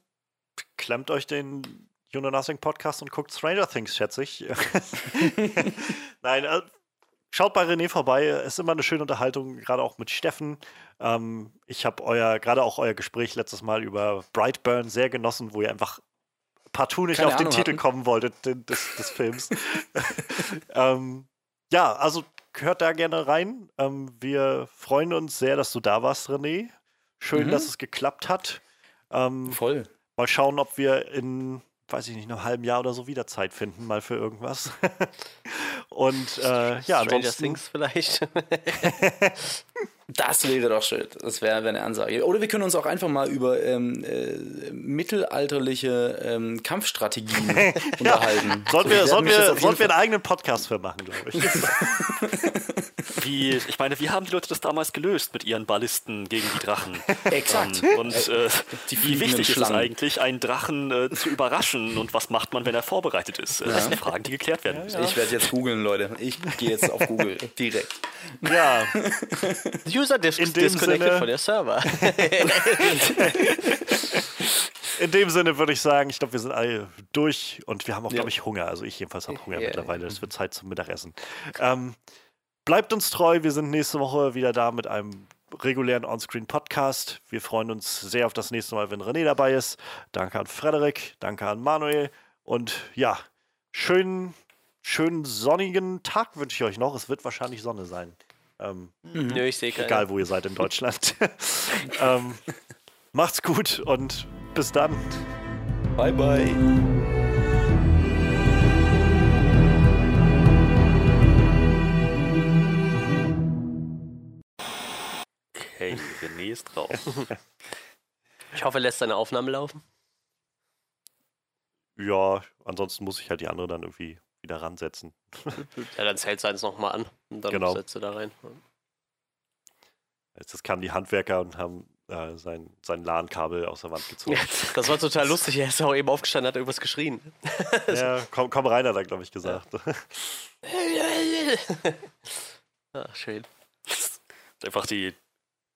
klemmt euch den You Know Nothing Podcast und guckt Stranger Things, schätze ich. Nein, äh, schaut bei René vorbei. Ist immer eine schöne Unterhaltung, gerade auch mit Steffen. Ähm, ich habe euer, gerade auch euer Gespräch letztes Mal über Brightburn sehr genossen, wo ihr einfach partout nicht Keine auf den Ahnung Titel hatten. kommen wolltet den, des, des Films. ähm, ja, also hört da gerne rein. Ähm, wir freuen uns sehr, dass du da warst, René. Schön, Mhm. dass es geklappt hat. Ähm, Voll. Mal schauen, ob wir in, weiß ich nicht, einem halben Jahr oder so wieder Zeit finden, mal für irgendwas. Und äh, ja, Stranger ansonsten. Things vielleicht. Das wäre doch schön. Das wäre wär eine Ansage. Oder wir können uns auch einfach mal über ähm, äh, mittelalterliche ähm, Kampfstrategien unterhalten. Sollten wir, jetzt wir, sollten wir einen eigenen Podcast für machen, glaube ich. Wie, ich meine, wie haben die Leute das damals gelöst mit ihren Ballisten gegen die Drachen? Exakt. Ähm, und äh, wie wichtig ist es eigentlich, einen Drachen äh, zu überraschen und was macht man, wenn er vorbereitet ist? Äh, Das sind Fragen, die geklärt werden müssen. Ich werde jetzt googeln, Leute. Ich gehe jetzt auf Google direkt. ja, User dis In dem disconnected Sinne- von der Server. in dem Sinne würde ich sagen, ich glaube, wir sind alle durch und wir haben auch, Ja. glaube ich, Hunger. Also ich jedenfalls habe Hunger Ja. mittlerweile. Es wird Zeit zum Mittagessen. Ähm, bleibt uns treu. Wir sind nächste Woche wieder da mit einem regulären Onscreen-Podcast. Wir freuen uns sehr auf das nächste Mal, wenn René dabei ist. Danke an Frederik, danke an Manuel und ja, schönen, schönen sonnigen Tag wünsche ich euch noch. Es wird wahrscheinlich Sonne sein. Ähm, mhm. Nö, ich sehe Egal, wo ihr seid in Deutschland. ähm, macht's gut und bis dann. Bye, bye. Hey, René ist drauf. ich hoffe, er lässt seine Aufnahme laufen. Ja, ansonsten muss ich halt die andere dann irgendwie wieder ransetzen. Ja, dann zählt seins nochmal an und dann Genau. setzt du da rein. Jetzt kamen die Handwerker und haben äh, sein, sein LAN-Kabel aus der Wand gezogen. Ja, das war total lustig. Er ist auch eben aufgestanden, hat irgendwas geschrien. ja, komm, komm rein, hat er, glaube ich, gesagt. Ach, schön. Hat einfach die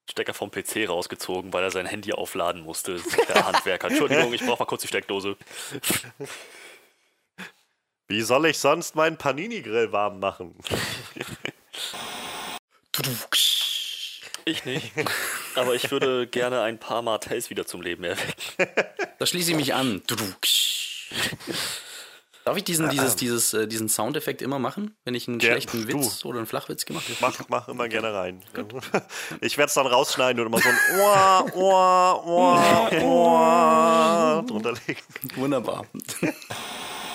Stecker vom PC rausgezogen, weil er sein Handy aufladen musste. Der Handwerker. Entschuldigung, ich brauche mal kurz die Steckdose. Wie soll ich sonst meinen Panini-Grill warm machen? Ich nicht. Aber ich würde gerne ein paar Martells wieder zum Leben erwecken. Da schließe ich mich an. Darf ich diesen, dieses, dieses, äh, diesen Soundeffekt immer machen, wenn ich einen Ja, schlechten du. Witz oder einen Flachwitz gemacht habe? Mach, mach immer gerne rein. Ich werde es dann rausschneiden und immer so ein Ohr, Ohr, Ohr, Ohr drunter legen. Wunderbar.